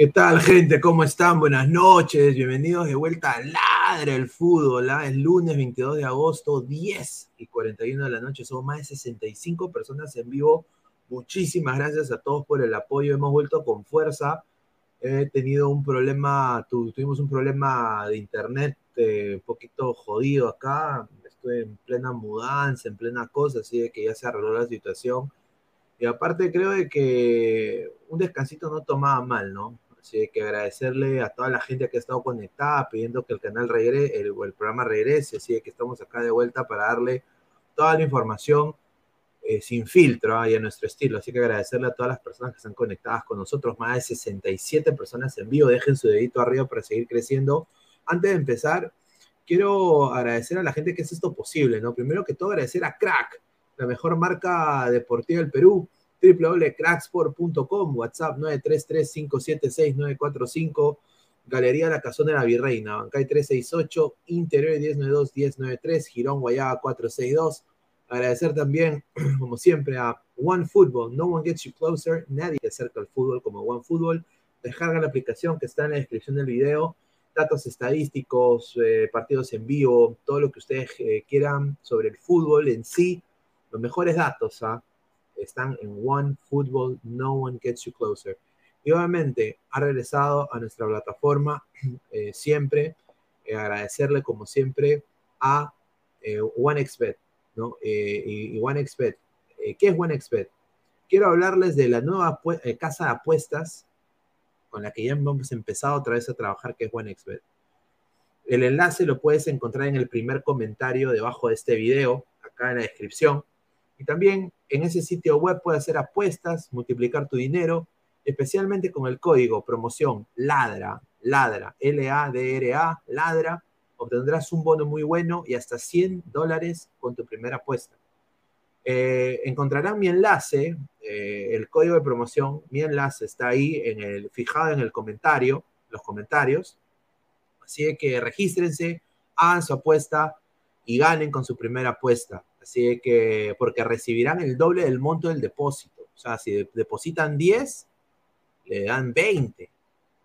¿Qué tal, gente? ¿Cómo están? Buenas noches. Bienvenidos de vuelta a Ladre el Fútbol. ¿ah? Es lunes 22 de agosto, 10 y 41 de la noche. Somos más de 65 personas en vivo. Muchísimas gracias a todos por el apoyo. Hemos vuelto con fuerza. He tenido un problema, tuvimos un problema de internet eh, un poquito jodido acá. Estoy en plena mudanza, en plena cosa, así de que ya se arregló la situación. Y aparte creo de que un descansito no tomaba mal, ¿no? Así que agradecerle a toda la gente que ha estado conectada, pidiendo que el canal regrese, el, el programa regrese. Así que estamos acá de vuelta para darle toda la información eh, sin filtro ¿ah? y a nuestro estilo. Así que agradecerle a todas las personas que están conectadas con nosotros, más de 67 personas en vivo. Dejen su dedito arriba para seguir creciendo. Antes de empezar, quiero agradecer a la gente que hace esto posible, ¿no? Primero que todo, agradecer a Crack, la mejor marca deportiva del Perú www.cracksport.com, WhatsApp 933-576-945, Galería La Casona de la Virreina, Bancay 368, Interior 1092-1093, Girón Guayaba 462. Agradecer también, como siempre, a One Football, No One Gets You Closer, nadie acerca al fútbol como One Football. Descarga la aplicación que está en la descripción del video, datos estadísticos, eh, partidos en vivo, todo lo que ustedes eh, quieran sobre el fútbol en sí, los mejores datos, ¿ah? Están en One Football, No One Gets You Closer. Y obviamente ha regresado a nuestra plataforma eh, siempre, eh, agradecerle como siempre a eh, OneXBet, ¿no? y, y OneXBet, ¿qué es OneXBet? Quiero hablarles de la nueva casa de apuestas con la que ya hemos empezado otra vez a trabajar, que es OneXBet. El enlace lo puedes encontrar en el primer comentario debajo de este video, acá en la descripción. Y también en ese sitio web puedes hacer apuestas, multiplicar tu dinero, especialmente con el código promoción LADRA, LADRA, L-A-D-R-A, LADRA, obtendrás un bono muy bueno y hasta 100 dólares con tu primera apuesta. Eh, encontrarán mi enlace, eh, el código de promoción, mi enlace está ahí en el, fijado en el comentario, los comentarios. Así que regístrense, hagan su apuesta y ganen con su primera apuesta. Así que, porque recibirán el doble del monto del depósito. O sea, si depositan 10, le dan 20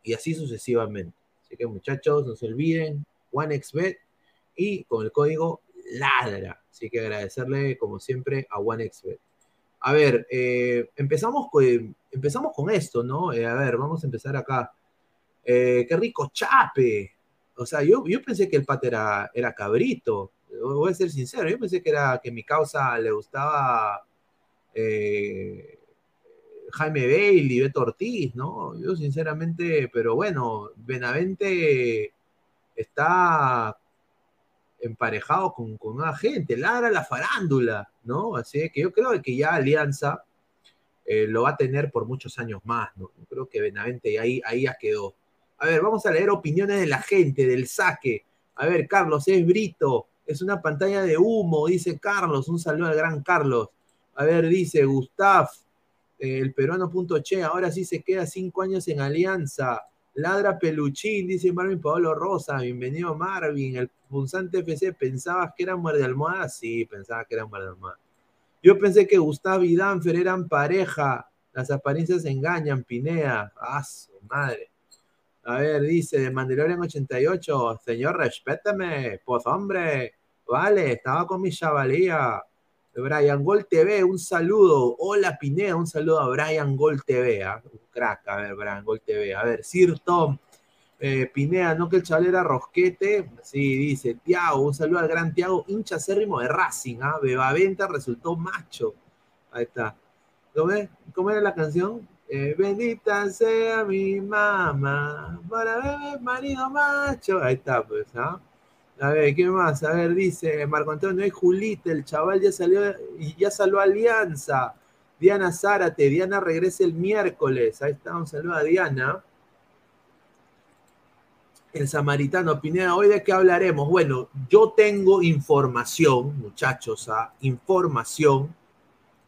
y así sucesivamente. Así que muchachos, no se olviden, OneXBet y con el código LADRA. Así que agradecerle como siempre a OneXBet. A ver, eh, empezamos, con, empezamos con esto, ¿no? Eh, a ver, vamos a empezar acá. Eh, qué rico chape. O sea, yo, yo pensé que el pate era, era cabrito. Voy a ser sincero, yo pensé que era que mi causa le gustaba Jaime Bailey, Beto Ortiz, ¿no? Yo sinceramente, pero bueno, Benavente está emparejado con, con una gente, Lara la farándula, ¿no? Así que yo creo que ya Alianza eh, lo va a tener por muchos años más, ¿no? Yo creo que Benavente ahí, ahí ya quedó. A ver, vamos a leer opiniones de la gente, del saque. A ver, Carlos, es Brito, es una pantalla de humo, dice Carlos, un saludo al gran Carlos. A ver, dice Gustav, eh, el peruano.che, ahora sí se queda cinco años en Alianza. Ladra Peluchín, dice Marvin Pablo Rosa. Bienvenido Marvin. El punzante FC, ¿pensabas que era muerde almohada? Sí, pensaba que era muerde almohada. Yo pensé que Gustavo y Danfer eran pareja. Las apariencias engañan, Pinea. ¡Ah, su madre! A ver, dice Mandalorian 88. Señor, respétame. Pues hombre. Vale, estaba con mi chavalía. Brian Gol TV, un saludo. Hola Pineda, un saludo a Brian Gol TV. ¿ah? Un crack, a ver, Brian Gol TV. A ver, Sir Tom. Eh, Pineda, no que el chaval era rosquete. Sí, dice Tiago, un saludo al gran Tiago, hincha acérrimo de Racing. ¿ah? Bebaventa resultó macho. Ahí está. ¿Cómo, era la canción? Eh, bendita sea mi mamá para ver marido macho. Ahí está, pues, ¿ah? A ver, ¿qué más? A ver, dice Marco Antonio, es Julita, el chaval ya salió y ya salió Alianza. Diana Zárate, Diana regresa el miércoles. Ahí está, un saludo a Diana. El samaritano Pineda, hoy de qué hablaremos. Bueno, yo tengo información, muchachos, ¿ah? información,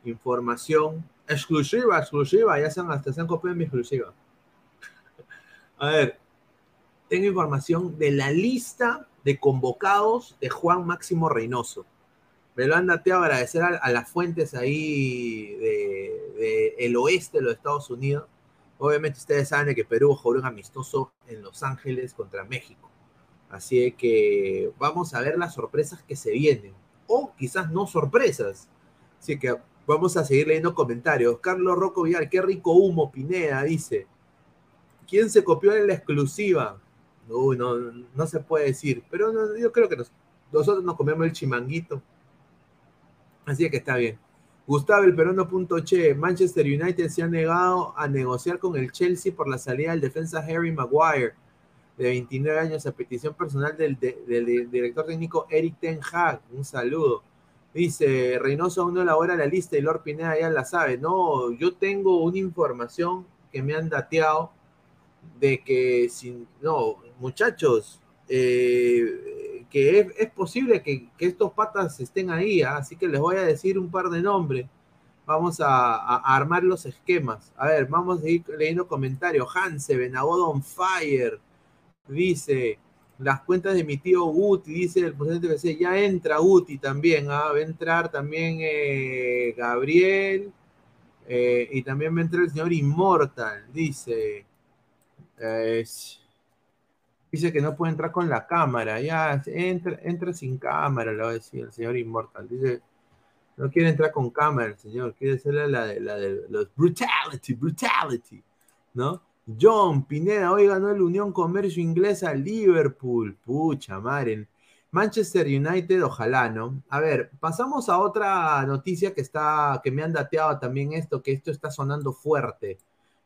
información exclusiva, exclusiva, ya se han, hasta se han copiado mi exclusiva. A ver, tengo información de la lista de convocados de Juan Máximo Reynoso. Me lo han dateado agradecer a, las fuentes ahí de, el oeste de los Estados Unidos. Obviamente ustedes saben que Perú jugó un amistoso en Los Ángeles contra México. Así que vamos a ver las sorpresas que se vienen. O quizás no sorpresas. Así que vamos a seguir leyendo comentarios. Carlos Rocco Villar, qué rico humo, Pineda, dice. ¿Quién se copió en la exclusiva? Uy, no, no se puede decir, pero yo creo que nosotros nos comemos el chimanguito. Así que está bien. Gustavo el Che, Manchester United se ha negado a negociar con el Chelsea por la salida del defensa Harry Maguire, de 29 años, a petición personal del, del director técnico Eric Ten Hag. Un saludo. Dice, Reynoso aún no elabora la lista y Lord Pineda ya la sabe. No, yo tengo una información que me han dateado de que, no, muchachos, eh, que es, posible que, estos patas estén ahí, ¿ah? así que les voy a decir un par de nombres. Vamos a, armar los esquemas. A ver, vamos a ir leyendo comentarios. Hanse, Benagodo on fire. Dice, las cuentas de mi tío Guti, dice el presidente PC, ya entra Guti también, ¿ah? va a entrar también eh, Gabriel, eh, y también va a entrar el señor Immortal, dice, dice que no puede entrar con la cámara. Ya, entra, entra sin cámara, lo va a decir el señor Immortal. Dice, no quiere entrar con cámara el señor, quiere ser la de, la de los brutality, brutality, ¿no? John Pineda, hoy ganó el Unión Comercio Inglesa Liverpool. Pucha, madre. Manchester United, ojalá, ¿no? A ver, pasamos a otra noticia que está, que me han dateado también esto, que esto está sonando fuerte.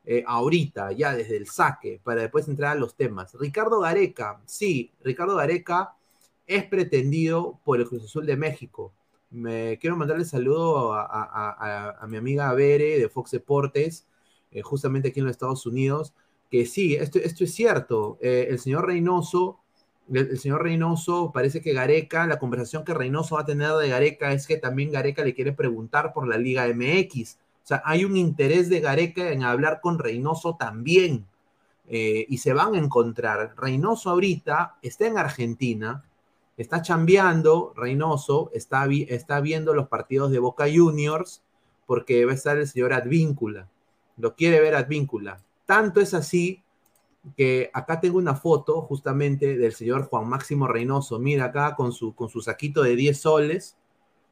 Eh, ahorita, ya desde el saque, para después entrar a los temas. Ricardo Gareca, sí, Ricardo Gareca es pretendido por el Cruz Azul de México. Me quiero mandarle saludo a, mi amiga Bere de Fox Deportes, eh, justamente aquí en los Estados Unidos, que sí, esto, esto es cierto. Eh, el señor Reynoso, el, señor Reynoso, parece que Gareca, la conversación que Reynoso va a tener de Gareca es que también Gareca le quiere preguntar por la Liga MX o sea, hay un interés de Gareca en hablar con Reynoso también. eh, y se van a encontrar. Reynoso ahorita está en Argentina, está chambeando, Reynoso está, vi- está viendo los partidos de Boca Juniors porque va a estar el señor Advíncula. Lo quiere ver Advíncula. Tanto es así que acá tengo una foto justamente del señor Juan Máximo Reynoso. Mira acá con su, con su saquito de 10 soles,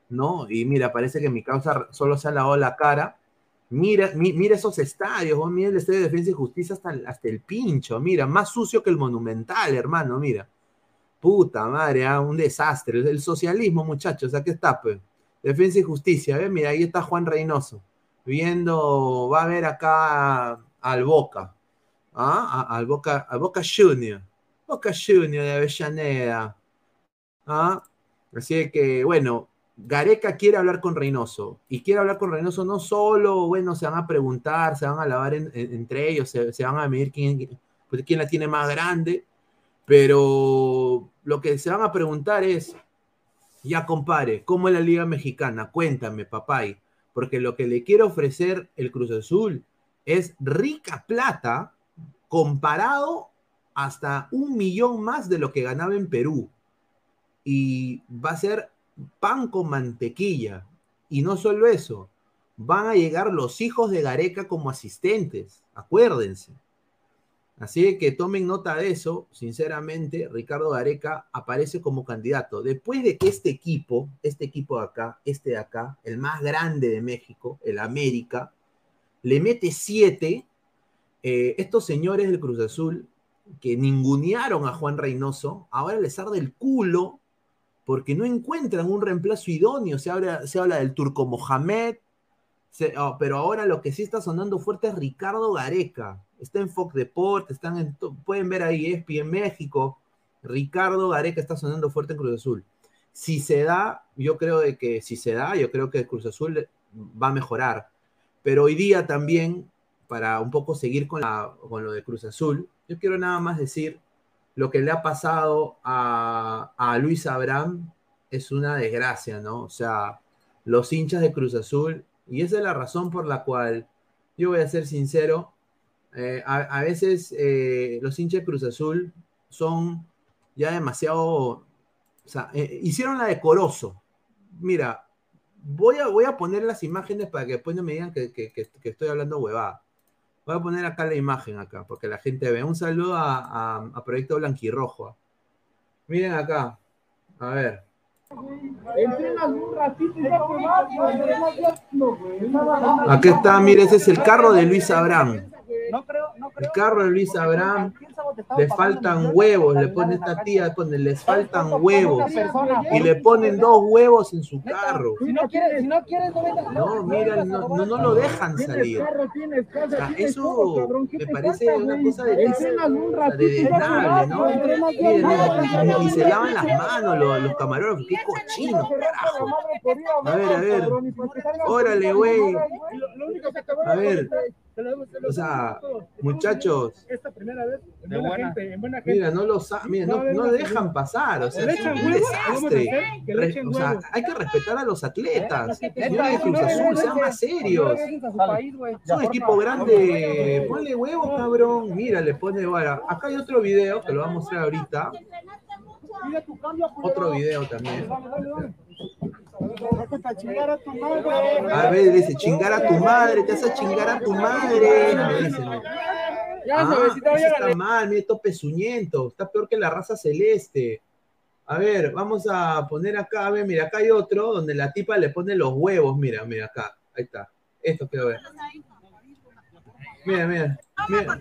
¿no? Y mira, parece que mi causa solo se ha lavado la cara. Mira, mi- mira esos estadios, oh, mira el estadio de Defensa y Justicia hasta, hasta el pincho, mira, más sucio que el Monumental, hermano, mira. Puta madre, ah, un desastre. El socialismo, muchachos, aquí está, pues. Defensa y Justicia, ¿ves? Mira, ahí está Juan Reynoso, viendo, va a ver acá al Boca, ¿ah? Al Boca, al Boca Junior, Boca Junior de Avellaneda, ¿ah? Así que, bueno, Gareca quiere hablar con Reynoso, y quiere hablar con Reynoso no solo, bueno, se van a preguntar, se van a lavar en- en- entre ellos, se, se van a medir quién, pues, quién la tiene más grande, pero lo que se van a preguntar es, ya compare, ¿cómo es la Liga Mexicana? Cuéntame, papay, porque lo que le quiere ofrecer el Cruz Azul es rica plata comparado hasta un millón más de lo que ganaba en Perú. Y va a ser pan con mantequilla. Y no solo eso, van a llegar los hijos de Gareca como asistentes, acuérdense. Así que tomen nota de eso, sinceramente, Ricardo Gareca aparece como candidato. Después de que este equipo, este equipo de acá, este de acá, el más grande de México, el América, le mete siete, eh, estos señores del Cruz Azul, que ningunearon a Juan Reynoso, ahora les arde el culo porque no encuentran un reemplazo idóneo. Se habla, del turco Mohamed, oh, pero ahora lo que sí está sonando fuerte es Ricardo Gareca. Está en Fox Deport, están en, pueden ver ahí ESPI en México. Ricardo Gareca está sonando fuerte en Cruz Azul. Si se da, yo creo de que si se da, yo creo que Cruz Azul va a mejorar. Pero hoy día también, para un poco seguir con, la- con lo de Cruz Azul, yo quiero nada más decir lo que le ha pasado a, a Luis Abraham es una desgracia, ¿no? O sea, los hinchas de Cruz Azul, y esa es la razón por la cual yo voy a ser sincero, eh, a, veces eh, los hinchas Cruz Azul son ya demasiado, eh, hicieron la decoroso. Mira, voy a, voy a poner las imágenes para que después no me digan que, que- estoy hablando huevada. Voy a poner acá la imagen acá, porque la gente ve. Un saludo a, a- Proyecto Blanquirrojo. Miren acá. A ver. Aquí está, mire, ese es el carro de Luis Abraham. No creo, no El carro de Luis Abraham. Le faltan huevos, le pone esta tía, pone, les faltan huevos. Y le ponen dos huevos en su carro. Si no quieres, si no quieres, mira, no, no, no lo dejan salir. O sea, eso todo, cabrón. ¿Qué me parece una cosa de- desnable, ¿no? y se lavan las manos los, los camarógrafos, qué cochinos, carajo. A ver, a ver. Órale, güey. A ver. O sea, muchachos, Esta primera vez, en buena buena. gente, en buena gente. mira, no lo sa- mira, no, no dejan pasar, o sea, ¿Le es un desastre. hacer que le Re- echen o sea, hay que respetar a los atletas. Señores de Cruz Azul, sean más serios. Es un equipo grande. Ponle huevos, cabrón. Mira, le pone vara. Acá hay otro video que lo voy a mostrar ahorita. Mira tu cambio, culero. Otro video también. Dale, dale, dale. Vete a chingar a tu madre. A ver, dice, chingar a tu madre, te vas a chingar a tu madre. Me dice, ¿no? Ya, Ah, ya, está mal, mira, esto pezuñento. Está peor que la raza celeste. A ver, vamos a poner acá, a ver, mira, acá hay otro donde la tipa le pone los huevos, mira, mira acá, ahí está. Esto quiero ver. Mira, mira. Mira,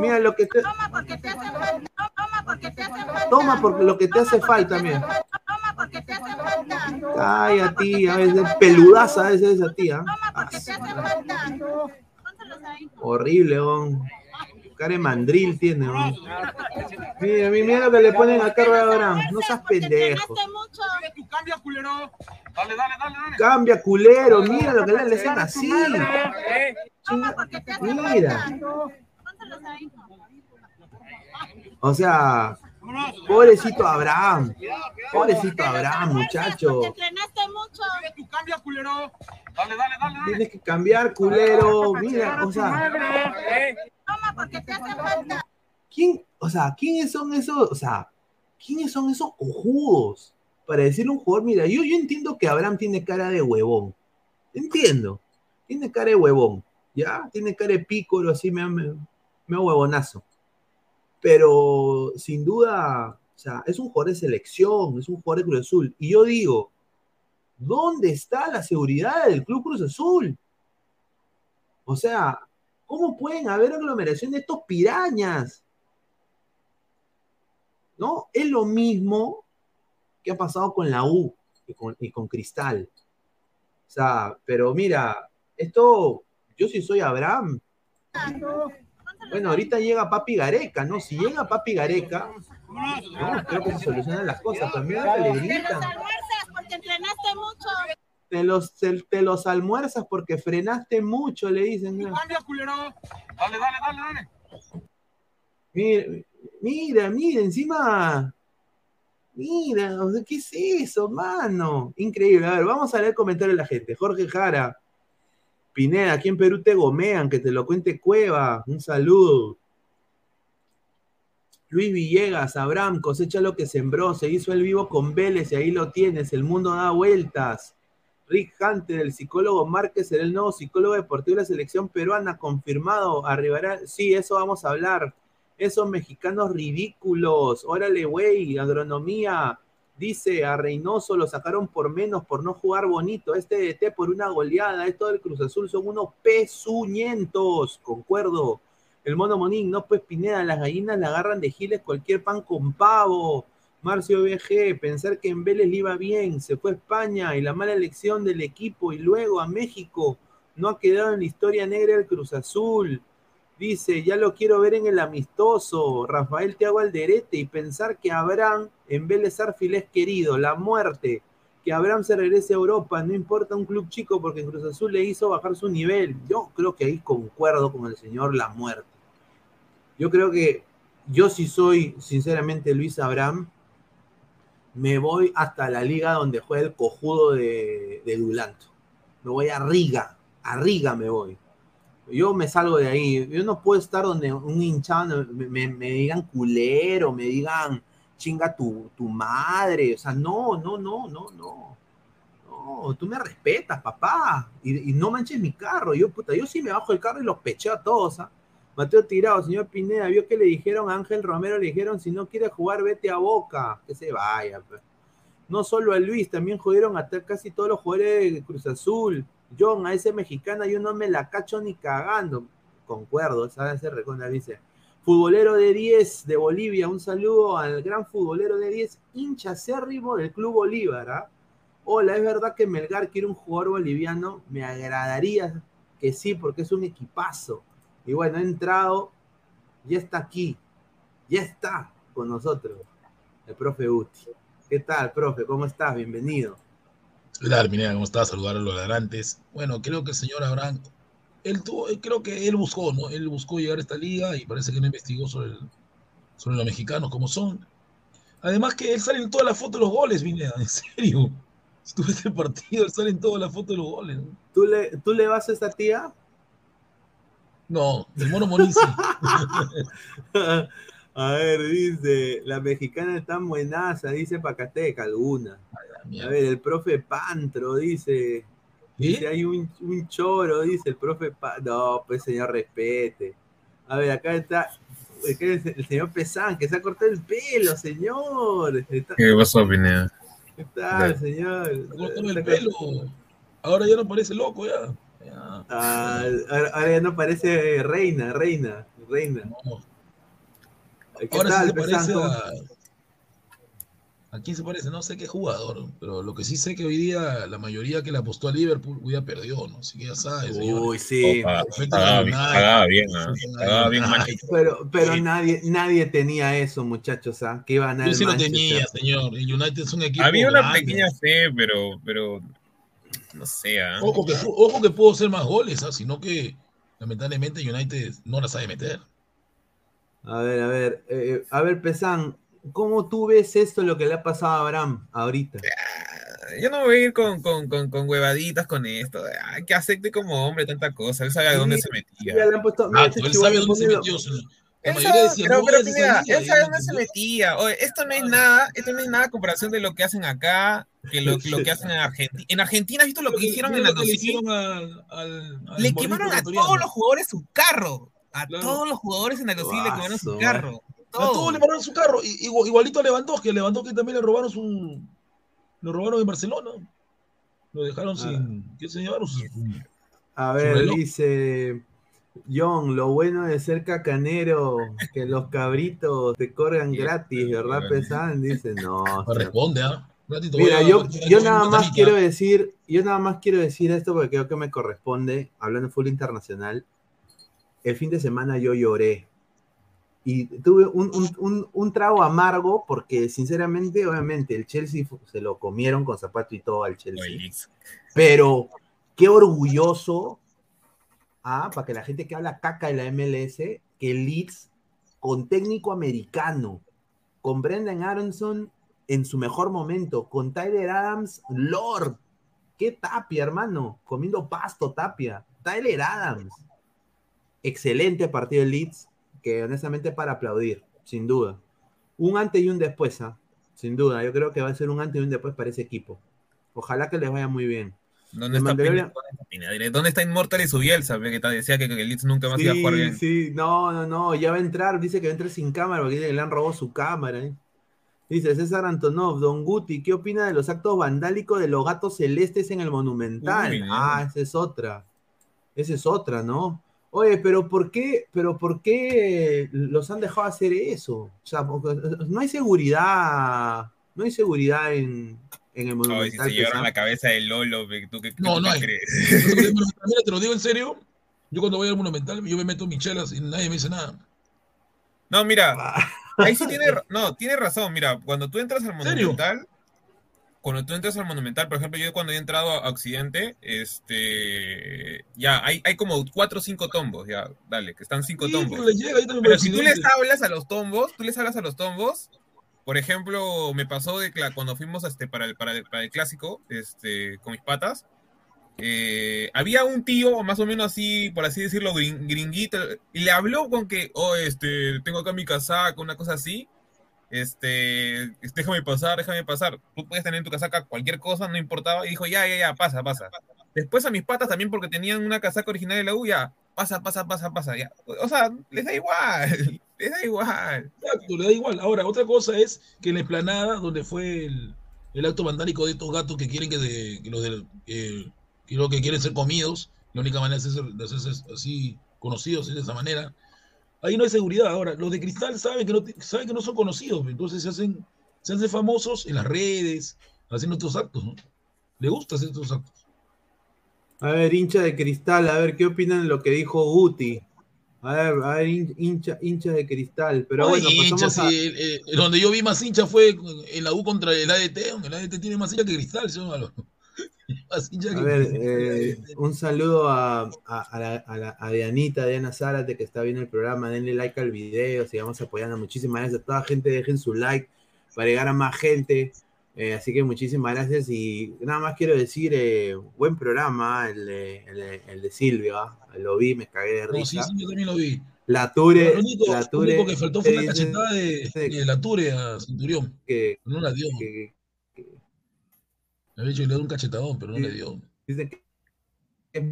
mira lo que te... Toma porque te hace falta. Toma porque te hace falta. Toma por lo que te hace falta, mira. Toma porque te hace falta. Calla, tía, a veces peludaza a veces esa tía. Toma porque te hace falta. Horrible, on. Care mandril tiene, on. Mira, mira, lo que le ponen carro de Abraham. No seas pendejo. Cambio, culero. Dale, dale, dale, dale. Cambia, culero. Mira lo que le, hacen así. Te Mira. O sea, pobrecito Abraham. Pobrecito Abraham, muchacho. Porque entrenaste mucho. tu cambio, culero. Dale, dale, dale. Tienes que cambiar, culero. Mira, o sea, Toma, porque te hace falta. ¿Quién, o sea, quiénes son esos, o sea, quiénes son esos cojudos para decirle a un jugador, mira, yo, yo entiendo que Abraham tiene cara de huevón, entiendo, tiene cara de huevón, ya, tiene cara de pícoro, así me, me, me huevonazo, pero sin duda, o sea, es un jugador de selección, es un jugador de Cruz Azul, y yo digo, ¿dónde está la seguridad del Club Cruz Azul? O sea, ¿cómo pueden haber aglomeración de estos pirañas? ¿No? Es lo mismo que ha pasado con la U y con, y con Cristal. O sea, pero mira, esto, yo si soy Abraham, bueno, ahorita llega Papi Gareca, ¿no? Si llega Papi Gareca, ¿no? creo que se solucionan las cosas. También le gritan. porque entrenaste mucho. Te los, te, te los almuerzas porque frenaste mucho, le dicen. Cambia, culero. Dale, dale, dale, dale. Mira, mira, mira, encima. Mira, ¿qué es eso, mano? Increíble. A ver, vamos a leer comentarios de la gente. Jorge Jara, Pineda, aquí en Perú te gomean, que te lo cuente Cueva. Un saludo. Luis Villegas, Abraham, cosecha lo que sembró, se hizo el vivo con Vélez y ahí lo tienes, el mundo da vueltas. Rick Hunter, el psicólogo Márquez, será el nuevo psicólogo deportivo de la selección peruana, confirmado, arribará, sí, eso vamos a hablar. Esos mexicanos ridículos, órale, güey, agronomía, dice a Reynoso lo sacaron por menos, por no jugar bonito, este DT por una goleada, esto del Cruz Azul son unos pezuñentos, concuerdo. El mono Monín, no pues Pineda, las gallinas la agarran de giles cualquier pan con pavo. Marcio BG, pensar que en Vélez le iba bien, se fue a España y la mala elección del equipo y luego a México, no ha quedado en la historia negra del Cruz Azul. Dice, ya lo quiero ver en el amistoso, Rafael Tiago Alderete y pensar que Abraham en Vélez Arfil es querido, la muerte, que Abraham se regrese a Europa, no importa un club chico porque en Cruz Azul le hizo bajar su nivel. Yo creo que ahí concuerdo con el señor La Muerte. Yo creo que yo sí soy, sinceramente, Luis Abraham, me voy hasta la liga donde juega el cojudo de, de Dulanto. Me voy a Riga, a Riga me voy. Yo me salgo de ahí. Yo no puedo estar donde un hinchado me, me- me digan culero, me digan chinga tu, tu madre. O sea, no, no, no, no, no. No, tú me respetas, papá. Y, no manches mi carro. Yo, puta, yo sí me bajo el carro y los pecheo a todos. ¿ah? Mateo Tirado, señor Pineda, vio que le dijeron a Ángel Romero, le dijeron, si no quiere jugar, vete a Boca. Que se vaya. pues. No solo a Luis, también jodieron a casi todos los jugadores de Cruz Azul. John, a ese mexicana yo no me la cacho ni cagando. Concuerdo, ¿sabes? Ese reconda dice. Futbolero de 10 de Bolivia, un saludo al gran futbolero de 10, hincha acérrimo del Club Bolívar. ¿ah? Hola, ¿es verdad que Melgar quiere un jugador boliviano? Me agradaría que sí, porque es un equipazo. Y bueno, ha entrado, ya está aquí, ya está con nosotros, el profe Uti. ¿Qué tal, profe? ¿Cómo estás? Bienvenido. ¿Qué tal, Pineda? ¿Cómo estás? Saludar a los ladrantes. Bueno, creo que el señor Abraham, él tuvo, él creo que él buscó, ¿no? Él buscó llegar a esta liga y parece que no investigó sobre, el- sobre los mexicanos como son. Además que él sale en todas las fotos de los goles, Pineda, en serio. Ves el partido, él sale en todas las fotos de los goles. ¿no? ¿Tú le, ¿Tú le vas a esta tía? No, el mono Monici. a ver, dice, la mexicana está buenaza, dice Pacate de Calguna. A ver, el profe Pantro dice, dice, hay un, un choro, dice el profe Pantro. No, pues señor, respete. A ver, acá está, el señor Pesán, que se ha cortado el pelo, señor. Está- ¿Qué pasó, Pineda? ¿Qué tal, señor? Cortó el pelo. Ahora ya no parece loco, ya. Ah, ahora, ya no parece reina, reina, reina. ¿Qué Ahora sí tal, se Pesán? parece ¿Cómo- a... ¿A quién se parece? No sé qué jugador, pero lo que sí sé que hoy día la mayoría que le apostó a Liverpool hoy ya perdió, ¿no? Así que ya sabes. Uy, sí. Pagaba bien, pagaba bien, ah, Sí. Pero, pero Sí. nadie, nadie tenía eso, muchachos, ¿ah? Que iban a ganar Yo sí lo tenía, señor. El United es un equipo Había una grande. pequeña fe, pero, pero no sé, ¿ah? Ojo que, pu- ojo que pudo hacer más goles, ¿ah? sino que lamentablemente United no la sabe meter. A ver, a ver, eh, a ver, Pesán, ¿cómo tú ves esto lo que le ha pasado a Abraham ahorita? yo no voy a ir con, con, con, con huevaditas con esto. Ay, que acepte como hombre tanta cosa. Él sabe a dónde se metía. Ya le han puesto- mira, Ah, este él sabe dónde se metió. señor. La decía, pero, no, pero él se metía. Oye, esto no es nada, esto no es nada a comparación de lo que hacen acá, que lo, lo que hacen en Argentina. En Argentina, ¿has visto lo que hicieron en que le hicieron al, al, al Le quemaron a todos los jugadores su carro. A Claro. todos los jugadores en Aldosivi le quemaron su carro. A todos le pararon su carro. Igual- igualito a Lewandowski. A Lewandowski también le robaron su. Lo robaron en Barcelona. Lo dejaron sin. ¿Qué se llevaron? Su- A ver, dice John, lo bueno de ser cacanero, que los cabritos te corran gratis, ¿verdad, Pesan? Dice, no. responde, ¿ah? Ratito Mira, a- yo, yo nada más tanita. quiero decir, yo nada más quiero decir esto porque creo que me corresponde, hablando fútbol internacional. El fin de semana yo lloré. Y tuve un, un- un- un trago amargo porque, sinceramente, obviamente, el Chelsea se lo comieron con zapato y todo al Chelsea. Pero qué orgulloso, ah, para que la gente que habla caca de la MLS, que Leeds con técnico americano, con Brendan Aronson en su mejor momento, con Tyler Adams, Lord, qué tapia, hermano, comiendo pasto, tapia, Tyler Adams. Excelente partido del Leeds, que honestamente para aplaudir, sin duda. Un antes y un después, ¿ah? sin duda. Yo creo que va a ser un antes y un después para ese equipo. Ojalá que les vaya muy bien. ¿Dónde está, Inmortal y su Bielsa? Que decía que, que el Leeds nunca más iba a jugar Sí, bien. sí, no, no, no, ya va a entrar, dice que va a entrar sin cámara porque dice que le han robado su cámara. ¿eh? Dice César Antonov, Don Guti, ¿qué opina de los actos vandálicos de los gatos celestes en el Monumental? Uy, ah, esa es otra. Esa es otra, ¿no? Oye, pero ¿por qué, pero por qué los han dejado hacer eso? O sea, no hay seguridad, no hay seguridad en, en el Ay, si Monumental. se llevaron la cabeza del Lolo, ¿tú qué, No, tú no qué crees? Mira, te lo digo en serio. Yo cuando voy al Monumental, yo me meto mis chelas y nadie me dice nada. No, mira, ahí sí tiene, no, tiene razón. Mira, cuando tú entras al serio? Monumental, cuando tú entras al Monumental, por ejemplo, yo cuando he entrado a Occidente, este, ya, hay, hay como cuatro o cinco tombos, ya, dale, que están cinco Sí, tombos. pero llega si tú les hablas a los tombos, tú les hablas a los tombos, por ejemplo, me pasó de cuando fuimos este, para, el, para, el, para el clásico, este, con mis patas, eh, había un tío, más o menos así, por así decirlo, grin- gringuito, y le habló con que, oh, este, tengo acá mi casaca, una cosa así, este, déjame pasar, déjame pasar. Tú puedes tener en tu casaca cualquier cosa, no importaba, y dijo, ya, ya, ya, pasa, pasa. Después a mis patas también, porque tenían una casaca original de la U, ya, pasa, pasa, pasa, pasa, ya. O sea, les da igual, les da igual. Exacto, le da igual. Ahora, otra cosa es que en la explanada, donde fue el, el acto vandálico de estos gatos que quieren que, se- que los del- que- que lo que quieren ser comidos, la única manera de hacerse así conocidos es de esa manera. Ahí no hay seguridad. Ahora, los de cristal saben que no, saben que no son conocidos, entonces se hacen, se hacen famosos en las redes, haciendo estos actos, ¿no? Le gusta hacer estos actos. A ver, hincha de cristal, a ver qué opinan de lo que dijo Guti. A ver, a ver, hin- hincha, hincha de cristal. Pero Ay, bueno, hinchas, pasamos a... el- el- donde yo vi más hinchas fue en la U contra el ADT. El ADT tiene más hinchas que cristal, hinchas A ver, eh, un saludo a, a, a la- a la- a Dianita, Diana Zárate, que está viendo el programa. Denle like al video, sigamos apoyando. Muchísimas gracias a toda la gente. Dejen su like para llegar a más gente. Eh, así que muchísimas gracias. Y nada más quiero decir, eh, buen programa, el de, el de- el de Silvio. ¿ah? Lo vi, me cagué de No, sí, risa. sí, yo también lo vi. La Ture, Lo único, la lo Ture único que faltó fue la cachetada de, de la Ture a Centurión. que, No la dio. que- Me había dicho que le dio un cachetadón, pero no le dio. Dicen que es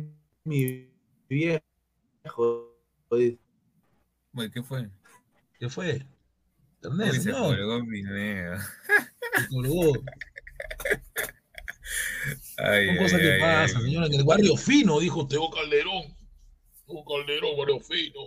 mi viejo. dice. ¿Qué fue? ¿Qué fue? Uy, Internet, se señor. colgó Pineda. Se colgó. Ay, Son ay, cosas que ay, pasan, señora. En el barrio fino, dijo Teo Calderón. Teo Calderón, barrio fino.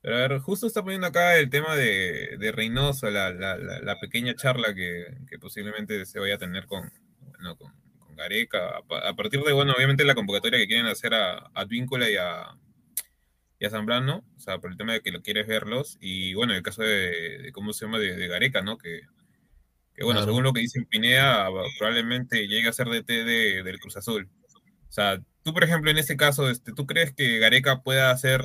Pero a ver, justo está poniendo acá el tema de, de Reynoso, la, la, la, la pequeña charla que, que posiblemente se vaya a tener con, bueno, con, con Gareca. A, a partir de, bueno, obviamente la convocatoria que quieren hacer a Advíncula y a, y a Zambrano, o sea, por el tema de que lo quieres verlos. Y bueno, el caso de, de cómo se llama, de, de Gareca, ¿no? Que, que bueno, Claro. según lo que dice Pineda, probablemente llegue a ser DT de, del Cruz Azul. O sea, tú, por ejemplo, en ese caso, este, ¿tú crees que Gareca pueda hacer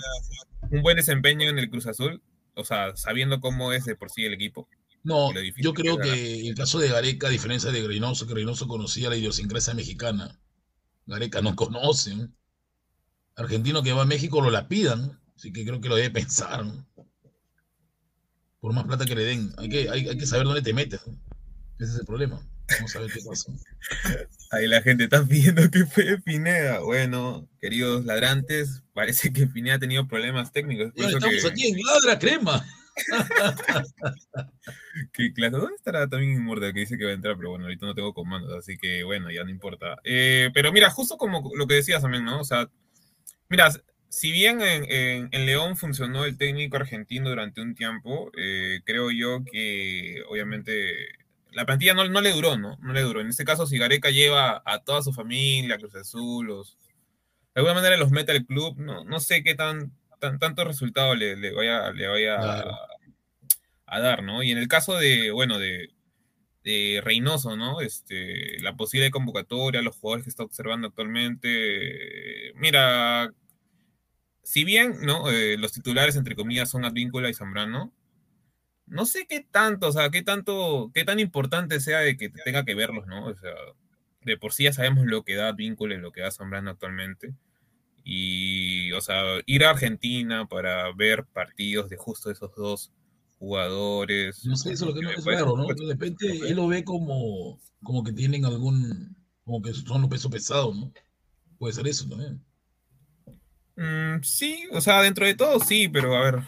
un buen desempeño en el Cruz Azul? O sea, sabiendo cómo es de por sí el equipo. No, yo creo que el caso de Gareca, a diferencia de Reynoso, que Reynoso conocía la idiosincrasia mexicana. Gareca no conoce. ¿No? Argentino que va a México lo lapidan, así que creo que lo debe pensar. ¿no? Por más plata que le den, hay que, hay, hay que saber dónde te metes. ¿no? Ese es el problema. Vamos a ver qué pasa. Ahí la gente está pidiendo que fue Pineda. Bueno, queridos ladrantes, parece que Pineda ha tenido problemas técnicos. Por eso estamos que, aquí en Ladra Crema. que, claro, ¿dónde estará también Inmortal que dice que va a entrar? Pero bueno, ahorita no tengo comandos, así que bueno, ya no importa. Eh, pero mira, justo como lo que decías también, ¿no? O sea, mira, si bien en, en- en León funcionó el técnico argentino durante un tiempo, eh, creo yo que obviamente la plantilla no, no le duró, ¿no? No le duró. En este caso, si Gareca lleva a toda su familia, Cruz Azul, los, de alguna manera los mete al club, no, no sé qué tan, tan tanto resultado le, le vaya, le vaya Claro. a, a dar, ¿no? Y en el caso de, bueno, de, de Reynoso, ¿no? Este, la posible convocatoria, los jugadores que está observando actualmente, mira, si bien, ¿no? Eh, los titulares, entre comillas, son Advíncula y Zambrano, no sé qué tanto, o sea, qué tanto, qué tan importante sea de que tenga que verlos, ¿no? O sea, de por sí ya sabemos lo que da Advíncula y lo que da Zambrano actualmente. Y, o sea, ir a Argentina para ver partidos de justo esos dos jugadores. No sé, eso es lo que no me es raro, ¿no? De repente él lo ve como, como que tienen algún, como que son los pesos pesados, ¿no? Puede ser eso también. Mm, sí, o sea, dentro de todo sí, pero a ver,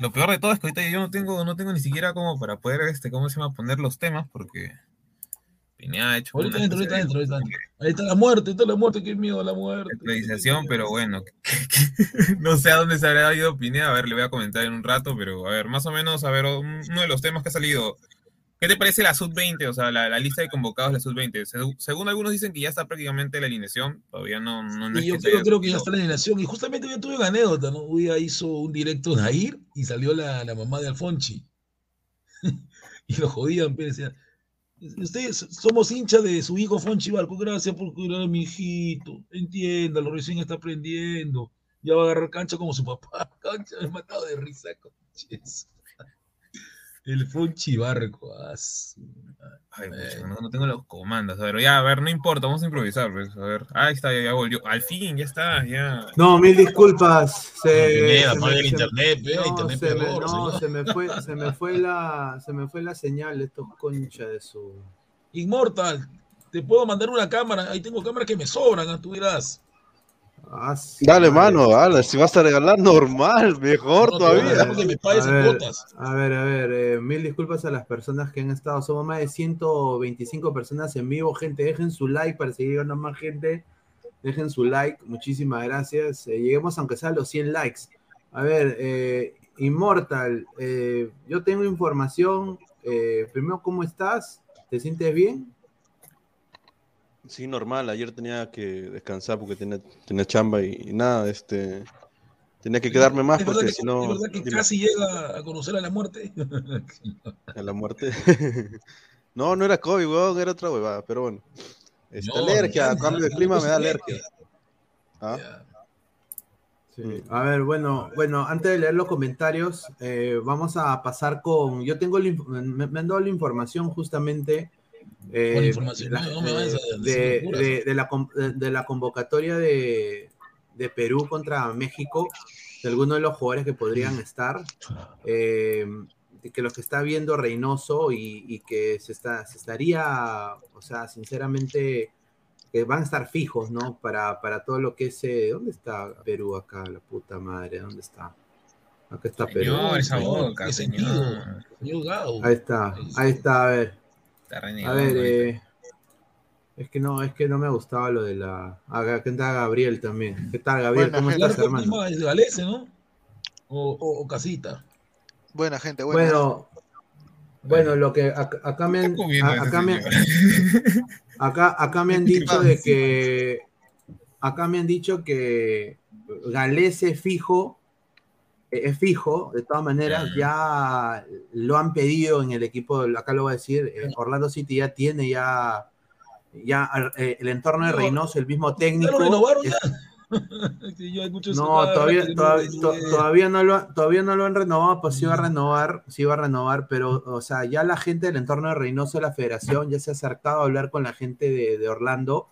lo peor de todo es que ahorita yo no tengo, no tengo ni siquiera como para poder, este, ¿cómo se llama? Poner los temas, porque Pineda ha hecho Ahorita una dentro, ahorita dentro, de ahorita dentro. Ahí está la muerte, ahí está la muerte, qué miedo la muerte. actualización, pero bueno, no sé a dónde se habrá ido Pineda, a ver, le voy a comentar en un rato, pero a ver, más o menos, a ver, un- uno de los temas que ha salido, ¿qué te parece la Sub-20? O sea, la, la lista de convocados de la Sub-20. Segu- según algunos dicen que ya está prácticamente la alineación, todavía no, no, no Y es yo que creo, que ya está la alineación. Y justamente yo tuve una anécdota, ¿no? Día hizo un directo Nair y salió la, la mamá de Alfonchi. y lo jodían, pero decían, ustedes somos hinchas de su hijo Fonchi Barco, gracias por cuidar a mi hijito, entiéndalo, recién está aprendiendo, ya va a agarrar cancha como su papá, cancha, me he matado de risa, conches. El Fonchi Barco, ah. Ay, pucha, no, no tengo los comandos. A ver, ya, a ver, no importa, vamos a improvisar. Pues, a ver, ahí está, ya, ya volvió. Al fin, ya está, ya. No, mil disculpas. Se, Pineda, se el se- internet, no, internet me, no, se me fue, se me fue la, se me fue la señal de estos conchas de su. Inmortal, te puedo mandar una cámara, ahí tengo cámaras que me sobran, ah, tú dirás. Ah, Dale, madre. mano, dale, si vas a regalar normal, mejor No, todavía. me pagues A ver, cuotas. a ver, a ver, eh, mil disculpas a las personas que han estado. Somos más de 125 personas en vivo, gente. Dejen su like para seguir llegando más gente. Dejen su like, muchísimas gracias. Eh, lleguemos aunque sea a los 100 likes. A ver, eh, Immortal, eh, yo tengo información. eh, primero, ¿cómo estás? ¿Te sientes bien? Sí, normal, ayer tenía que descansar porque tenía, tenía chamba y, y nada, este, tenía que quedarme más ¿Es verdad porque que, si no, es verdad que dime, casi llega a conocer a la muerte? a la muerte. no, no era COVID, weón, era otra huevada, pero bueno. Este, No, alergia, ya, cambio de clima me da alergia. ¿Ah? Sí. A ver, bueno, bueno, antes de leer los comentarios, eh, vamos a pasar con. Yo tengo me, me han dado la información justamente. Eh, de, la, de- convocatoria de, de Perú contra México, de algunos de los jugadores que podrían estar. eh, que los que está viendo Reynoso y, y que se, está, se estaría, o sea, sinceramente, que van a estar fijos, ¿no? Para, para todo lo que es... eh, ¿Dónde está Perú acá, la puta madre? ¿Dónde está? Acá está Perú. Señor, esa Señor, boca, ¿qué señor. Ahí está, ahí está, a ver. Está A ver, eh, es que no, es que no me gustaba lo de la... Acá está Gabriel también. ¿Qué tal, Gabriel? Buena ¿Cómo gente. estás, Claro, ¿cómo hermano? es Galese, ¿no? O, o, o Casita. Buena gente, buena. Bueno, bueno, lo que acá, acá me han, acá me, acá, acá me han dicho de que acá me han dicho que Galese fijo es fijo, de todas maneras, ya lo han pedido en el equipo, acá lo voy a decir, eh, Orlando City ya tiene ya, ya eh, el entorno de No, Reynoso, el mismo ¿Ya técnico. renovaron ya? Sí, yo No, todavía, todavía, to- todavía no lo, todavía no lo han renovado, pues sí va a renovar, sí va a renovar, pero, o sea, ya la gente del entorno de Reynoso de la Federación ya se ha acercado a hablar con la gente de, de Orlando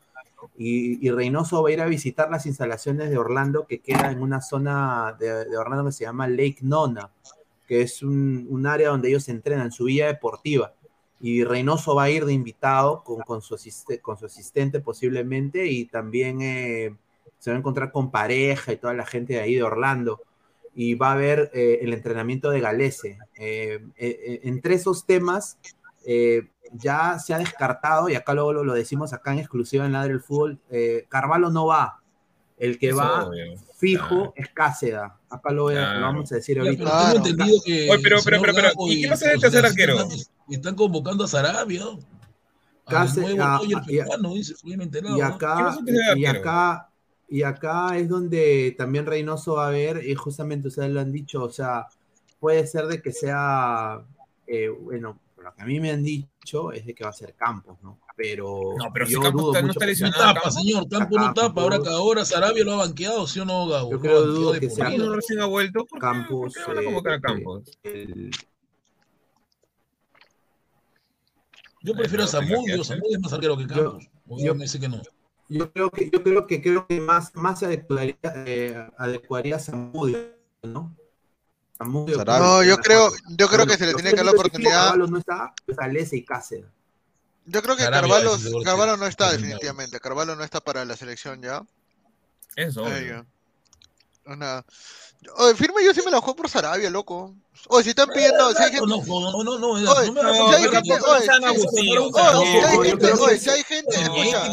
y, y Reynoso va a ir a visitar las instalaciones de Orlando que queda en una zona de, Orlando que se llama Lake Nona, que es un, área donde ellos entrenan, su villa deportiva. Y Reynoso va a ir de invitado con, su, asistente posiblemente y también eh, se va a encontrar con pareja y toda la gente de ahí de Orlando. Y va a ver eh, el entrenamiento de Galese. Eh, eh, entre esos temas ya se ha descartado, y acá luego lo, lo decimos acá en exclusiva en Ladre el Fútbol, eh, Carvalho no va. El que Eso, va obvio. fijo es Cáceda. Acá lo, voy a- lo Claro. vamos a decir Ya, ahorita. pero tengo entendido que. Oye, pero- pero- pero- ¿y qué pasa de los tercer García arquero? Están, están convocando a Sarabia. Nuevo ah, y- acá, y acá, y acá es donde también Reynoso va a ver, y justamente ustedes lo han dicho, o sea, puede ser de que sea, eh, bueno, lo que a mí me han dicho es de que va a ser Campos, ¿no? Pero, No, pero si yo Campos dudo está- no está sea No lesionado. tapa, Campos. señor. Campo no tapa. Ahora que ahora Sarabia lo ha banqueado, ¿sí o no, Gago? Yo Lo creo dudo que sea. No recién ha vuelto. ¿Por qué, Campos. ¿Por qué van a convocar a eh, Campos? el- Yo prefiero a Zamudio. Zamudio es más arquero que Yo- Campos. O yo- me dice que no. yo creo que, yo creo que creo que más, más se adecuaría, eh, adecuaría a Zamudio, ¿no? No, yo creo, yo creo Bueno, que se le tenía que dar la oportunidad. Carvalho no está, pues Alese y Cáceres. Yo creo que Carvalho, Carvalho no está definitivamente. Carvalho no está para la selección ya. Eso. No, nada. Oye, firme yo sí me la juego por Sarabia, loco. Oye, si están pidiendo, si hay gente, No, no, no, no, no, Oye, no si hay gente, no, oye, si- hay gente, oye, si hay gente, escucha,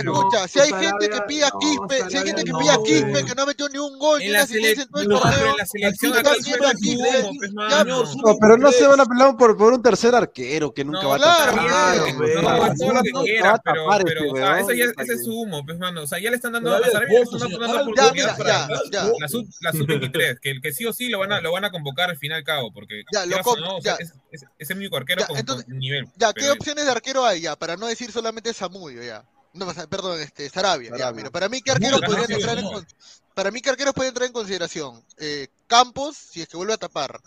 escucha, si hay gente que pide a no, Quispe, si hay gente que no, pide a Quispe que no ha metido ni un gol, ni En una la, asistencia en todo el no, pero torneo, en la selección acá están pidiendo a suben Quispe, su humo, pues, pero no se van a pelear por, por un tercer arquero que nunca va a tapar. no, lo que quiera, pero, ese, ya, weón, ese es su humo, pues, mano. O sea, ya le están dando, a Sarabia Ya, mira, ya, ya. la sub, la sub 23, que, que sí o sí lo van a, lo van a convocar al fin y al cabo, porque Ya, lo o no, o sea, ya. es, es, es el único arquero Ya, con, entonces- con nivel. Ya, ¿qué pero- opciones de arquero hay ya? Para no decir solamente Zamudio ya. No, perdón, este, Sarabia. Ya, Sarabia. mira, para mí, ¿qué arqueros podrían entrar en Para mí, ¿qué arqueros pueden entrar en consideración? Eh, Campos, si es que vuelve a tapar.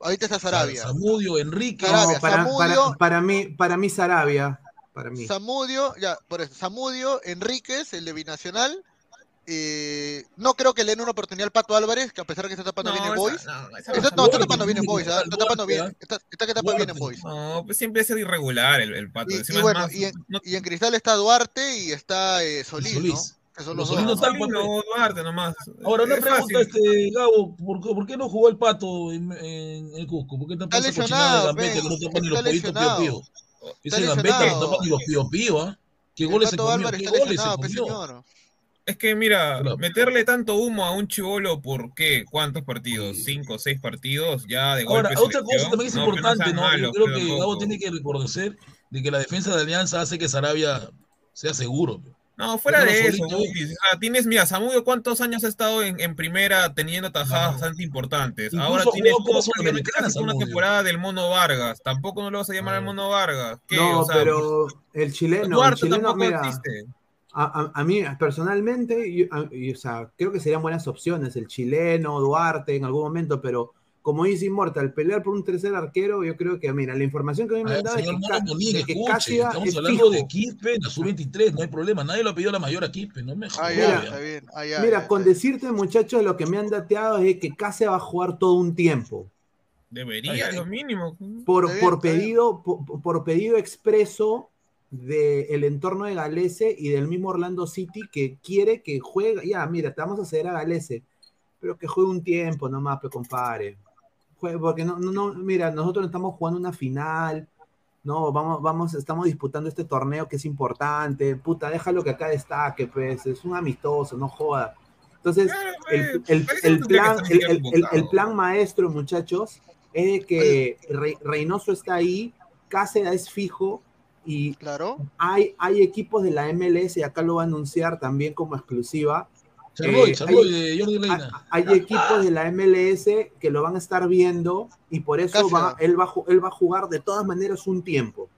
Ahorita está Sarabia. Zamudio, Enrique. Sarabia, No, para, Zamudio. para, para mí, para mí Sarabia, para mí. Zamudio, ya, por eso, Zamudio, Enríquez, el de Binacional. Eh, no creo que le den una oportunidad al Pato Álvarez, que a pesar que está tapando No, bien en Boys. no, esa Está, no está tapando bien en Boys, está tapando bien, está, que tapa bien en. Boys. No, pues siempre es irregular el, el pato. Y, y es bueno, más- y en, no- y en Cristal está Duarte y está eh, Solís, Solís. ¿no? Que son los Solís dos. no está, Solís, no, Duarte nomás. Ahora, una Es pregunta, fácil. este, Gabo, ¿por, qué- por qué no jugó el pato en, en el Cusco? ¿por qué Está de lesionado, Gambetta que no ven, tapa ni está los pollitos pío lesionado. pío? Está Ese Gambetta no lesionado. tapa ni los pío pío, ¿ah? ¿Qué El goles se Pato comió? Álvarez ¿Qué está goles se pe, comió? Es que mira, meterle tanto humo a un chivolo por qué, cuántos partidos, cinco o seis partidos, ya de golpe Ahora, otra cosa también es No, importante, ¿no? malos, Yo creo que. Gabo tiene que reconocer de que la defensa de Alianza hace que Sarabia sea seguro. No, fuera de eso, o sea, tienes, mira, Samudio, ¿cuántos años ha estado en, en primera teniendo tajadas No. bastante importantes? Incluso Ahora tienes una temporada del Mono Vargas. Tampoco no lo vas a llamar al Mono Vargas. ¿Qué? No, O sea, pero el chileno, el Duarte chileno, tampoco mira, existe. A, a- a mí personalmente, yo- a- y, o sea, creo que serían buenas opciones, el chileno, Duarte en algún momento, pero como dice Immortal, pelear por un tercer arquero, yo creo que, mira, la información que a mí A me han dado es señor que, de que escuche, Cáceres estamos es hablando fijo. de Quispe en la sub-23, no hay problema, nadie lo ha pedido la mayor a Quispe, no me Ah, jodas. Mira, está bien. Ah, Mira, con está bien. decirte, muchachos, lo que me han dateado es que Cáceres va a jugar todo un tiempo. Debería, es lo mínimo. por, bien, por pedido, por, por pedido expreso del entorno de Galese y del mismo Orlando City que quiere que juegue, ya, mira, te vamos a ceder a Galese, pero que juegue un tiempo nomás, pe compare. Juegue, porque no, no, no, mira, nosotros estamos jugando una final, no, vamos, vamos, estamos disputando este torneo que es importante, puta, déjalo que acá destaque, pues, es un amistoso, no joda. Entonces, el, pues, el- el plan, el, plan maestro, muchachos, es de que Re- Reynoso está ahí, Cáceres es fijo y Claro. hay, hay equipos de la MLS, y acá lo va a anunciar también como exclusiva. Eh, Charloy hay- Jordi. Hay equipos de la MLS que lo van a estar viendo y por eso va, él, va, él va a jugar de todas maneras un tiempo.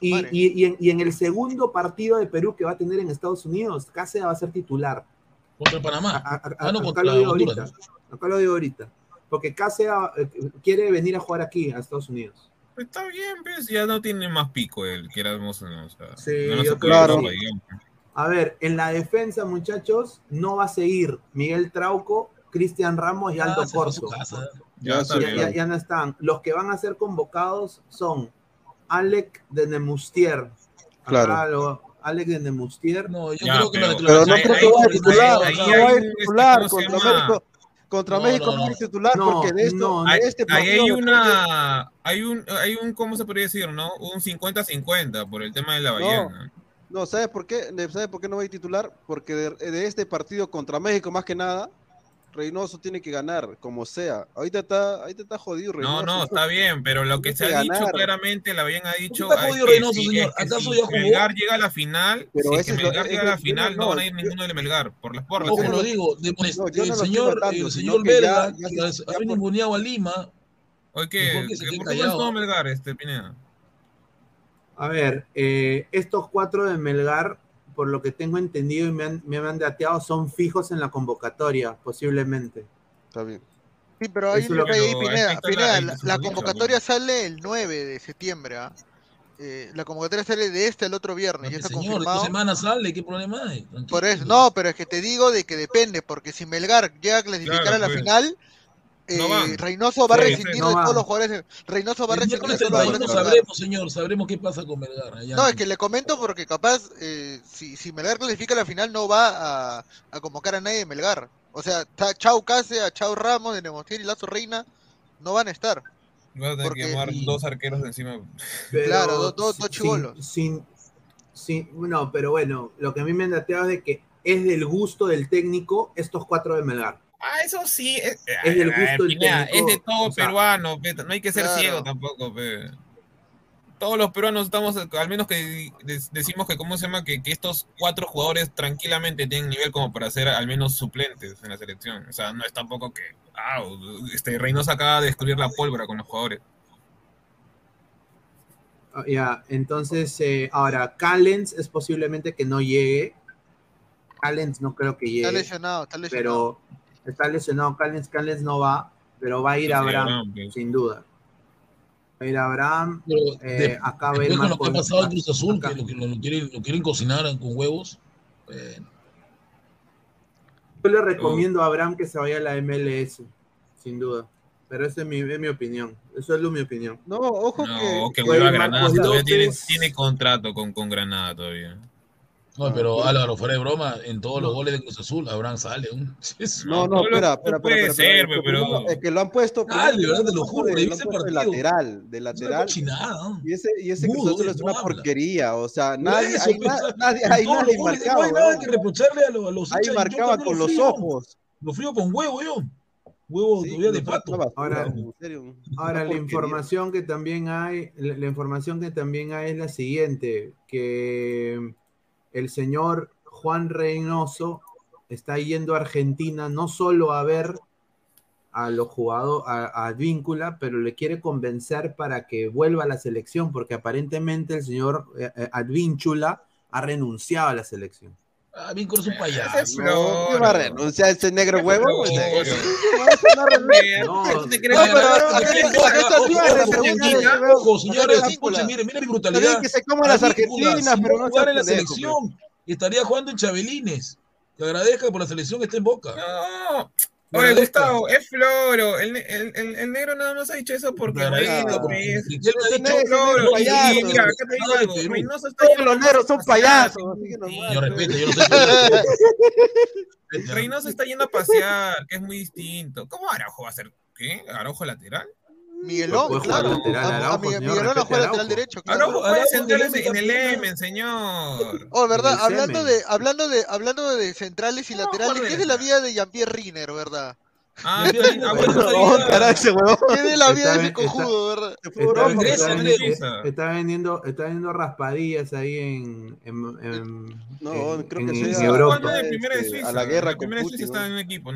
Y, y- y en, y en el segundo partido de Perú que va a tener en Estados Unidos, Cáceres va a ser titular. Contra Panamá. A- a- a- Ah, no, acá contra lo digo ahorita. Acá lo digo ahorita. Porque Cáceres eh, quiere venir a jugar aquí, a Estados Unidos. Está bien, pues ya no tiene más pico el que éramos. ¿no? O sea, Sí, no yo sí. digamos. A ver, en la defensa, muchachos, no va a seguir Miguel Trauco, Cristian Ramos y Ah, Aldo se fue a su Corso. Ya está Ya, ya- ya no están. Los que van a ser convocados son Alec de Nemustier. Acá Claro. lo- Alec de Nemustier. No, yo Ya, creo que pero- la Pero no creo que vaya a titular. No hay va a este, titular ¿cómo se contra? México. Contra No, México no, no no. titular No, porque de esto, no. de Ahí, este partido hay una, hay un, hay un, ¿cómo se podría decir, no? Un 50-50 por el tema de la que- No, ¿sabes por qué? ¿Sabes por qué no va a ir titular? Porque de, de este partido contra México más que nada, Reynoso tiene que ganar, como sea. Ahorita está, ahorita está jodido No, Reynoso. no, está bien, pero lo que Tiene se ha dicho claramente, la Bahía ha dicho. está es jodido que Reynoso, si- señor? es que ¿Acaso si ya jugó? Melgar llega a la final, Pero si es que Melgar es llega a la final, no- no van a ir ninguno de Melgar, por las porras. Ojo, pero- lo digo, de- No, no el señor, matando, el señor se- ha ninguneado a Lima, Oye, ¿qué? Que ¿Por qué no Melgar, este Pineda? A ver, eh, estos cuatro de Melgar, por lo que tengo entendido y me han, me han dateado, son fijos en la convocatoria, posiblemente. Está bien. Sí, pero hay es lo ahí, Pero ahí Pineda. Pineda, la, convocatoria sale el 9 de septiembre. ¿ah? Eh, la convocatoria sale de este al otro viernes. Ya está señor, confirmado. dos semanas sale, ¿qué problema hay? Tranquilo. Por eso, no, pero es que te digo de que depende, porque si Melgar llega a clasificar Claro, a la pues. final, eh, van. Reynoso va a rescindir no de van. todos los jugadores. Reynoso va a rescindir de todos los 31 jugadores. sabremos, señor, sabremos qué pasa con Melgar. allá. No, es que le comento porque capaz, eh, si, si Melgar clasifica a la final, no va a, a convocar a nadie de Melgar. O sea, ta- Chau Case, a Chau Ramos, de Nemostier y Lazo Reina no van a estar. Vas a tener Porque- que llamar dos arqueros de encima. Pero Claro, dos- dos- dos chibolos. Sin, sin, no, pero bueno, lo que a mí me han dateado es de que es del gusto del técnico estos cuatro de Melgar. Ah, eso sí. Es, Es del ah, gusto del Pineda, técnico, Es de todo o sea, peruano, pe, no hay que ser claro. ciego tampoco, pe. Todos los peruanos estamos, al menos que de- decimos que, ¿cómo se llama? Que, que estos cuatro jugadores tranquilamente tienen nivel como para ser al menos suplentes en la selección. O sea, no es tampoco que, ah, este Reynoso acaba de descubrir la pólvora con los jugadores. Ah, Ya, entonces, eh, ahora, Callens es posiblemente que no llegue. Callens no creo que Está llegue, lesionado, está lesionado. pero está lesionado Callens, Callens no va, pero va a ir Sí, Abraham, Abraham, sin duda. Va a ir Abraham, Pero eh, de- acá va a ir con lo que ha Marcos- pasado en Cruz Azul, acá. que lo, quieren, lo quieren cocinar con huevos. bueno, Yo le recomiendo a Abraham que se vaya a la MLS, sin duda. Pero esa es mi, es mi opinión. Eso es lo- mi opinión. No, ojo No, que. que vuelva a Granada. Todavía tiene, tiene contrato con, con Granada todavía. No, pero Álvaro, fuera de broma, en todos los goles de Cruz Azul, Abraham sale. un- No, no, espera, no espera, puede espera, ser, espera, pero- Es que lo han puesto. Dale, primero ¿verdad? Te lo juro, de- de lateral, de lateral. Y ese, y ese Cruz Azul es no una habla. porquería, o sea, nadie, eso, hay, pues, na- nadie, hay nadie marcado, No hay nada que reprocharle a los, a los Ahí marcaba con lo los frío. ojos. Lo frío con huevo, yo. Huevo Sí, todavía de pato. Ahora- en serio. Ahora, la información que también hay, la, la información que también hay es la siguiente, que el señor Juan Reynoso está yendo a Argentina no solo a ver a los jugadores, a, a Advíncula, pero le quiere convencer para que vuelva a la selección, porque aparentemente el señor eh, eh, Advíncula ha renunciado a la selección. Ah, Víncula es un payaso. No, ¿qué va a renunciar ese negro huevo? Pues, No, ¿Tú te crees No, que- pero ¿tú ¿a te qué- crees a que- qué estos ojo, días ojo, le ojo, preguntan Ñaña, ese huevo? Ojo, señores, Advíncula. escuchen, mire, mire mi brutalidad. bien que se coman las argentinas, pero no jugara en la selección, estaría jugando en Chabelines. Que agradezca por la selección que está en Boca. No. Oye. Gustavo, es Floro. El, el, el, el negro nada más ha dicho eso porque pues. si él me ha dicho, es Floro. Y, y mira, acá te digo algo. Reynoso está Todos yendo los negros son payasos. no. Yo respeto, yo no sé. Reynoso está yendo a pasear, que es muy distinto. ¿Cómo Araujo va a ser? ¿Qué? ¿Araujo lateral? Miguelón, claro. lateral, A- a Araujo, Miguel- señor, Miguelón juega a lateral derecho, claro. Araujo juega Araujo central en el en Emen, señor. Oh, ¿verdad? En Hablando de, hablando de, hablando de centrales y No, laterales. ¿qué es de la vida de Jean-Pierre Riner, verdad? Ah, está bien. Ah, bueno, está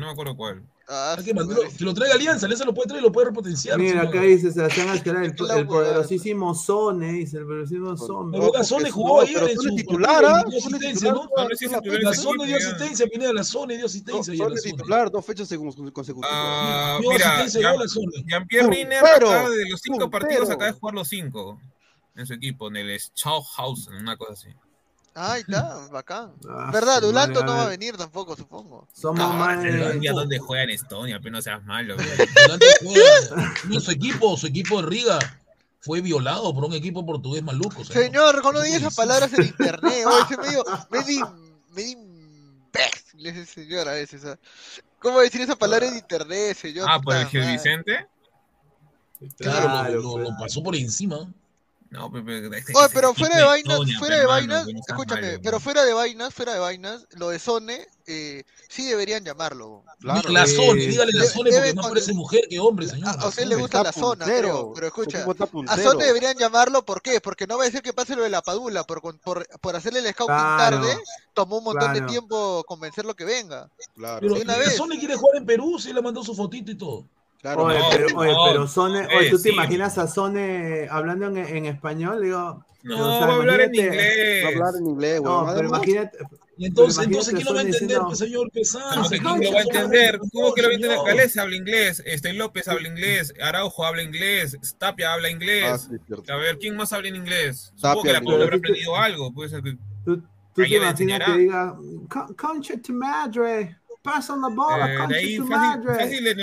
No, se lo traiga Alianza, Alianza lo puede traer y lo puede repotenciar. Mira, acá dice Sebastián Mascará, el, el poderosísimo Sone, dice el poderosísimo Sone. Boca Sone jugó ayer en titular. La Sone dio asistencia, Pineda, la Sone dio asistencia. Titular, dos fechas consecutivas. Ah, mira, Jean-Pierre Riner, de los cinco partidos, acaba de jugar los cinco en su equipo, en el Schauhausen, una cosa así. Ah, ahí está, bacán. Ah, ¿Verdad? Dulanto no va a venir tampoco, supongo. Somos más. ¿Ya dónde juega en Estonia? Pero no seas malo. juega, no, su equipo, su equipo de Riga fue violado por un equipo portugués maluco. Señor, señor no, esas palabras en internet. Oye, se me dio, me di, me a veces. ¿Cómo decir esa palabra en internet, señor? Ah, por el Gil Vicente. Claro, lo, lo pasó por encima. No, este pero, pero, pero fuera de vainas, fuera de vainas, escúchame, pero fuera de vainas, fuera de vainas, lo de Sone, eh, sí deberían llamarlo. La Sone, eh, dígale la Sone porque más parece mujer que hombre, señor. A, usted le gusta la zona, creo, pero escucha, a Sone deberían llamarlo, ¿por qué? Porque no va a decir que pase lo de la Padula, por, por, por hacerle el scouting tarde, tomó un montón de tiempo convencerlo que venga. Claro. Pero una vez. la quiere jugar en Perú, sí le mandó su fotito y todo. Claro, oye, no, pero, oye, pero Sone, oye, ¿tú sí. te imaginas a Sone hablando en, en español? Digo, no, o sea, va a hablar en inglés. Va a hablar en inglés, no, pero imagínate. Y entonces, entonces ¿quién lo va a entender, diciendo, pues, señor Pesán? No, ¿Quién lo va a entender? ¿Cómo que lo va a entender? Calés habla inglés, este López habla inglés, Araujo habla inglés, Tapia habla inglés. Ah, sí, a ver, ¿quién más habla en inglés? Tapia Supongo que la palabra habrá aprendido algo. Puede ser que. Tú, tú te imaginas que diga, concha tu madre. Pasan la bola, eh, de ahí fácil, fácil de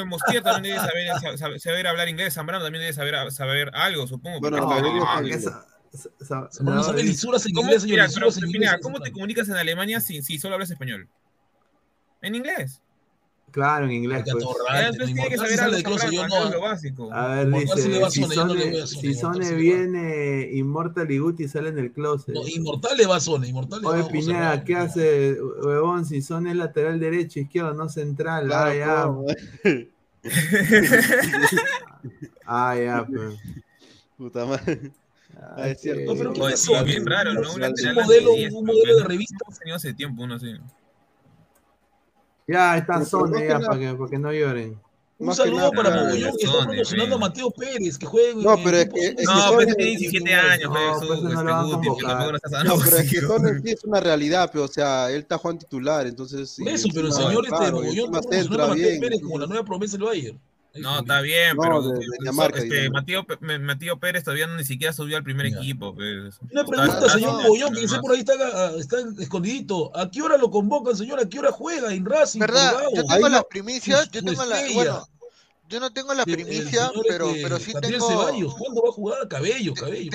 también debe saber, saber, hablar inglés, Zambrano también debe saber, saber algo, supongo. Bueno, no, no, ¿Cómo te comunicas en Alemania si solo hablas español? En inglés. Claro, en inglés. Pues. Entonces. A ver, dice, si Sone, viene Inmortal y Guti sale en el closet. Inmortal le va a Sone, Inmortal Oye, no, Pineda, ¿qué hace, huevón? Si Sone es lateral derecho, izquierdo, no central. Ah, claro, ah, ya. ah, ya, pues. Puta madre. Ah, ah, es cierto. No, pero bien. Un, modelo, de revista. hace tiempo, uno así. Ya, está Sone, ya, para que, para que no lloren. Un saludo para Mogollón, que está promocionando a Mateo Pérez, que juega No, pero es que... no, pero tiene 17 años, no, pero es que pues, Sone sí es una realidad, pero, o sea, él está jugando titular, entonces... Eso, pero el señor este Mogollón promocionando a Mateo Pérez como la nueva promesa del Bayern. No, está bien, pero de, este, Mateo, Mateo, Pérez todavía no, ni siquiera subió al primer equipo. Pues. Una pregunta, señor Mogollón, que dice por ahí está, ah, está, escondidito. ¿A qué hora lo convocan, señor? ¿A qué hora juega en Racing? ¿Verdad? Yo tengo las primicias, yo tengo la, bueno, yo no tengo la primicia, pero, este, pero sí tengo. ¿Cuándo va a jugar cabello? cabello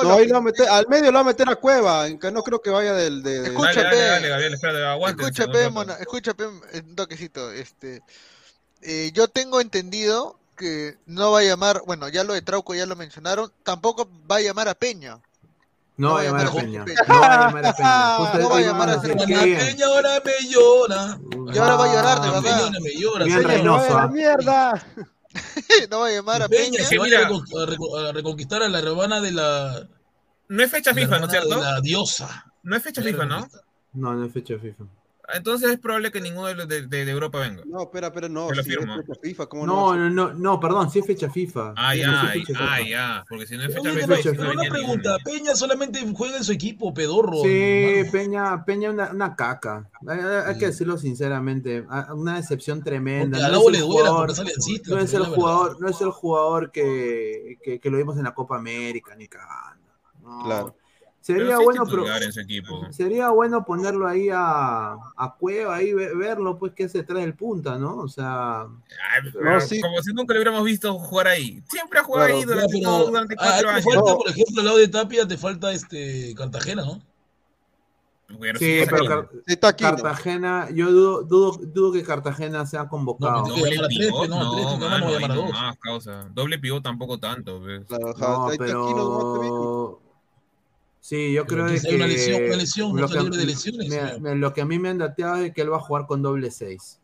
no, ahí lo al medio lo va a meter a Cueva, en que no creo que vaya del. De, Escúchame, dale, dale, dale, Gabriel, espérate, aguante. Escúchame, un toquecito. Este, eh, yo tengo entendido que no va a llamar, bueno, ya lo de Trauco ya lo mencionaron, tampoco va a llamar a Peña. No, va a llamar a Peña. No va a llamar a Peña. No va a llamar a Peña. Ahora me llora. Y ahora va a llorar, de ah, verdad. Me. Bien Reynoso. Ah. mierda! no va a llamar a Peña. Peña se va a, reconquistar a la rebana de la... No es fecha FIFA, ¿no es cierto? la diosa. No es fecha FIFA, ¿no? No, no es fecha FIFA. Entonces es probable que ninguno de los de, de, de Europa venga. No, espera, espera, no. Si es fecha FIFA, ¿cómo no, no, no, no, perdón, si es fecha FIFA. Ah, ya, sí, ah, ya. Porque si no es fecha FIFA. Pero, no una pregunta. Peña solamente juega en su equipo, pedorro. Sí. Peña, Peña una, una caca. Hay, hay, que decirlo sinceramente. Una decepción tremenda. Porque no, es el jugador, no es el jugador, no es el jugador que, que, que, lo vimos en la Copa América, ni cagando. No. Claro. Sería bueno, sería bueno ponerlo ahí a, a Cueva, ahí verlo, pues que se trae el punta, ¿no? O sea, como si nunca lo hubiéramos visto jugar ahí. Siempre ha jugado ahí durante, cuatro años. Falta, por ejemplo, al lado de Tapia te falta este Cartagena, ¿no? Sí, pero está aquí, Cartagena, yo dudo, dudo, dudo, que Cartagena sea convocado. Doble pivot, no, no, no, no, doble pivot tampoco tanto. Pues. No. Sí, yo creo que. Hay una lesión, una lesión, lo, que, de lo que a mí me han dateado es que él va a jugar con doble 6.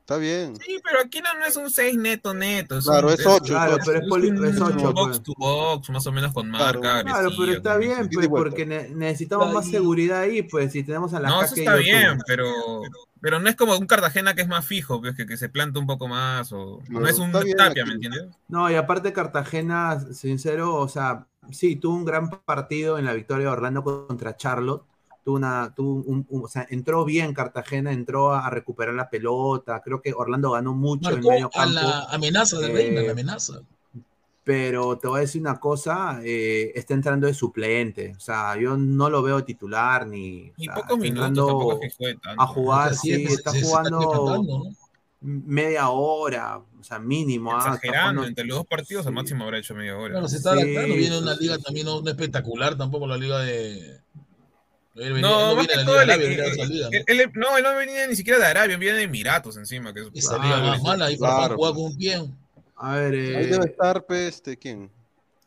Está bien. Sí, pero aquí no, es un 6 neto, neto. Claro, es 8. Claro, pero es, poli, es 8. Pues. Box to box, más o menos con marca. Claro, pero está bien, pues, porque necesitamos más seguridad ahí, pues si tenemos a la No, eso está bien, pero, pero no es como un Cartagena que es más fijo, pues, que, que se planta un poco más. O, no es un Tapia, ¿me entiendes? No, y aparte Cartagena, sincero, o sea, sí, tuvo un gran partido en la victoria de Orlando contra Charlotte. Tuvo una, tuvo un, un- o sea, entró bien Cartagena, entró a recuperar la pelota. Creo que Orlando ganó mucho en Marcó medio a campo. la amenaza de Eh, Reina, la amenaza. Pero te voy a decir una cosa, eh, está entrando de suplente. O sea, yo no lo veo titular ni. Y o sea, pocos minutos, a jugar, Sí, está se- se está jugando. Media hora, o sea, mínimo. ah, Exagerando, jugando- entre los dos partidos al máximo habrá hecho media hora. Claro, se está Sí, adaptando. Viene sí, una sí, liga sí. también no, no espectacular, tampoco la liga de. Venía- No, no más viene que de la todo, Liga ¿no? él- no, él no venía ni siquiera de Arabia, viene de Emiratos encima. Que es- Esa Ah, liga más sí. mala, ahí para Claro, jugar con un pie. A ver, Ahí eh, debe estar, pues, este, ¿quién?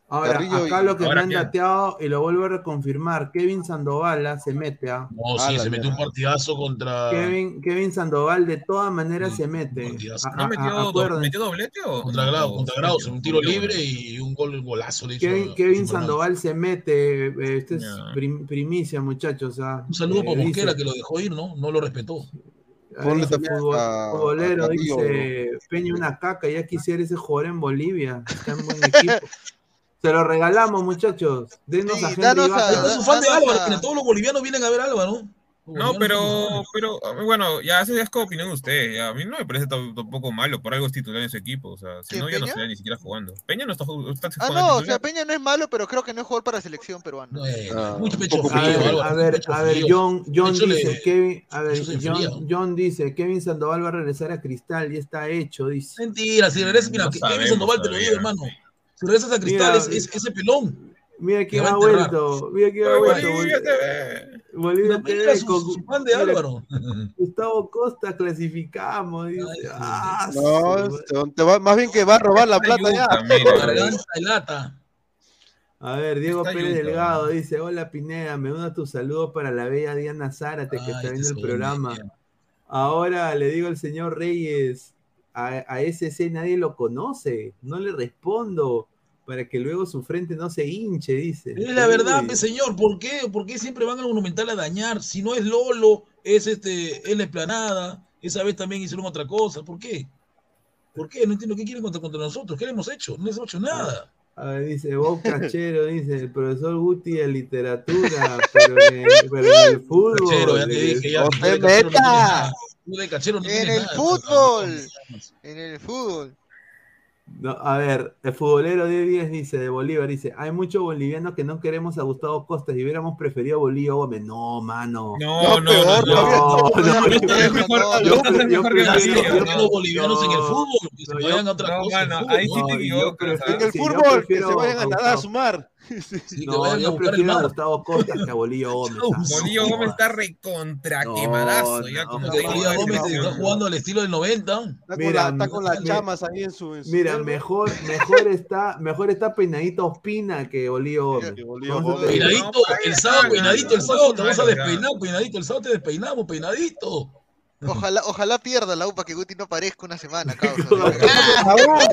Ahora, Carrillo acá y- lo que me ¿Ahora han dateado y lo vuelvo a reconfirmar, Kevin Sandoval ah, se mete a No, Ah, sí, se metió un partidazo contra. Kevin, Kevin Sandoval de todas maneras Sí, se mete. A- a- ¿No a- metió, do- acuérdense, metió doblete o? Contra Grau, contra Grau, un tiro libre y un gol golazo le hizo Kevin, a-. Sandoval se mete. eh, Este es prim- primicia, muchachos. ah. Un saludo Eh, para Mosquera que lo dejó ir, ¿no? No lo respetó. ah, Ponle futbolero, dice Peña una caca, ya quisiera ese jugador en Bolivia. Está en buen equipo. Se lo regalamos, muchachos. Denos Sí, a. Pero es un fan de Álvaro, todos los bolivianos vienen a ver a Álvaro. No, pero, pero, bueno, ya eso ya es como opinión de ustedes. ya. A mí no me parece tam- tampoco malo, por algo es titular en su equipo. O sea, si ¿Quién, no, ya no estaría ni siquiera jugando. Peña no está, está Ah, jugando no, o sea, Peña no es malo, pero creo que no es jugador para selección peruana. No, eh, Ah, mucho pecho poco A ver, a ver, pecho a ver. John, John le- dice, Kevin, a ver. John, John dice, Kevin Sandoval va a regresar a Cristal, ya está hecho, dice. Mentira, si regresas, mira, No que Kevin sabemos Sandoval te lo digo, hermano. Si regresas a Cristal, Mira, es, es- ese pelón. Mira quién va a ha vuelto, mira quién ha vuelto. Bolivia Bol- TV. Bolivia TV su, con su fan de Álvaro. Gustavo Costa clasificamos, dice. Ay, Ah, No, te va- más bien que va a robar la plata ya. Mira. Garganta y lata. A ver, Diego Está Pérez yuca. Delgado dice, hola Pineda, me uno tus saludos para la bella Diana Zárate que está este viendo el programa. Ahora le digo al señor Reyes, a, a SC nadie lo conoce, no le respondo, para que luego su frente no se hinche, dice. Es la verdad, Uy. pe, señor. ¿Por qué? ¿Por qué siempre van al Monumental a dañar? Si no es Lolo, es este, es la esplanada. Esa vez también hicieron otra cosa. ¿Por qué? ¿Por qué? No entiendo qué quieren contra, contra nosotros. ¿Qué le hemos hecho? No les hemos hecho nada. A ver, dice Bob Cachero, dice el profesor Guti de literatura, pero en, pero en el fútbol. Cachero, ya te dije, ya. ¡No tú te de Cachero no tienes metas! De Cachero no En el nada. fútbol. En el fútbol. No, a ver, el futbolero de 10 dice, de Bolívar, dice, hay muchos bolivianos que no queremos a Gustavo Costas y hubiéramos preferido a Bolívar Gómez. No, mano. No, no, no. peor, no. Yo- prefiero- bolivianos en el No, fútbol, que se vayan a otra no, cosa. en el fútbol, que se vayan a nadar a Gustavo. Sí, No, yo prefiero a. Gustavo Costas que a Bolívar Gómez. ah. Bolillo Gómez está recontra No, quemadazo. Ya no, como digo, Bolívar la Gómez está jugando al estilo del 90. Está con, Mira, la- está con las mira, chamas ahí en su. En su Mira, mejor, mejor está, mejor está peinadito Ospina que Bolívar Gómez. Peinadito, el ya, sábado, ya, peinadito, el ya, sábado ya, te vas a ya. despeinar, peinadito, el sábado te despeinamos, peinadito. Ojalá, ojalá pierda la UPA que Guti no parezca una semana, U,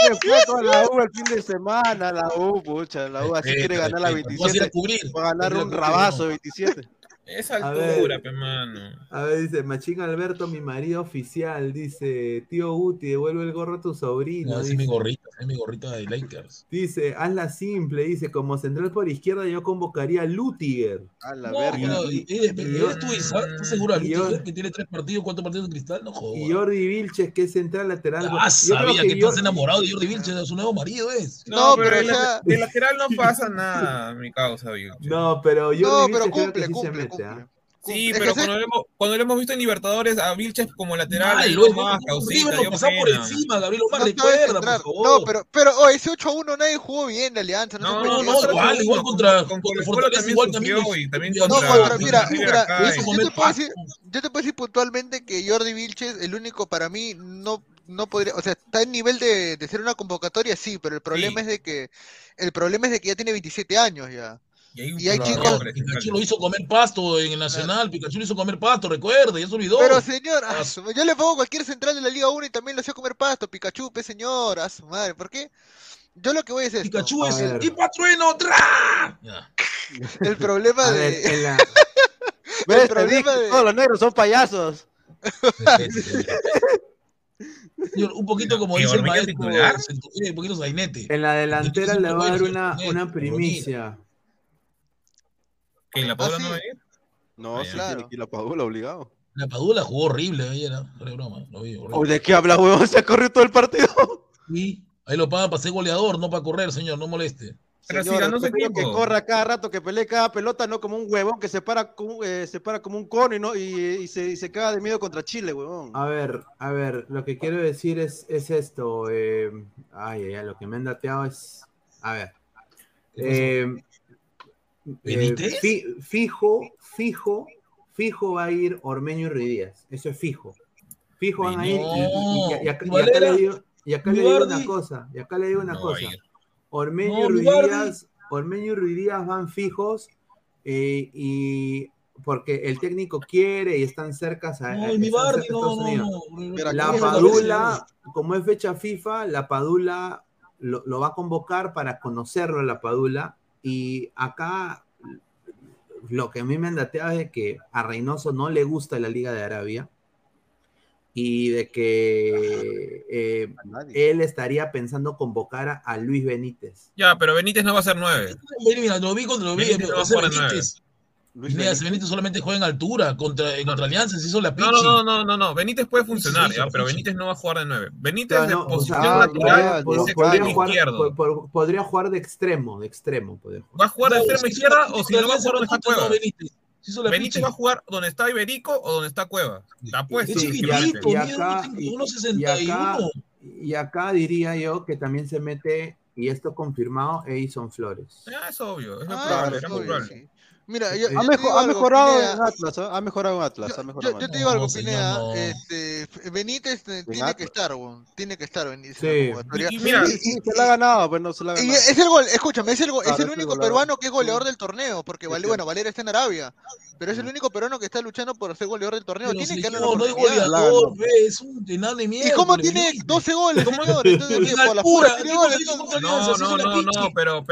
se fue la U el fin de semana, la U, pucha, la U así quiere Respeta, ganar la respeta. Vas a ir a 27, cubrir. va a ganar un rabazo ¿no? de 27. Esa A altura, ver. pe mano. A ver, dice Machín Alberto, mi marido oficial, dice, tío Guti, devuelve el gorro a tu sobrino. No, es dice. mi gorrita, esa es mi gorrita de Lakers. Dice, hazla simple, dice, como central por izquierda yo convocaría a Lutiger. A la No, verga. pero, Y- ¿eres, y- eres tú, Isa? ¿Estás seguro y yo- Lutiger, que tiene tres partidos, cuatro partidos de cristal? No jodas. Y Jordi Vilches, que es central lateral. Ah, Yo creo sabía que, yo- estás enamorado de Jordi Vilches, su nuevo marido es. No, pero, pero el, ya- de lateral no pasa nada, mi causa, Vilche. No, pero Jordi No, Vilches pero cumple, sí cumple, ¿ah? Sí, pero cuando lo, hemos, cuando lo hemos visto en Libertadores, a Vilches como lateral, no, causita, no, dio pasar por encima, Gabriel Omar, No recuerda, centrar. por favor. No, pero, pero oh, ese 8 a 1 nadie jugó bien de Alianza. No, No, no, igual, igual con- contra- con Fortaleza, también igual también sufrió los- y también No, No, contra- mira, mira, acá, yo, te puedo decir, yo te puedo decir puntualmente que Jordi Vilches, el único para mí, no, no podría, o sea, está en nivel de, de ser una convocatoria, sí, pero el problema Sí. es de que, el problema es de que ya tiene 27 años ya. Y hay, Y chicos- Pikachu lo hizo comer pasto en el Nacional, Pikachu lo hizo comer pasto, recuerde, ya se olvidó. Pero señor, Ah, a su- yo le pongo cualquier central de la Liga 1 y también lo hacía comer pasto, Pikachu, pe señor, a su madre, ¿por qué? Yo lo que voy a decir Pikachu A es el y patrueno, ¡tra! Ya. el problema de ver, en la, ¿Ves? Te problema de- Todos los negros son payasos. Señor, un poquito como ¿Y dice el maestro, titular? Un poquito sainete. En la delantera le va a dar una, una primicia. ¿Que la Paula no va a ir? No, Ah, sí, ya. tiene que ir la Padula obligado. La Padula jugó horrible ayer, ¿no? De broma, lo vi, horrible. ¿De qué habla, huevón? Se ha corrido todo el partido. Sí, ahí lo pagan para ser goleador, no para correr, señor, no moleste. Pero si Señor, ganó su prefiero que corra cada rato, que pelee cada pelota, no como un huevón que se para como, eh, se para como un cono y, no, y, y se, y se caga de miedo contra Chile, huevón. A ver, a ver, lo que quiero decir es, es esto. eh, ay, ay, ay, lo que me han dateado es. A ver. eh, eh, fijo, fijo, fijo va a ir Ormeño y Ruidíaz. Eso es fijo. Fijo van a ir. y- y- y- y acá- ¿Y y acá Valera? le digo, y acá le digo una cosa. Y acá le digo una No cosa. Ormeño No. Ruidíaz, Ormeño y Ruidíaz van fijos eh, y porque el técnico quiere y están cerca a, No, mi Estados Unidos. Pero La Padula, como es fecha FIFA, la Padula lo, lo va a convocar para conocerlo, la Padula. Y acá lo que a mí me han dateado es de que a Reynoso no le gusta la Liga de Arabia y de que eh, él estaría pensando convocar a, a Luis Benítez. Ya, pero Benítez no va a ser nueve. Mira, lo vi cuando lo vi, Benítez no va a Benítez. Luis Benítez. Benítez solamente juega en altura, contra, en contra Alianza, se hizo la No, pichi. no, no, no, no, no. Benítez puede funcionar, Sí, sí, ya, sí, pero. Benítez no va a jugar de nueve. Benítez sea, de no, o posición sea, ah, ya, podría, extremo jugar, izquierdo. po- po- podría jugar de extremo, de extremo. podría jugar. ¿Va a jugar de hizo izquierda la o si no va a jugar donde está Cueva? Benítez. La Benítez va a jugar donde está Iberico o donde está Cueva. Está puesto. Es chiquitito, y acá- y- unos y 61. acá- Y acá diría yo que también se mete, y esto confirmado, Edison Flores. Ya, es obvio, es muy Ah, probable, obvio, sí. Mira, Eh, yo, eh, yo Ha, te mejo- digo ha algo, mejorado en Atlas, ¿ah? ha mejorado en Atlas, ha Yo, mejorado te digo algo, No, Pineda. no. Este, Benítez eh, tiene que estar, weón. Tiene que estar Benítez. Sí. en la convocatoria. Y- y mira, Sí, sí, se la ha ganado, pero no se la ha Y ganado. es el gol, escúchame, es el, Claro, es el es el único goleador. peruano que es goleador del torneo, porque Sí, Vale- sí. bueno, Valera está en Arabia, pero es el único peruano que está luchando por ser goleador del torneo. Pero Tiene que una no es goleador, es un de mierda. ¿Y cómo tiene Benítez. 12 goles, No, no, no, no, pero,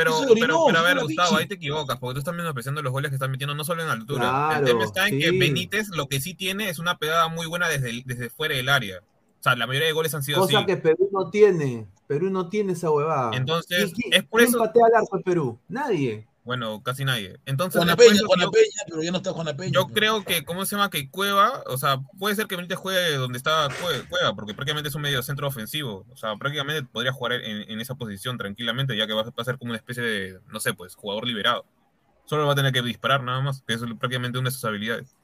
a ver, Gustavo, ahí te equivocas, porque tú estás menospreciando los goles que están metiendo no solo en altura. Claro, el tema está en que. Benítez lo que sí tiene es una pegada muy buena desde, el- desde fuera del área. O sea, la mayoría de goles han sido Cosa así. que Perú no tiene. Perú no tiene esa huevada. Entonces, ¿Y qui- es por ¿quién eso- patea al arco de Perú? Nadie. Bueno, casi nadie. Entonces, Juana Peña, Juana yo- Peña, pero ya no está Juana Peña. Yo pues. creo que, ¿cómo se llama? Que Cueva, o sea, puede ser que Benítez juegue donde está Cue- Cueva, porque prácticamente es un medio centro ofensivo. O sea, prácticamente podría jugar en, en esa posición tranquilamente, ya que va, va a ser como una especie de, no sé, pues, jugador liberado. Solo va a tener que disparar nada más, que es prácticamente una de sus habilidades.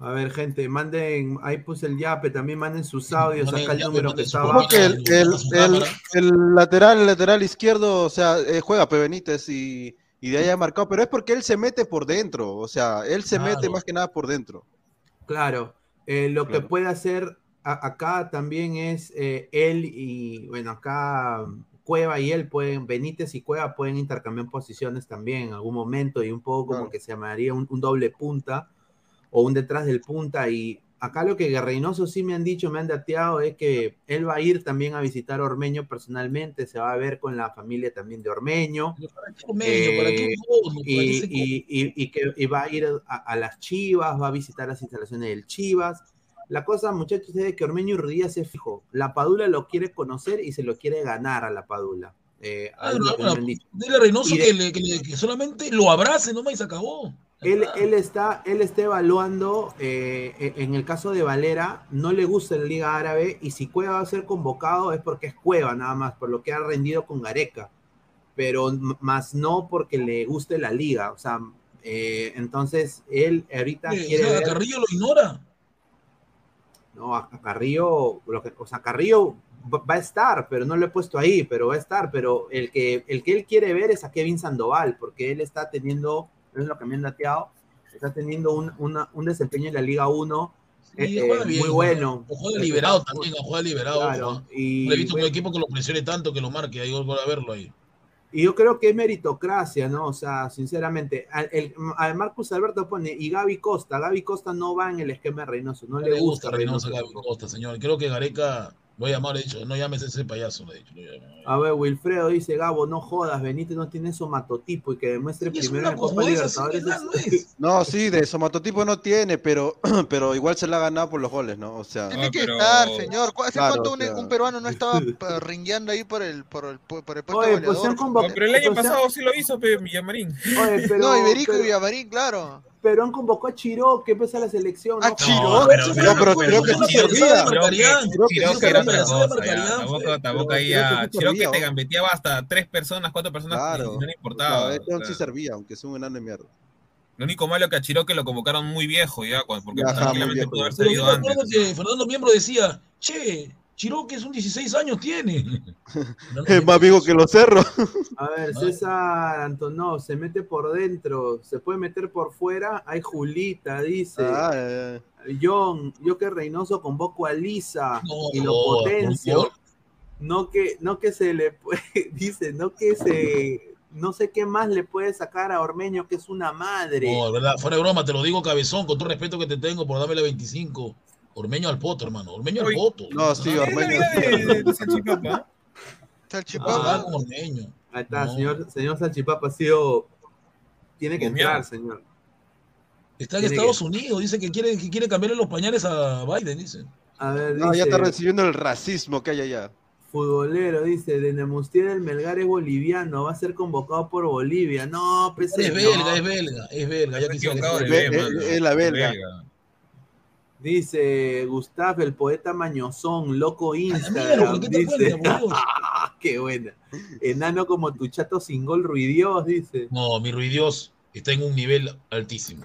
A ver, gente, manden, ahí puse el yape, también manden sus audios, acá el número que está abajo. que el, el, Su el, cámara. el lateral, el lateral izquierdo, o sea, eh, juega P. Benítez y, y de ahí ha marcado, pero es porque él se mete por dentro, o sea, él se Claro. mete más que nada por dentro. Claro, eh, lo que puede hacer a- acá también es eh, él y, bueno, acá Cueva y él pueden, Benítez y Cueva pueden intercambiar posiciones también en algún momento y un poco como Claro. que se llamaría un, un doble punta o un detrás del punta y acá lo que Reynoso sí me han dicho, me han dateado es que él va a ir también a visitar a Ormeño personalmente, se va a ver con la familia también de Ormeño. Pero ¿Para qué Ormeño? ¿Para qué Eh, y, que y va a ir a, a las Chivas, va a visitar las instalaciones del Chivas. La cosa, muchachos, es de que Ormeño Ruidíaz se fijó. La Padula lo quiere conocer y se lo quiere ganar a la Padula. Eh, Ah, es no. Dile a Reynoso de- que, le- que le- que solamente lo abrace nomás y se acabó. Él, está. él está, él está evaluando, eh, en el caso de Valera, no le gusta la Liga Árabe y si Cueva va a ser convocado es porque es Cueva nada más, por lo que ha rendido con Gareca, pero más no porque le guste la liga, o sea, eh, entonces él ahorita Eh, o quiere sea, ver- Carrillo lo ignora. No, a a Carrillo, lo que, o sea, Carrillo va a estar, pero no lo he puesto ahí, pero va a estar, pero el que, el que él quiere ver es a Kevin Sandoval, porque él está teniendo, es lo que me han dateado, está teniendo un, una- un desempeño en la Liga 1 Sí, eh, eh, muy bueno. O juega liberado también, o juega liberado. Claro, No he visto un equipo que lo presione tanto que lo marque. Ahí voy a verlo ahí. Y yo creo que es meritocracia, ¿no? O sea, sinceramente, al- el, a Marcus Alberto pone, y Gaby Costa, Gaby Costa no va en el esquema de Reynoso, no, No le gusta Reynoso, Reynoso. Gaby Costa, señor. Creo que Gareca Voy a llamar, he dicho, no llames a ese payaso, le he dicho. A ver, Wilfredo dice, Gabo, no jodas, Benítez no tiene somatotipo y que demuestre primero en Copa. No es- es. No, sí, de somatotipo no tiene, pero, pero igual se la ha ganado por los goles, ¿no? O sea, Tiene Ah, que pero- estar, señor. ¿Cu- ¿Hace Claro, cuánto un, sea. un peruano no estaba ringueando ahí por el, por el, por el puesto Oye, de pues? No, pero el año pues, pasado sí lo hizo, Villamarín. Oye, pero, No, Iberico pero, y Villamarín, claro. Pero han convocado a Chiro, que pesa la selección. A ¿no? Chiro. No, pero, No, pero, pero pero, creo que Chiro- sí servía. Chiro que- era otra cosa, Tampoco, ahí que te ¿no? gambeteaba hasta tres personas, cuatro personas, claro. no le sea, importaba. este o sí sea. servía, aunque es un enano de mierda. Lo único malo que a Chiro que lo convocaron muy viejo ya, cuando- porque tranquilamente pudo haber salido antes. Fernando Miembro decía, che, Chiroque es un 16 años tiene. Es más viejo que los cerros. A ver. César Antonov se mete por dentro, se puede meter por fuera. Hay Julita, dice. Ah, eh, John, yo que Reynoso convoco a Lisa No, y lo potencio. No que, no que se le puede, dice, no que se, no sé qué más le puede sacar a Ormeño, que es una madre. No, verdad, fuera de broma, te lo digo, cabezón, con todo el respeto que te tengo por darme la 25. Ormeño al poto, hermano. Ormeño al poto. No, sí, Ah, ¿Qué es Ormeño. Salchipapa? Salchipapa. ah, con Ormeño. Ahí está, No. señor, señor Salchipapa ha sido, tiene que entrar, señor. Está en Tiene Estados Unidos, dice que quiere, que quiere cambiarle los pañales a Biden, dice. A ver, No, ya está recibiendo el racismo que hay allá. futbolero, dice, de Nemustier del Melgar es boliviano, va a ser convocado por Bolivia. No, pues Es no. belga, es belga, es belga. Ya es- mano. es la belga. Dice Gustav, el poeta mañozón, loco Instagram. ¿por qué te dice, qué buena. Enano como tu chato sin gol ruidios, dice. No, mi ruidios está en un nivel altísimo.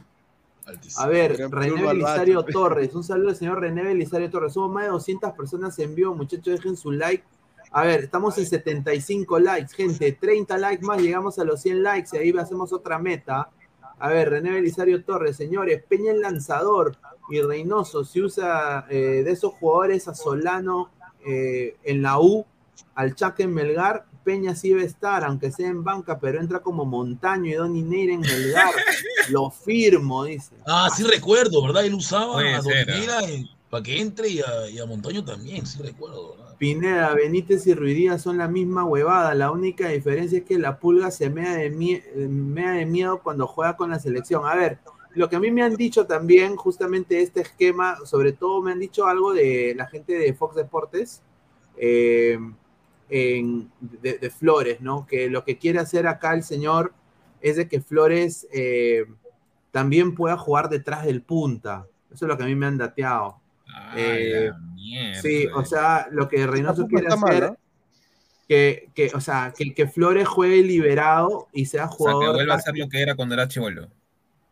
Altísimo. A ver, René Belisario. Torres. Un saludo al señor René Belisario Torres. Somos más de 200 personas en vivo, muchachos, dejen su like. A ver, estamos en 75 likes, gente. 30 likes más, llegamos a los 100 likes y ahí hacemos otra meta. A ver, René Belisario Torres, señores, Peña el lanzador y Reynoso, si usa eh, de esos jugadores a Solano eh, en la U, al Chaque en Melgar, Peña sí debe estar, aunque sea en banca, pero entra como Montaño y Donny Neira en Melgar. Lo firmo, dice. Ah, sí recuerdo, ¿verdad? Él usaba Puede a Dominera para que entre y a, y a Montaño también, sí recuerdo, ¿verdad? Pineda, Benítez y Ruidía son la misma huevada. La única diferencia es que la pulga se mea de, mie- mea de miedo cuando juega con la selección. A ver, lo que a mí me han dicho también, justamente este esquema, sobre todo me han dicho algo de la gente de Fox Deportes, eh, en- de, de Flores, ¿no? Que lo que quiere hacer acá el señor es de que Flores eh, también pueda jugar detrás del punta. Eso es lo que a mí me han dateado. Ah, Eh. Sí, o sea, lo que Reynoso quiere mal, hacer, ¿no? que, que, o sea, que, que Flores juegue liberado y sea O sea, que jugador. vuelva a ser lo que era cuando era chivolo.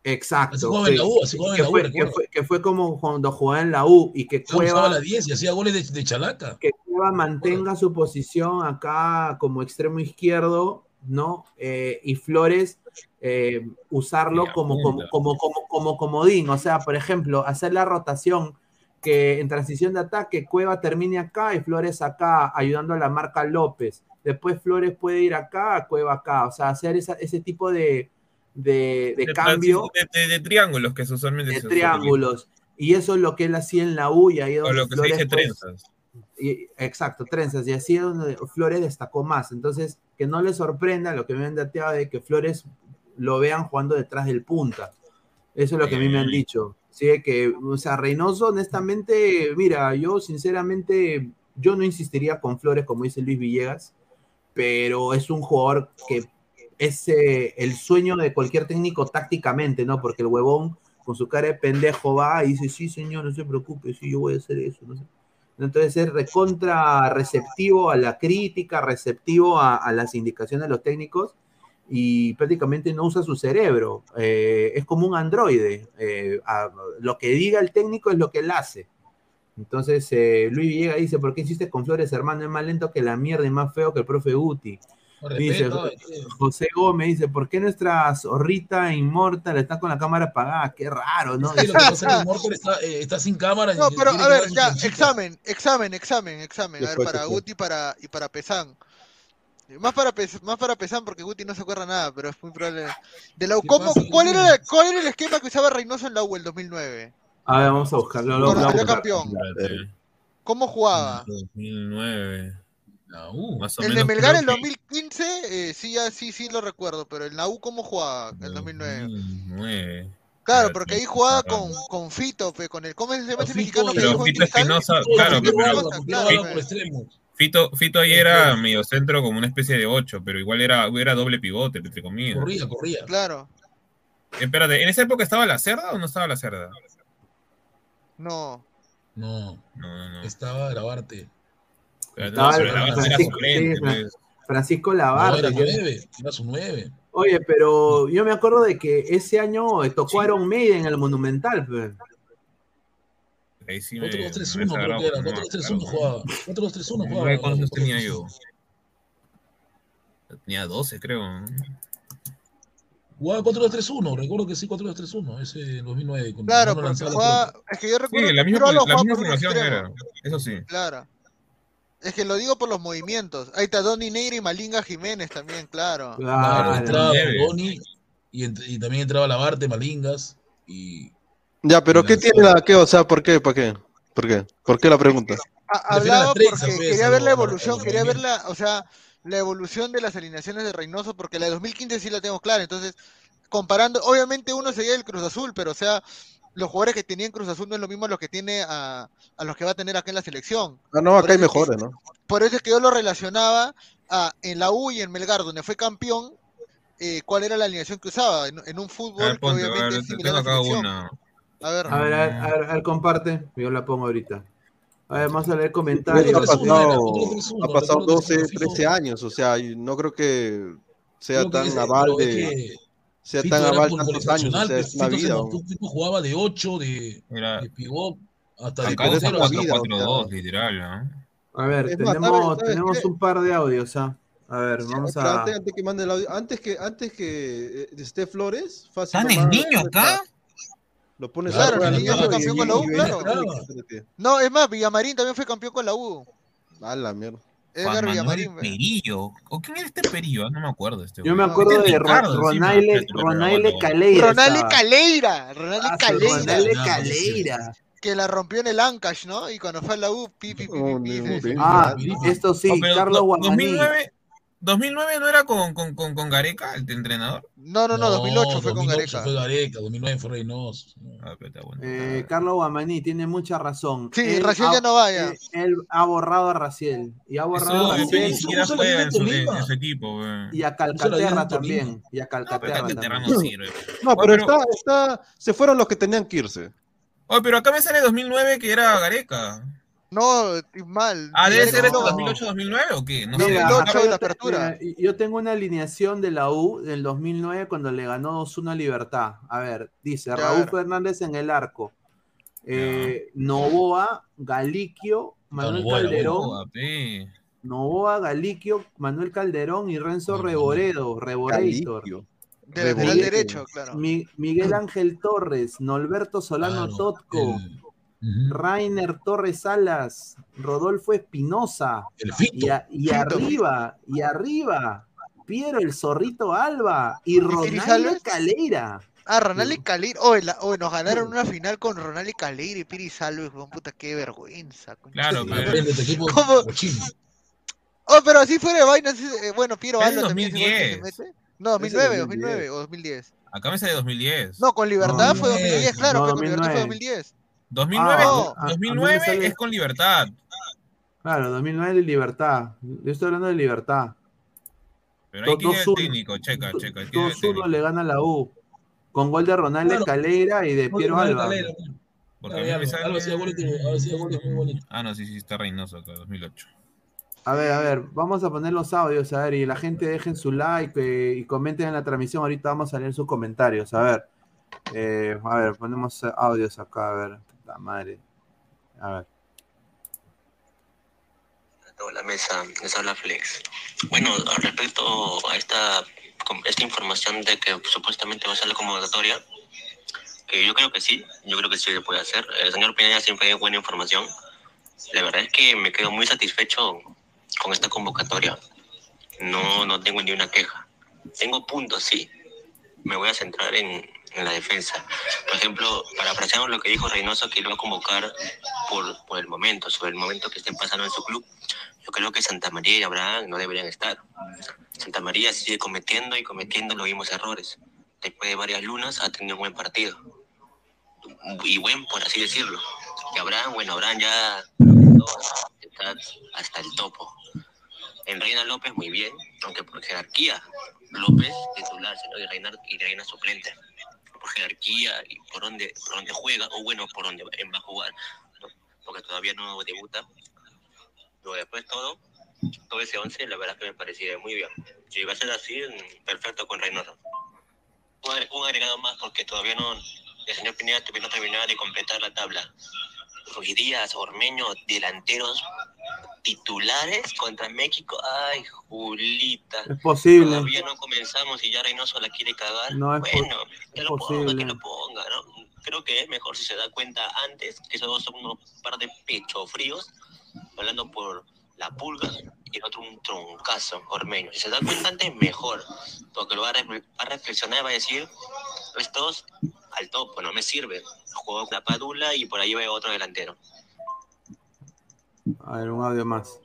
Exacto. Así en la U, así en que, la U, fue, que, fue, que fue como cuando jugaba en la U y que Cueva, la 10 y hacía goles de, de chalaca. que Cueva mantenga su posición acá como extremo izquierdo, ¿no? Eh, y Flores eh, usarlo como, como, como, como, como comodín. O sea, por ejemplo, hacer la rotación que en transición de ataque Cueva termine acá y Flores acá, ayudando a la marca López. Después Flores puede ir acá, Cueva acá. O sea, hacer esa- ese tipo de, de, de De cambio De, triángulos que usualmente de se triángulos. Y eso es lo que él hacía en la U y ahí utilizan. O donde lo que se Flores, dice pues, trenzas. y- exacto, trenzas. Y así es donde Flores destacó más. Entonces, que no le sorprenda lo que me han dateado de que Flores lo vean jugando detrás del punta. Eso es lo que a mí me han dicho. Sí, que, o sea, Reynoso, honestamente, mira, yo sinceramente, yo no insistiría con Flores, como dice Luis Villegas, pero es un jugador que es el sueño de cualquier técnico tácticamente, ¿no? Porque el huevón con su cara de pendejo va y dice, sí, señor, no se preocupe, sí, yo voy a hacer eso, no sé. Entonces es recontra receptivo a la crítica, receptivo a, las indicaciones de los técnicos y prácticamente no usa su cerebro. Eh, es como un androide. Eh, lo que diga el técnico es lo que él hace. Entonces eh, Luis Villegas dice, ¿por qué hiciste con Flores, hermano? Es más lento que la mierda y más feo que el profe Guti. Dice, José Gómez dice, ¿por qué nuestra zorrita inmortal está con la cámara apagada? Qué raro, ¿no? Sí, lo que pasa es que Mortal está, eh, está sin cámara. y No, pero a ver, ya, examen, examen, examen, examen. A ver, para. Guti para, y para Pesán. Más para, Pes- más para Pesán porque Guti no se acuerda nada, pero es muy probable. De la, U, ¿Qué ¿cómo, cuál, era, ¿Cuál era el esquema que usaba Reynoso en la U el 2009? A ver, vamos a buscarlo. lo- Cuando lo- salió lo- campeón. ¿Cómo jugaba? 2009. Más o El de. Melgar el que 2015, eh, sí, ya, sí, sí lo recuerdo, pero el Nau ¿cómo jugaba el 2009? 2009. Claro, porque ahí jugaba con, con Fito, pe, con el, ¿cómo se llama ese mexicano que Pero en Fito? Espinosa, claro, Fito pero- Espinosa, claro, Fito-. Fito, Fito ahí era medio centro como una especie de 8, pero igual era, era doble pivote, entre comillas. Corría, corría. Claro, Espérate, ¿en esa época estaba la cerda o no estaba la cerda? no. No, no, no. Estaba grabarte. Estaba pero el- la base era Francisco, suplente, pues. Francisco No, Labarde. era que- nueve, era su nueve. Oye, pero yo me acuerdo de que ese año tocó Iron Maiden en el Monumental. pues. Ahí sí me, 4-2-3-1 me creo que era, no me 4-2-3-1 acuerdo. jugaba. 4-2-3-1 jugaba. ¿Cuántos años tenía yo? Tenía 12, creo. Jugaba 4-2-3-1, recuerdo que sí, 4-2-3-1, ese 2009. con Claro, Lanzala, jugaba, es que yo recuerdo Sí, la que misma, la misma formación era, eso sí. Claro. Es que lo digo por los movimientos. Ahí está Donny Negra y Malinga Jiménez también, claro. Claro, entraba. Boni y, ent- y también entraba Labarte, Malingas y Ya, pero Y ¿qué tiene la qué? O sea, ¿por qué? ¿Para qué? ¿Por qué? ¿Por qué la pregunta? Ha- Hablaba porque pues, quería ver la evolución, quería ver la, o sea, la evolución de las alineaciones de Reynoso, porque la de 2015 sí la tengo clara. Entonces, comparando, obviamente uno sería el Cruz Azul, pero o sea, los jugadores que tenía en Cruz Azul no es lo mismo a los que tiene a, a los que va a tener acá en la selección. Ah, no, acá hay mejores, ¿no? Por eso es que yo lo relacionaba a en la U y en Melgar, donde fue campeón, eh, cuál era la alineación que usaba en, en un A fútbol que ponte, a obviamente ver, es similar a una. A ver, A ver, a ver, a ver, a ver, comparte. Yo la pongo ahorita. A ver, vamos a leer Ha comentarios. pasado, ha pasado 12, 13 años, o sea, no creo que sea Creo que tan es- aval es de. que sea Fito tan aval tantos años, o sea, pues, es una Fito vida. Fito jugaba de 8, de, Era, de pivot, hasta de acá pero es es portero. una así. vida, o 4-4-2, literal, ¿no? A ver, Es más, tenemos, ¿sabes- sabes tenemos un par de audios. ¿ah? A ver, vamos Pero a. antes, antes que mande el audio, antes que, antes que eh, esté Flores, fácil. ¿Están el niño acá? Lo pones Claro, jugar el niño fue campeón y- con la U, y- y- claro. No, es más, Villamarín también fue campeón con la U. A la mierda. Edgar Juan Manuel Villamarín. Perillo. ¿O quién era este Perillo? Ah, No me acuerdo este Yo me acuerdo de. Ronaile, espérate, Ronaile. Caleira. Caleira. Ronaldo Ah, Caleira. Ronaldo Ya, Caleira. Que la rompió en el Ancash, ¿no? Y cuando fue a la U, pi, pi, pi, pi. Ah, esto sí, Carlos do- Guamaní. 2009, 2009 no era con, con, con, con Gareca, el entrenador. No, no, no, 2008 fue con 2008 Gareca. Fue Gareca, 2009 fue Reynoso. Ah, pero bueno. Eh, Carlos Guamaní tiene mucha razón. Sí, Él Raciel ha- ya no vaya. eh, Él ha borrado a Raciel. Y ha borrado a Eso, Raciel. ni siquiera juega en su, en su equipo. Y a Calcaterra también. Y a No, pero Calcaterra Calcaterra también. no sirve. No, pero pero- está, está, se fueron los que tenían que irse. Oye, pero acá me sale 2009 que era Gareca. No, mal. Ah, debe ser no. 2008-2009 o qué? No sé. Mira, 2008 acá de yo la te- apertura. mira, yo tengo una alineación de la U del 2009 cuando le ganó 2-1 a Libertad. A ver, dice Raúl ver. Fernández en el arco. Eh, Novoa, Galiquio, Manuel Novoa, Calderón, apé. Novoa, Galiquio, Manuel Calderón y Renzo No, Reboredo. Caliquio. De lateral derecho, claro. Mi- Miguel Ángel Torres, Norberto Solano Claro, Totco, el- Rainer Torres Salas, Rodolfo Espinosa, y, a- y Fito. arriba, y arriba, Piero el Zorrito Alba y Ronaldo Salves? Caleira. Ah, Ronaldo y la- oye, nos ganaron una final con Ronaldo y Caleira y Piri Salves, weón, puta, qué vergüenza. Claro, pero-. Oh, pero así fuera de vaina, sí, eh, bueno, Piero Es Alba también ese gol que se 2010. mete. No, 2009, Ese 2009 o 2010. Acá me sale 2010. No, con Libertad No, fue 2010, claro, no, con Libertad fue 2009. 2010. 2009, Ah, a- a- a mí me 2009 sale- es con Libertad. Claro, 2009 de Libertad. Yo estoy hablando de Libertad. Pero ahí es el 2-1. técnico, checa, checa. ¿quién es el 2-1 técnico? le gana la U. Con gol de Ronaldo Claro. Caleira y de Piero Alba. Calera, Porque a muy bonitos. Ah, no, sí, sí, está Reynoso acá, 2008. A ver, a ver, vamos a poner los audios, a ver, y la gente dejen su like eh, y comenten en la transmisión. Ahorita vamos a leer sus comentarios, a ver. Eh, a ver, ponemos audios acá, a ver. La madre. A ver. toda la mesa, les habla Flex. Bueno, respecto a esta, esta información de que supuestamente va a ser la convocatoria, que yo creo que sí, yo creo que sí se puede hacer. El señor Pineda siempre dio buena información. La verdad es que me quedo muy satisfecho con esta convocatoria. No, no tengo ni una queja. Tengo puntos, sí. Me voy a centrar en, en la defensa. Por ejemplo, para parafraseamos lo que dijo Reynoso, que va a convocar por, el momento, sobre el momento que estén pasando en su club. Yo creo que Santa María y Abraham no deberían estar. Santa María sigue cometiendo y cometiendo los mismos errores. Después de varias lunas ha tenido un buen partido. Y buen, por así decirlo. Y Abraham, bueno, Abraham ya está hasta el topo. En Reina López muy bien, aunque por jerarquía López titular, y Reina, y Reina suplente. Jerarquía y por donde, por donde juega, o bueno, por donde va a jugar, porque todavía no debuta. Pero después todo, todo ese 11, la verdad que me parecía muy bien. Si va a ser así, perfecto con Reynoso. Un, agre- un agregado más, porque todavía no, el señor Pineda no terminaba de completar la tabla. Ruiz Díaz, Ormeño, delanteros titulares contra México. Ay, Julita. Es posible. Todavía no comenzamos y ya Reynoso la quiere cagar. No, es bueno, que lo ponga, posible. que lo ponga, ¿no? Creo que es mejor si se da cuenta antes que esos dos son unos par de pecho fríos, hablando por la pulga y el otro un troncazo, Ormeño. Si se da cuenta antes, mejor. Porque lo va a, va a reflexionar y va a decir, estos al topo, no me sirve. Juego con la padula y por ahí veo otro delantero. A ver, un audio más.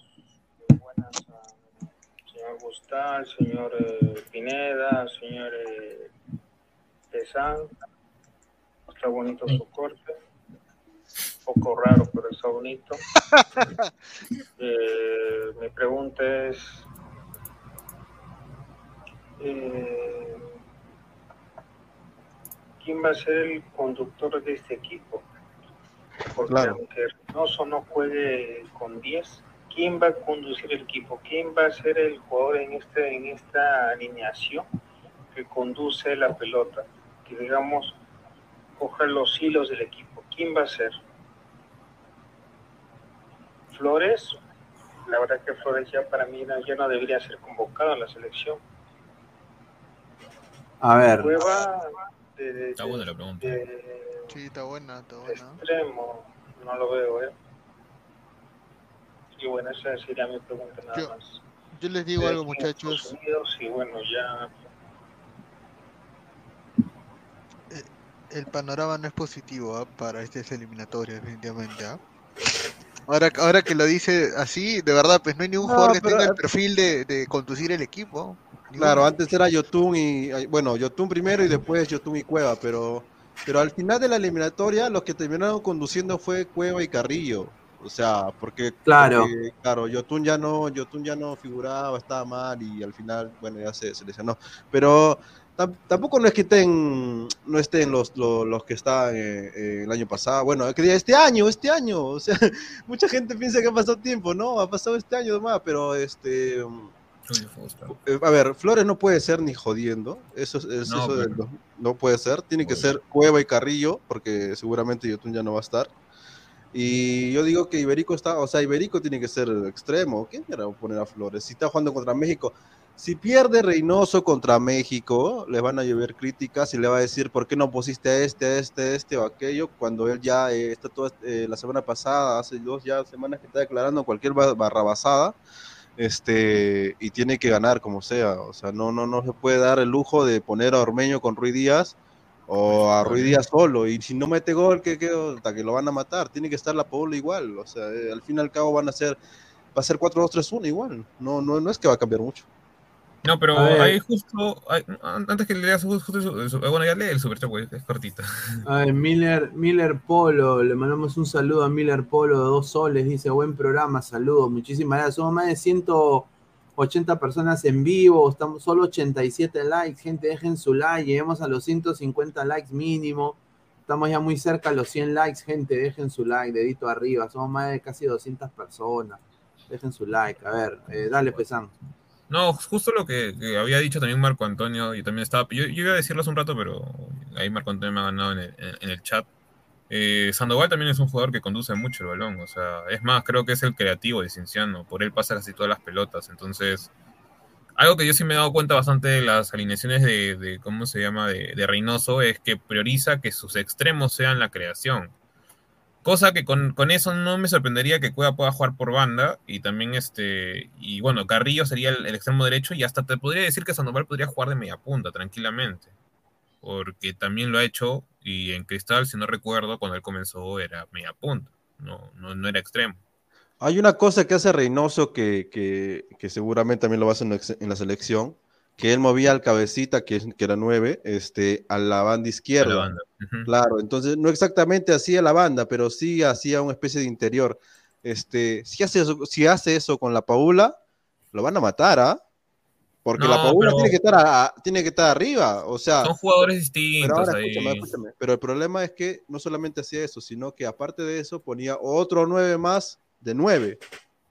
señor Gustán, señor eh, Pineda, señor eh, Pesán. Está bonito su corte. Un poco raro, pero está bonito. Eh, mi pregunta es, eh, ¿quién va a ser el conductor de este equipo? Porque Claro. aunque Reynoso no juegue con 10, ¿quién va a conducir el equipo? ¿Quién va a ser el jugador en, este, en esta alineación que conduce la pelota? Que digamos, coja los hilos del equipo. ¿Quién va a ser? Flores, la verdad que Flores ya para mí no- ya no debería ser convocado a la selección. A ver. Cueva de, de- Está buena la pregunta. de- Sí, está buena, está buena. extremo, no lo veo, ¿eh? Y bueno, esa sería mi pregunta nada Yo- más. Yo les digo De algo, muchachos. Unidos, y bueno, ya El panorama no es positivo ¿ah? para estas eliminatorias, definitivamente. ¿ah? Ahora, ahora que lo dice así, de verdad, pues no hay ningún No, jugador que pero- tenga el perfil de, de conducir el equipo. Claro, antes era Yotun y bueno, Yotun primero y después Yotun y Cueva, pero pero al final de la eliminatoria los que terminaron conduciendo fue Cueva y Carrillo. O sea, porque Claro. porque, claro, Yotun ya no Yotun ya no figuraba, estaba mal y al final, bueno, ya se, se lesionó. Pero tam- tampoco no es que estén no estén los, los, los que estaban eh, eh, el año pasado. Bueno, este año, este año, o sea, mucha gente piensa que ha pasado tiempo, no, ha pasado este año nomás, pero este eh, A ver, Flores no puede ser ni jodiendo. Eso, es- es- No, eso del no puede ser. Tiene que ser Cueva y Carrillo, porque seguramente Yotun ya no va a estar. Y yo digo que Iberico está, o sea, Iberico tiene que ser extremo. ¿Quién era poner a Flores? Si está jugando contra México. Si pierde Reynoso contra México, le van a llover críticas y le va a decir por qué no pusiste a este, a este, a este o aquello, cuando él ya eh, está toda eh, la semana pasada, hace dos ya semanas que está declarando cualquier ba- barrabasada este y tiene que ganar como sea, o sea, no no no se puede dar el lujo de poner a Ormeño con Ruiz Díaz o a Ruiz Díaz solo. Y si no mete gol que que hasta que lo van a matar, tiene que estar la Paula igual, o sea, eh, al fin y al cabo van a ser va a ser 4-2-3-1 igual, no no no es que va a cambiar mucho. No, pero ahí justo, antes que le leas justo, bueno, ya lee el super chat, güey, es cortita. A ver, Miller, Miller Polo, le mandamos un saludo a Miller Polo de dos soles, dice buen programa, saludos, muchísimas gracias. Somos más de 180 personas en vivo, estamos solo 87 likes, gente, dejen su like, lleguemos a los 150 likes mínimo. Estamos ya muy cerca a los 100 likes, gente, dejen su like, dedito arriba, somos más de casi 200 personas. Dejen su like, a ver, eh, dale, Pesan. No, justo lo que, había dicho también Marco Antonio, y también estaba, yo, iba a decirlo hace un rato, pero ahí Marco Antonio me ha ganado en el, en- en el chat. Eh, Sandoval también es un jugador que conduce mucho el balón, o sea, es más, creo que es el creativo de Cinciano, por él pasa casi todas las pelotas, entonces, algo que yo sí me he dado cuenta bastante de las alineaciones de, de ¿cómo se llama?, de, de Reynoso, es que prioriza que sus extremos sean la creación. Cosa que con, con eso no me sorprendería que Cueva pueda jugar por banda y también este, y bueno, Carrillo sería el, extremo derecho y hasta te podría decir que Sandoval podría jugar de media punta tranquilamente. porque también lo ha hecho y en Cristal, si no recuerdo, cuando él comenzó era media punta, no, no, no era extremo. Hay una cosa que hace Reynoso que, que, que seguramente también lo va a hacer en la selección, que él movía al cabecita, que, que era nueve, este, a la banda izquierda. banda. Claro, entonces no exactamente hacía la banda, pero sí hacía una especie de interior. Este, si hace eso, si hace eso con la Paula, lo van a matar, ¿ah? Porque la Paula pero- tiene que estar a- a- tiene que estar arriba, o sea, Son jugadores pero distintos ahora ahí. escúchame, escúchame. Pero el problema es que no solamente hacía eso, sino que aparte de eso ponía otro nueve más de nueve.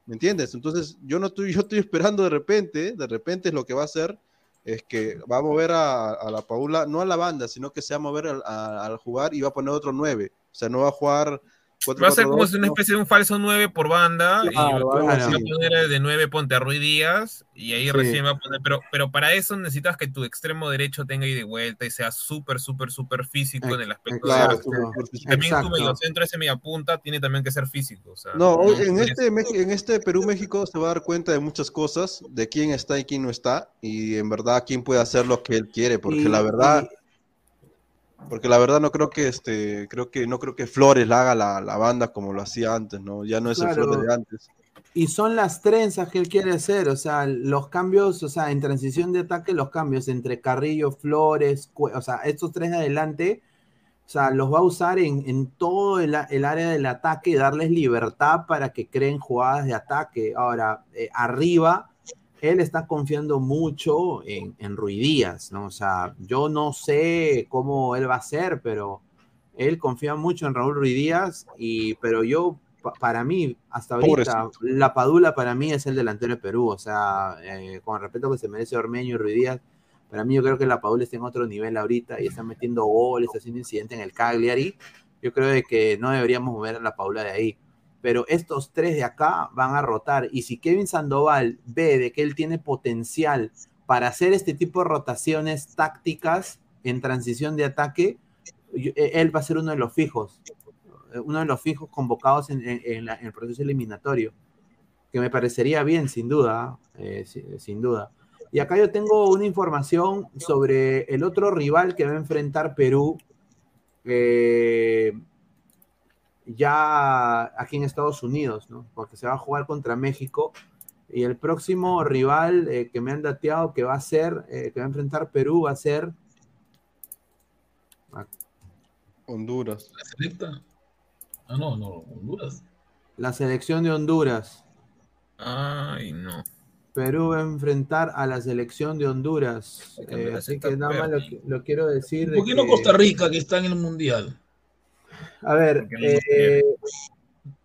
¿Me entiendes? Entonces yo no estoy, yo estoy esperando de repente, de repente es lo que va a hacer, es que va a mover a, a la Paula, no a la banda, sino que se va a mover al, a- al jugar y va a poner otro nueve. O sea, no va a jugar Va a ser como 4-4-2, si una no. especie de un falso 9 por banda y Claro, va algo a poner de 9 ponte a Rui Díaz y ahí Sí. recién va a poner, pero, pero para eso necesitas que tu extremo derecho tenga ida y vuelta y sea súper, súper, súper físico en el aspecto Claro, de... Y físico. también tu Exacto. mediocentro, ese mediapunta, tiene también que ser físico. O sea, No, hoy en puede este, en este Perú-México se va a dar cuenta de muchas cosas, de quién está y quién no está, y en verdad quién puede hacer lo que él quiere, porque Y- la verdad, porque la verdad no creo que este, creo que no creo que Flores la haga la, la banda como lo hacía antes, ¿no? Ya no es el. Flores de antes. Y son las trenzas que él quiere hacer, o sea, los cambios, o sea, en transición de ataque, los cambios entre Carrillo, Flores, o sea, estos tres de adelante, o sea, los va a usar en, en todo el, el área del ataque y darles libertad para que creen jugadas de ataque. Ahora, eh, arriba, él está confiando mucho en, en Rui Díaz, ¿no? O sea, yo no sé cómo él va a ser, pero él confía mucho en Raúl Ruiz Díaz, y, pero yo, pa- para mí, hasta ahorita, Pobrecito. la Padula para mí es el delantero de Perú, o sea, eh, con respeto que se merece Ormeño y Ruiz Díaz, para mí yo creo que la Padula está en otro nivel ahorita y está metiendo goles, haciendo incidente en el Cagliari, yo creo de que no deberíamos mover a la Paula de ahí. Pero estos tres de acá van a rotar. Y si Kevin Sandoval ve de que él tiene potencial para hacer este tipo de rotaciones tácticas en transición de ataque, eh, él va a ser uno de los fijos. Uno de los fijos convocados en, la- en el proceso eliminatorio. Que me parecería bien, sin duda. eh, duda. Y acá yo tengo una información sobre el otro rival que va a enfrentar Perú. eh, ya aquí en Estados Unidos, ¿no? Porque se va a jugar contra México. Y el próximo rival eh, que me han dateado que va a ser, eh, que va a enfrentar Perú, va a ser. ah, Honduras. ¿La selecta? Ah, no, no, Honduras. La selección de Honduras. Ay, no. Perú va a enfrentar a la selección de Honduras. Eh, así que nada más lo, lo quiero decir. de ¿Por qué no que- Costa Rica, que está en el Mundial? A ver, eh,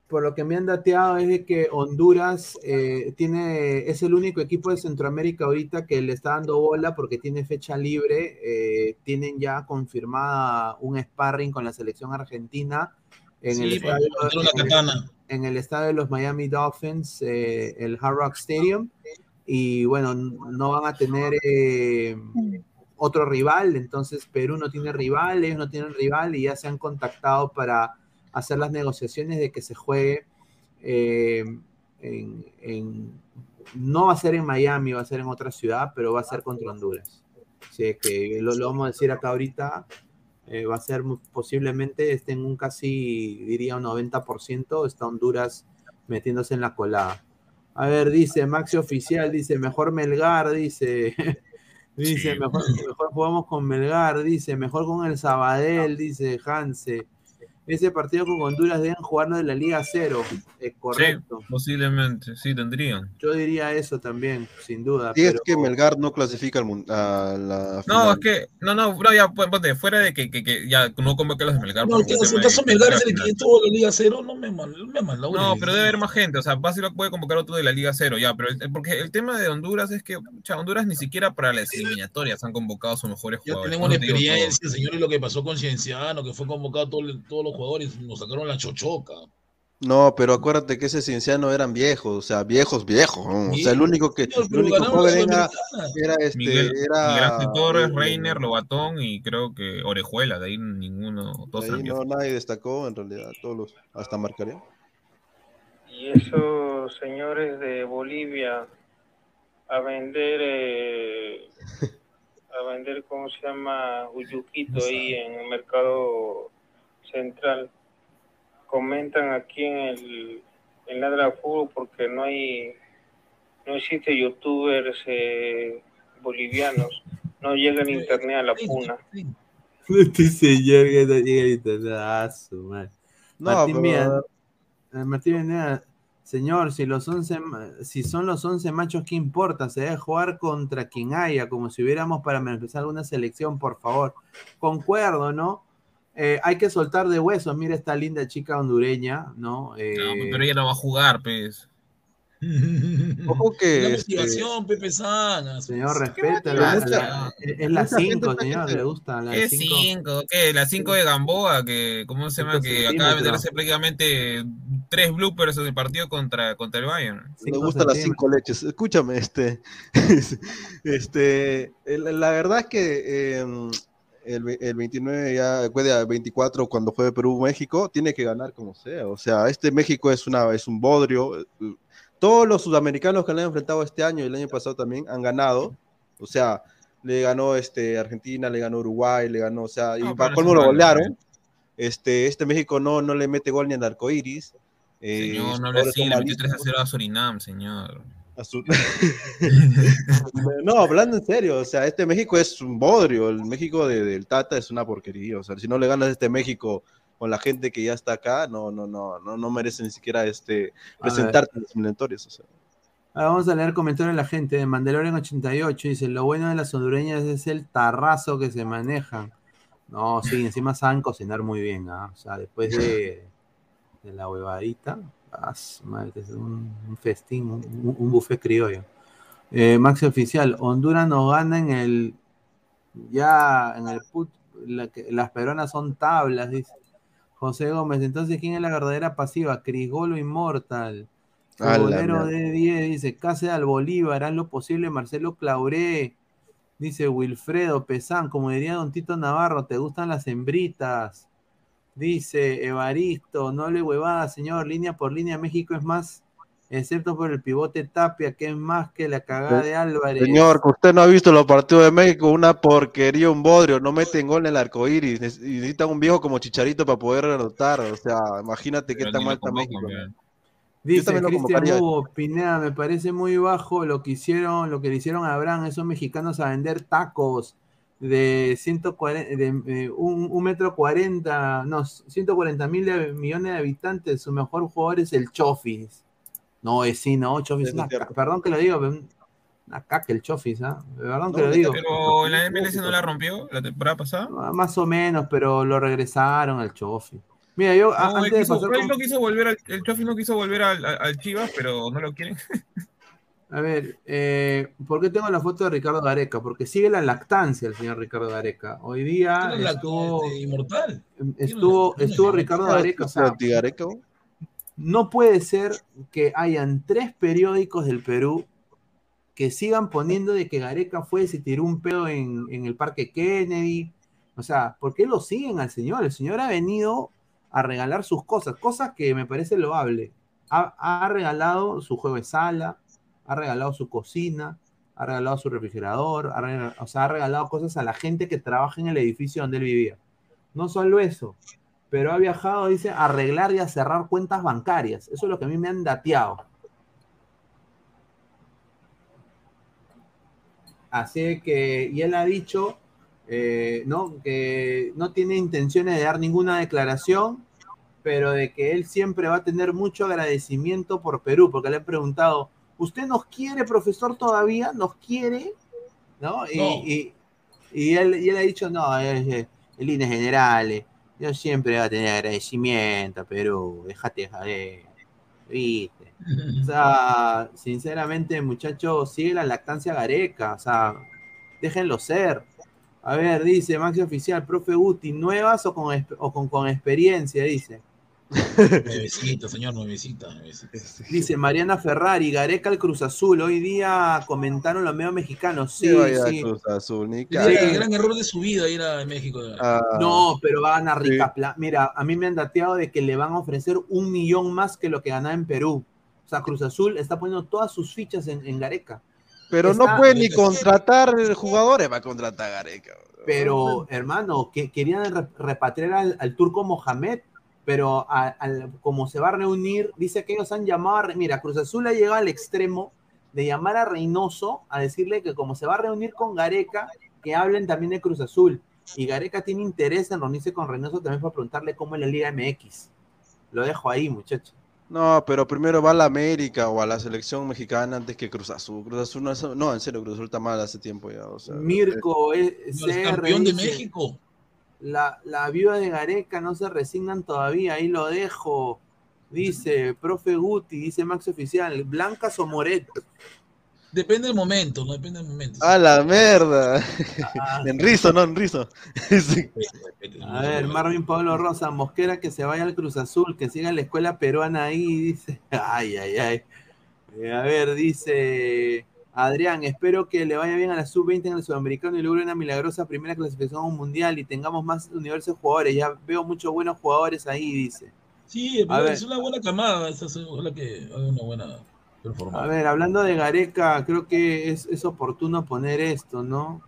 por lo que me han dateado es de que Honduras eh, tiene, es el único equipo de Centroamérica ahorita que le está dando bola porque tiene fecha libre. eh, tienen ya confirmada un sparring con la selección argentina en, el, Sí, estadio, en el- en el estadio de los Miami Dolphins, el Hard Rock Stadium. Y bueno, no van a tener eh, otro rival, entonces Perú no tiene rival, ellos no tienen rival y ya se han contactado para hacer las negociaciones de que se juegue eh, en, en- no va a ser en Miami, va a ser en otra ciudad, pero va a ser contra Honduras. Así que lo, lo vamos a decir acá ahorita, eh, va a ser posiblemente esté en un casi, diría un 90%, está Honduras metiéndose en la colada. A ver, dice Maxi Oficial, dice mejor Melgar, dice. Dice, Sí. mejor, mejor jugamos con Melgar, dice, mejor con el Sabadell, dice Hanse. Ese partido con Honduras deben jugarlo de la Liga Cero. Es correcto. Sí, posiblemente, sí, tendrían. Yo diría eso también, sin duda. Y es que Melgar no clasifica al a la No, es que, no, no, bro, ya, pues, ponte, fuera de que, que, que ya no convoque a los de Melgar. No, que un si acaso Melgar es el que estuvo en la Liga Cero, no me mal, no me mal, No, pero debe haber más gente, o sea, fácil puede convocar otro de la Liga Cero, ya, pero el- porque el tema de Honduras es que, pucha, Honduras ni siquiera para las eliminatorias han convocado a sus mejores Ya jugadores. tenemos No te experiencia, señores, lo que pasó con Cienciano, que fue convocado todo- todos los jugadores, nos sacaron la chochoca. No, pero acuérdate que ese cienciano eran viejos, o sea, viejos, viejos. ¿no? O sea, el único que, el único joven era, era este, Miguel, era Miguel Ángel Torres, Reiner, Lobatón y creo que Orejuela, de ahí ninguno, todos ahí eran no nadie destacó en realidad, todos los, hasta marcaría. Y esos señores de Bolivia a vender eh, a vender, ¿cómo se llama? Uyuquito ahí en el mercado central. Comentan aquí en el en Ladra Fútbol porque no hay, no existe youtubers eh, bolivianos, no llega el internet a la puna. Que no llega a internet. Ah, su madre. No, Martín, pero- Mía- eh, Martín señor, si los 11, ma- si son los 11 machos, ¿qué importa? Se debe jugar contra quien haya, como si hubiéramos para empezar alguna selección, por favor. Concuerdo, ¿no? Eh, hay que soltar de huesos. Mira esta linda chica hondureña, ¿no? Eh, No, pero ella no va a jugar, pues. Ojo que. La este, motivación, Pepe Sana. Señor, ¿Qué respeta. la- la- es la mucha gente 5, está señor, le gusta. La ¿Qué 5. 5? ¿Qué? La 5 de Gamboa, que, ¿cómo se llama? Que acaba de meterse prácticamente tres bloopers en el partido contra, contra el Bayern. Me gustan las centímetros. cinco leches. Escúchame, este. este la verdad es que eh, el, el 29 ya, de 24, cuando juegue Perú-México, tiene que ganar como sea. O sea, este México es, una, es un bodrio. Todos los sudamericanos que le han enfrentado este año y el año pasado también han ganado. O sea, le ganó este, Argentina, le ganó Uruguay, le ganó, o sea, y No, para colmo lo golearon. Este, este México no, no le mete gol ni al arcoiris. Eh, Señor, no así, son le metió 3 a malísimos. 0 a Surinam, señor. No, hablando en serio, o sea, este México es un bodrio, el México de- del Tata es una porquería, o sea, si no le ganas a este México con la gente que ya está acá, no, no, no, no, no merece ni siquiera este presentarte en los eliminatorios, o sea. Ahora vamos a leer comentarios de la gente de Mandalorian 88. Dice: Lo bueno de las hondureñas es el tarrazo que se manejan. No, sí, encima saben cocinar muy bien. ¿ah? O sea, después de, de la huevadita, madre, es un, un festín, un, un buffet criollo. Eh, Maxi Oficial: Honduras no gana en el. Ya en el put. la las peruanas son tablas, dice. José Gómez, entonces, ¿quién es la verdadera pasiva? Crigolo Inmortal. Mierda. de 10 dice, Cáceres al Bolívar, haz lo posible, Marcelo Clauré. Dice Wilfredo Pesán, como diría Don Tito Navarro, ¿te gustan las hembritas? Dice Evaristo, no le huevada, señor, línea por línea, México es más, excepto por el pivote Tapia, que es más que la cagada de Álvarez. Señor, que usted no ha visto los partidos de México, una porquería, un bodrio, no meten gol en el arco iris, necesitan un viejo como Chicharito para poder anotar, o sea, imagínate qué Pero tan ni mal está México. Dice Cristian. Hugo, Pineda, me parece muy bajo lo que hicieron, lo que le hicieron a Abraham, esos mexicanos a vender tacos de 140, de eh, un, un metro cuarenta, no, 140 mil millones de habitantes, su mejor jugador es el Chofis. No, es sí, no, Chofis, perdón que lo digo, una caca el Chofis, ¿ah? Perdón que lo digo. Pero la MLS no la rompió la temporada pasada. Ah, Más o menos, pero lo regresaron al Chofis. Mira, yo No, antes de pasar con- no quiso volver al, el Chofi no quiso volver al, al- al Chivas, pero no lo quieren. A ver, eh, ¿por qué tengo la foto de Ricardo Gareca? Porque sigue la lactancia el señor Ricardo Gareca. Hoy día estuvo, inmortal. estuvo, tiene- estuvo tiene- Ricardo Gareca. O sea, Antigareca, ¿no? puede ser que hayan tres periódicos del Perú que sigan poniendo de que Gareca fue, se tiró un pedo en, en el Parque Kennedy. O sea, ¿por qué lo siguen al señor? El señor ha venido a regalar sus cosas, cosas que me parece loable. Ha, ha regalado su juego de sala, ha regalado su cocina, ha regalado su refrigerador, o sea, ha regalado cosas a la gente que trabaja en el edificio donde él vivía. No solo eso, pero ha viajado, dice, a arreglar y a cerrar cuentas bancarias. Eso es lo que a mí me han dateado. Así que, y él ha dicho, eh, ¿no? Que no tiene intenciones de dar ninguna declaración, pero de que él siempre va a tener mucho agradecimiento por Perú, porque le han preguntado, ¿usted nos quiere, profesor, todavía? ¿Nos quiere? ¿No? Y, No. y- y él, y él ha dicho, no, en líneas generales, yo siempre voy a tener agradecimiento Perú, déjate de joder, ¿viste? O sea, sinceramente, muchachos, sigue la lactancia gareca. O sea, déjenlo ser. A ver, dice Maxi Oficial, profe Guti, ¿nuevas o con, exp- o con, con experiencia? Dice. Nuevecita, señor, nuevecita, nuevecita. Dice Mariana Ferrari, Gareca al Cruz Azul. Hoy día comentaron los medios mexicanos. Sí, Sí. Cruz Azul, ni el gran error de su vida ir a México. Ah, No, pero va a ganar Sí. rica plata. Mira, a mí me han dateado de que le van a ofrecer un millón más que lo que ganaba en Perú. O sea, Cruz Azul está poniendo todas sus fichas en, en Gareca. Pero no puede ni contratar jugadores, va a contratar a Gareca. Pero, hermano, que querían re- repatriar al, al turco Mohamed, pero a- al- como se va a reunir, dice que ellos han llamado a. Mira, Cruz Azul ha llegado al extremo de llamar a Reynoso a decirle que como se va a reunir con Gareca, que hablen también de Cruz Azul. Y Gareca tiene interés en reunirse con Reynoso también para preguntarle cómo es la Liga MX. Lo dejo ahí, muchachos. No, pero primero va a la América o a la selección mexicana antes que Cruz Azul. Cruz Azul no es. No, en serio, Cruz Azul está mal hace tiempo ya. O sea, Mirko es, No, es campeón de México. La, la viuda de Gareca no se resignan todavía, ahí lo dejo. Dice, profe Guti, dice Max Oficial, blancas o moretas. Depende del momento, no depende del momento. ¡A la mierda! Ah. en rizo, no, en rizo. Sí. A ver, Marvin Pablo Rosa, Mosquera que se vaya al Cruz Azul, que siga la escuela peruana ahí, dice. Ay, ay, ay. Eh, a ver, dice Adrián, espero que le vaya bien a la sub-20 en el sudamericano y logre una milagrosa primera clasificación a un mundial y tengamos más universo de jugadores. Ya veo muchos buenos jugadores ahí, dice. Sí, A ver. es una buena camada. Esa es la que haga una buena performance. A ver, hablando de Gareca, creo que es, es oportuno poner esto, ¿no?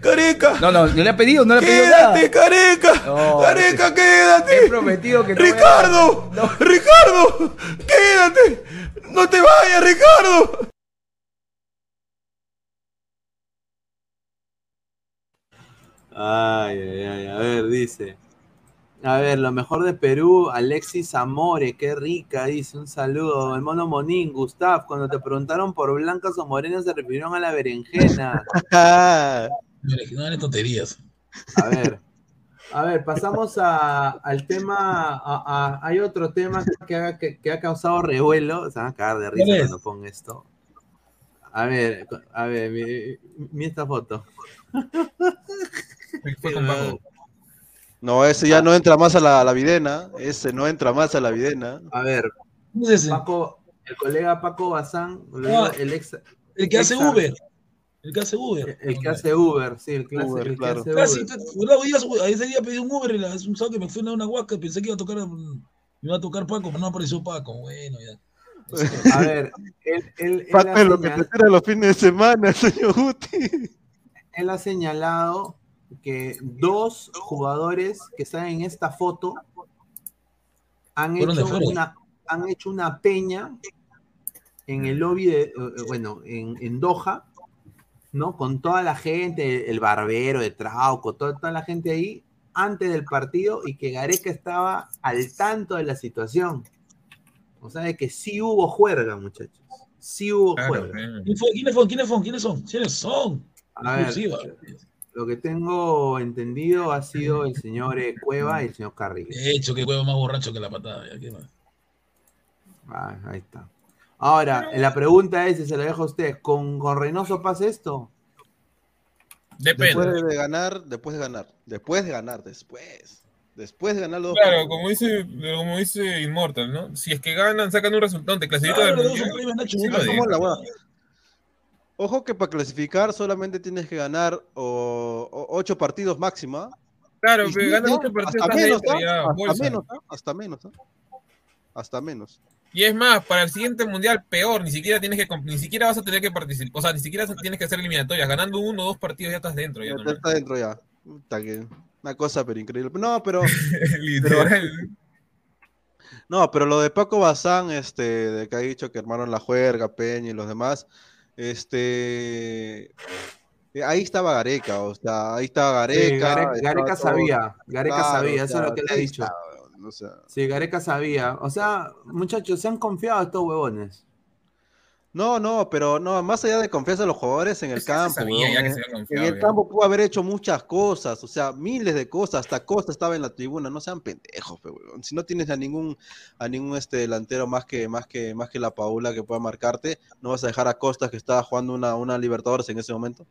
Careca. No, no, no le ha pedido, no le ha pedido nada. Quédate, Careca. No, Careca, quédate. He prometido que no a- Ricardo. Ricardo. Quédate. No te vayas, Ricardo. Ay, ay, ay, a ver, dice. A ver, lo mejor de Perú, Alexis Amore, qué rica, dice, un saludo. El mono Monín, Gustav, cuando te preguntaron por blancas o morenas se refirieron a la berenjena. No eran tonterías. A ver, a ver, pasamos a- al tema, a- a- hay otro tema que ha, que, que ha causado revuelo, se van a cagar de risa cuando ponga esto. A ver, a ver, mi- mi esta foto. No, ese ya no entra más a la, a la videna. Ese no entra más a la videna. A ver, ¿Cómo es ese? Paco, el colega Paco Bazán, Ah, el ex, El que hace ex- Uber. El que hace Uber. El que hace Uber, sí, el que, hace- Uber, el que hace Casi, ese día pedí un Uber y la- es un sábado que me fui a una huaca, pensé que iba a tocar me iba a tocar Paco, pero no apareció Paco. Bueno, ya. A ver, él, él- él Paco ha es lo que señal- te tira los fines de semana, señor Guti. él ha señalado que dos jugadores que están en esta foto han hecho, una, han hecho una peña en el lobby de, eh, bueno, en, en Doha, ¿no? Con toda la gente, el barbero de Trauco, toda, toda la gente ahí, antes del partido y que Gareca estaba al tanto de la situación. O sea, de que sí hubo juerga, muchachos. Sí hubo Claro, juerga. ¿Quién fue? ¿Quiénes son? ¿Quiénes son? ¿Quiénes son? ¿Quiénes son? A ver. Lo que tengo entendido ha sido el señor eh, Cueva y el señor Carrillo. De hecho, que huevo más borracho que la patada. ya, ¿qué más? Ah, ahí está. Ahora, la pregunta es, y se la dejo a ustedes, ¿con, con Reynoso pasa esto? Después de ganar, después de ganar, después de ganar, después. Después de ganar los dos Claro, partidos. como dice, como dice Immortal, ¿no? Si es que ganan, sacan un resultado, te clasifican Claro, al los dos mundial. son premios, Nacho, sí no lo somos digo. la hueá. Ojo que para clasificar solamente tienes que ganar o- o- ocho partidos máxima. Claro, pero ganas ¿no? ocho partidos, hasta estás menos, dentro ¿ah? ya, hasta menos, hasta menos, hasta menos. Y es más, para el siguiente mundial, peor, ni siquiera tienes que ni siquiera vas a tener que participar, o sea, ni siquiera tienes que hacer eliminatorias, ganando uno o dos partidos ya estás dentro. Ya, Ya normal. está dentro ya. Puta que- una cosa pero increíble. No, pero Literal. No, pero lo de Paco Bazán, este, de que ha dicho que armaron la juerga, Peña y los demás, este, eh, ahí estaba Gareca, o sea, ahí estaba Gareca. Sí, Gareca sabía, Gareca Claro, sabía, eso es lo que ha ahí dicho. estaba, o sea, Sí, Gareca sabía. O sea, muchachos, se han confiado estos huevones. No, no, pero no, más allá de confianza en los jugadores en el campo, sabía weón, ya que en- se el campo pudo haber hecho muchas cosas, o sea, miles de cosas, hasta Costa estaba en la tribuna, no sean pendejos, pe, weón. Si no tienes a ningún a ningún este delantero más que más que más que la Paula que pueda marcarte, no vas a dejar a Costa que estaba jugando una una Libertadores en ese momento.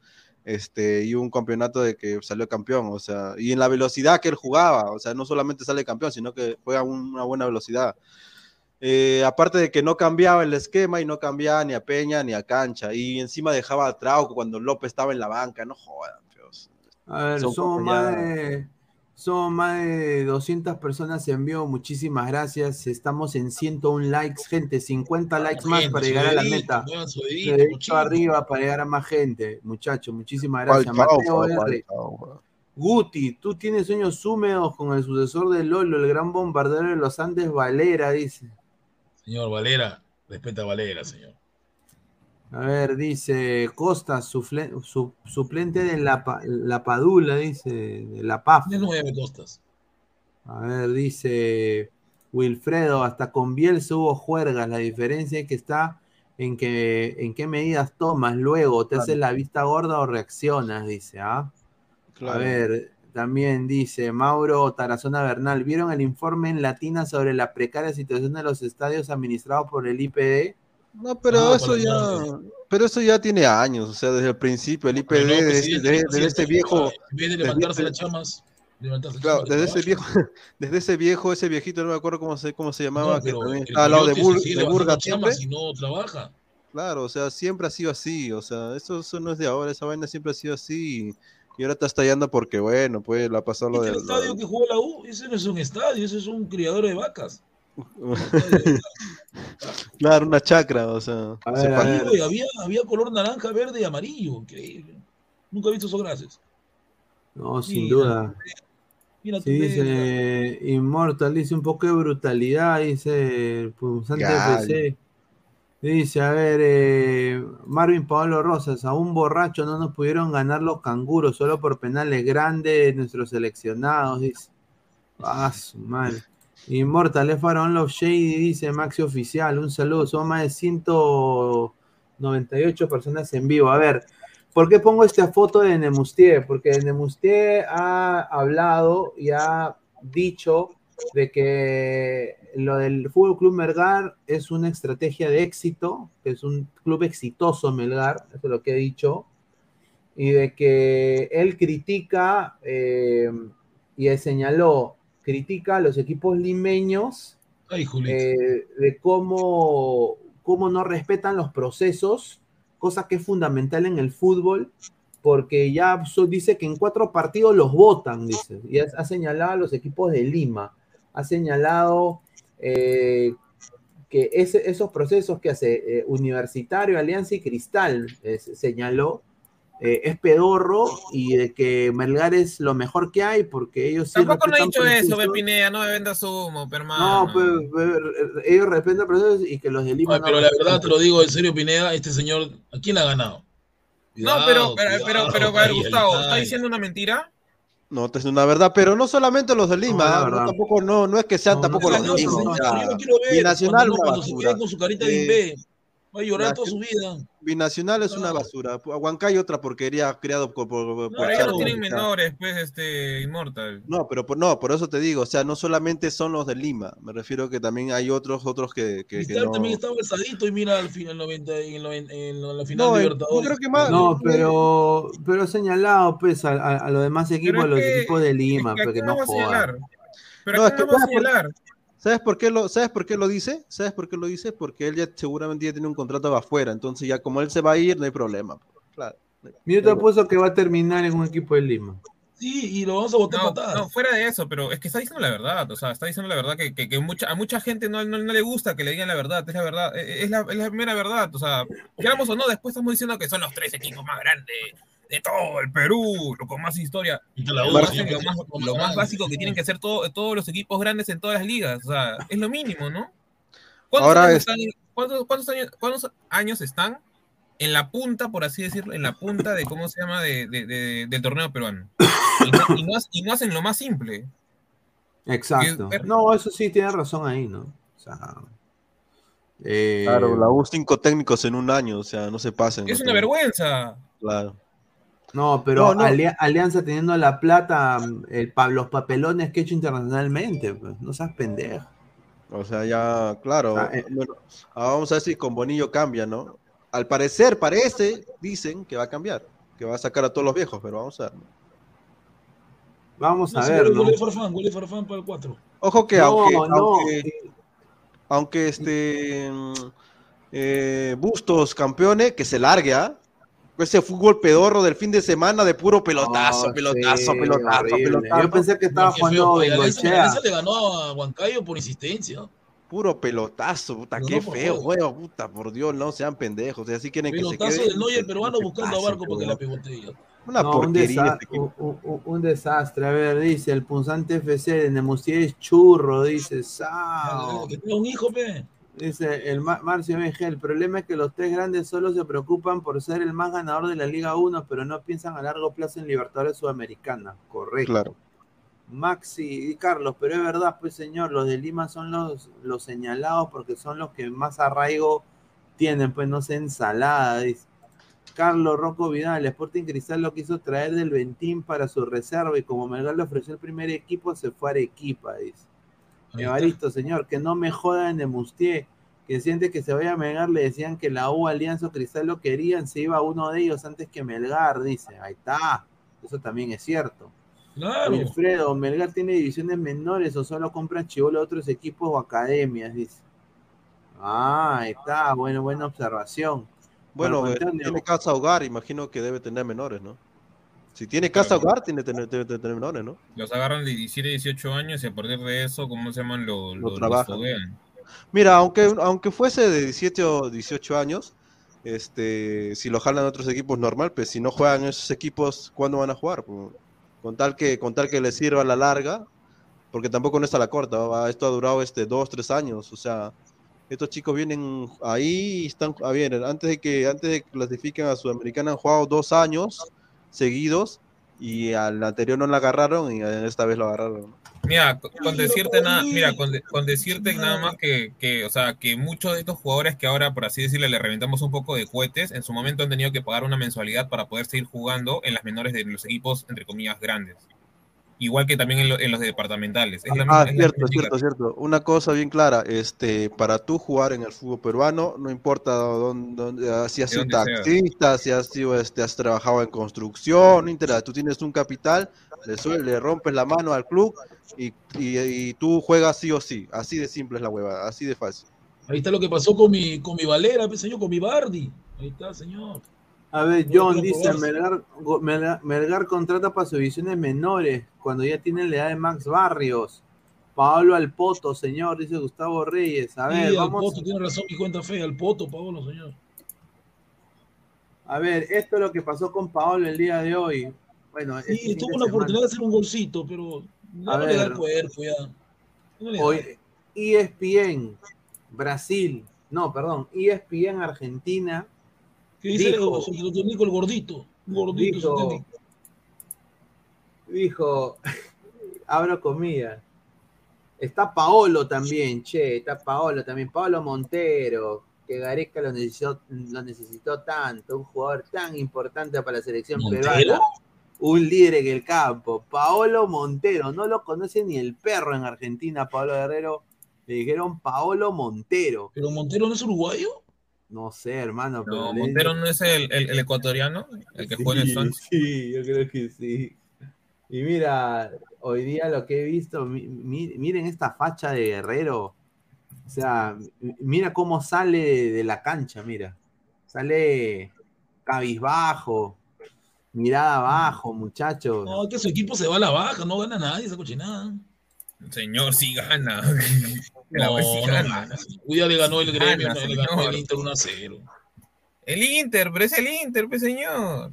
Este, y un campeonato de que salió campeón, o sea, y en la velocidad que él jugaba, o sea, no solamente sale campeón, sino que juega una buena velocidad. Eh, aparte de que no cambiaba el esquema y no cambiaba ni a Peña ni a Cancha. Y encima dejaba a Trauco cuando López estaba en la banca. No jodan, feos. A ver, Son somos más de Son más de 200 personas en vivo. Muchísimas gracias. Estamos en 101 likes, gente. 50 likes más para llegar a la meta. cochino. arriba para llegar a más gente. Muchachos, muchísimas gracias. Mateo R. Guti, tú tienes sueños húmedos con el sucesor de Lolo, el gran bombardero de los Andes, Valera, dice. Señor Valera, respeta a Valera, señor. A ver, dice Costa, sufle- su- suplente de la, la Padula, dice, de la PAF. Ya no me costas. A ver, dice Wilfredo, hasta con Bielsa hubo juergas. La diferencia es que está en que en qué medidas tomas luego, te haces la vista gorda o reaccionas, dice, ¿ah? Claro. A ver, también dice Mauro Tarazona Bernal, ¿vieron el informe en Latina sobre la precaria situación de los estadios administrados por el IPD? No, pero No, eso ya, nada. pero eso ya tiene años, o sea, desde el principio, el IPD, no, de, presidente, de- de presidente, este viejo, En vez de desde- levantarse las chamas, claro, desde ese viejo, desde ese viejo, ese viejito, no me acuerdo cómo se, cómo se llamaba, No, que también estaba al lado de, Bur- de Burga siempre. y no trabaja. Claro, o sea, siempre ha sido así, o sea, eso, eso no es de ahora, esa vaina siempre ha sido así, y, y ahora está estallando porque, bueno, pues le ha pasado lo ¿Viste de... el estadio que jugó la U? Ese no es un estadio, ese es un criador de vacas. Claro, una chacra, o sea, A se ver, a pa- ver. Oye, había, había color naranja, verde y amarillo. Increíble. Nunca he visto esos grases. No, sin duda. Mira Sí, dice Immortal, dice un poco de brutalidad, dice el Punzante Gal. Dice, a ver, eh, Marvin Paolo Rosas, a un borracho no nos pudieron ganar los canguros solo por penales grandes nuestros seleccionados, dice. Ah, su madre. Immortal, es Faraón Love Shady, dice Maxi Oficial, un saludo, son más de 198 personas en vivo. A ver, ¿Por qué pongo esta foto de Nemustier? Porque Nemustier ha hablado y ha dicho de que lo del Fútbol Club Melgar es una estrategia de éxito, que es un club exitoso Melgar, eso es lo que ha dicho, y de que él critica eh, y él señaló, critica a los equipos limeños Ay, eh, de cómo, cómo no respetan los procesos, cosa que es fundamental en el fútbol, porque ya dice que en cuatro partidos los votan, dice, y ha, ha señalado a los equipos de Lima, ha señalado eh, que ese- esos procesos que hace eh, Universitario, Alianza y Cristal, eh, se- señaló, eh, es pedorro y de que Melgar es lo mejor que hay porque ellos sí Tampoco no he respetan dicho eso. Pepinea, no me vendas humo, pero hermano. No, pues, pues, ellos respetan procesos y que los de Lima Ay, no pero la verdad te lo digo en serio, Pineda, este señor, ¿a quién ha ganado? No, pero, Cuidado, pero, pero, cuidado, pero, a ver, ay, Gustavo, ¿está diciendo una mentira? No, es una verdad, pero no solamente los de Lima, No, no, tampoco, no, no es que sean No, tampoco los de Lima. Yo quiero ver Binacional cuando, cuando se quede con su carita de Eh. Va a llorar toda su vida. Binacional es una basura. Huancayo otra porquería creado por, por, por No, por ellos no tienen menores, pues, este, Immortal. No, pero por, no, por eso te digo, o sea, no solamente son los de Lima, me refiero que también hay otros, otros que, que, que Cristal no. también estaba alzadito y mira al final, 90, en, el en la final No, de Libertadores. yo creo que más- No, pero, pero señalado pues a, a- a los demás equipos, a los que- equipos de Lima, es que ¿a porque quién no vamos a jodan. señalar? Pero No, ¿a es que- vamos a ¿sabes por- señalar? ¿Sabes por qué lo, ¿sabes por qué lo dice? ¿Sabes por qué lo dice? Porque él ya seguramente ya tiene un contrato afuera, entonces ya como él se va a ir, no hay problema. Claro. Yo te apuesto que va a terminar en un equipo de Lima. Sí, y lo vamos a botar No, no, fuera de eso, pero es que está diciendo la verdad, o sea, está diciendo la verdad que, que, que mucha, a mucha gente no, no, no le gusta que le digan la verdad, es la verdad, eh, es la, es la mera verdad, o sea, queramos o no, después estamos diciendo que son los tres equipos más grandes de todo el Perú, lo con más historia. Y te la Lo más- lo lo básico que tienen que ser todo- todos los equipos grandes en todas las ligas, o sea, es lo mínimo, ¿no? ¿Cuántos, Ahora años, es- están, cuántos, cuántos años, cuántos años están en la punta, por así decirlo, en la punta de cómo se llama de, de- de- del torneo peruano? Y no, y no ha- y no hacen lo más simple. Exacto. No, eso sí, tiene razón ahí, ¿no? O sea, eh, Claro, la U cinco técnicos en un año, o sea, no se pasen. Es una vergüenza. Claro. No, pero No, no. Alia- Alianza teniendo la plata, el, pa- los papelones que he hecho internacionalmente, pues, no seas pendejo. O sea, ya, claro. Ah, eh. bueno, ahora vamos a ver si con Bonillo cambia, ¿no? Al parecer, parece, dicen que va a cambiar, que va a sacar a todos los viejos, pero vamos a ver. ¿no? Vamos a ver, gol- ¿no? para el 4. Ojo que No, aunque, no. aunque, aunque este mm, eh, Bustos campeone, que se largue, ¿ah? Ese fútbol pedorro del fin de semana de puro pelotazo, Oh, pelotazo, sí, pelotazo, horrible. pelotazo. Yo pensé que estaba jugando feo, en Alianza- Goichea. Alianza le ganó a Huancayo por insistencia. Puro pelotazo, puta, No, qué no, feo juego, puta, por Dios, no sean pendejos, o sea, así quieren que se Pelotazo quede. del se- peruano buscando a Barco porque la huevón. pegotella. Una No, un, porquería desa- este un- un- un desastre. A ver, dice el punzante FC de Nemustier es churro, dice Sao. Que tenga un hijo, pe. Dice el Ma- Marcio BG, el problema es que los tres grandes solo se preocupan por ser el más ganador de la Liga 1, pero no piensan a largo plazo en Libertadores Sudamericana. Correcto. Claro. Maxi y Carlos, pero es verdad, pues señor, los de Lima son los, los señalados porque son los que más arraigo tienen, pues no sé, ensalada, dice. Carlos Rocco Vidal, el Sporting Cristal lo quiso traer del Ventín para su reserva y como Melgar le ofreció el primer equipo, se fue a Arequipa, dice. Evaristo, señor, que no me jodan de Mustier, que siente que se vaya a Melgar, le decían que la U, Alianza o Cristal lo querían, se iba uno de ellos antes que Melgar, dice. Ahí está, eso también es cierto. Claro. Wilfredo, Melgar tiene divisiones menores o solo compra chivolo a otros equipos o academias, dice. Ah, ahí está, bueno, buena observación. Bueno, eh, Antonio, tiene casa hogar, imagino que debe tener menores, ¿no? Si tiene casa hogar, tiene que tener, menores, ¿no? Los agarran de 17, 18 años y a partir de eso, ¿cómo se llaman? Lo, Lo lo- trabajan. Mira, aunque, aunque fuese de 17 o 18 años, este, si lo jalan a otros equipos normal, pues si no juegan esos equipos, ¿cuándo van a jugar? Pues, Con tal que, con tal que les sirva a la larga, porque tampoco no está la corta, ¿va? esto ha durado este, dos, tres años, o sea, estos chicos vienen ahí y están, a ver, antes de que, antes de que clasifiquen a Sudamericana han jugado dos años seguidos y al anterior no la agarraron y esta vez lo agarraron. Mira, con, decirte nada, mira, con, de- con decirte nada más que, que, o sea, que muchos de estos jugadores que ahora, por así decirlo, le reventamos un poco de cohetes, en su momento han tenido que pagar una mensualidad para poder seguir jugando en las menores de los equipos, entre comillas, grandes. Igual que también en, lo- en los departamentales. Es misma- Ah, es la cierto, misma cierto, cierto. Una cosa bien clara, este, para tú jugar en el fútbol peruano, no importa dónde, dónde- ah, si has sido taxista, si has sido, este, has trabajado en construcción, no interesa, tú tienes un capital, le, rompes la mano al club y, y- y tú juegas sí o sí. Así de simple es la hueva, así de fácil. Ahí está lo que pasó con mi, con mi Valera, señor, con mi Bardi. Ahí está, señor. A ver, John dice. Melgar, go- Melgar, Melgar contrata para sus divisiones menores, cuando ya tienen la edad de Max Barrios. Pablo Alpoto, señor, dice Gustavo Reyes. A ver, Sí, al vamos, Poto, tiene razón mi cuenta fe, al Poto, Paolo, señor. a ver, esto es lo que pasó con Paolo el día de hoy. Bueno, este Sí, fin tuvo semana. oportunidad de hacer un golcito, pero ya no le da el cuerpo, ya. No le. Hoy, ESPN, Brasil, no, perdón, ESPN Argentina. ¿Qué dice dijo- el gordito? Gordito, Dijo- dijo, abro comillas. Está Paolo también, che, está Paolo también, Paolo Montero, que Gareca lo necesitó, lo necesitó tanto, un jugador tan importante para la selección ¿Montero? peruana, un líder en el campo, Paolo Montero, no lo conoce ni el perro en Argentina, Paolo Guerrero, le dijeron Paolo Montero. ¿Pero Montero no es uruguayo? No sé, hermano. pero No, Montero no es el, el- el ecuatoriano, el que juega en el Swansea. Sí, yo creo que sí. Y mira, hoy día lo que he visto, mi- mi- miren esta facha de Guerrero. O sea, mira cómo sale de, de la cancha, mira. Sale cabizbajo, mirada abajo, muchachos. No, que su equipo se va a la baja, no gana nadie esa cochinada. Señor, sí gana. No, sí no gana. gana. Hoy día le ganó el gremio, Gana, no, le ganó el Inter 1 a 0. El Inter, pero es el Inter, pues señor.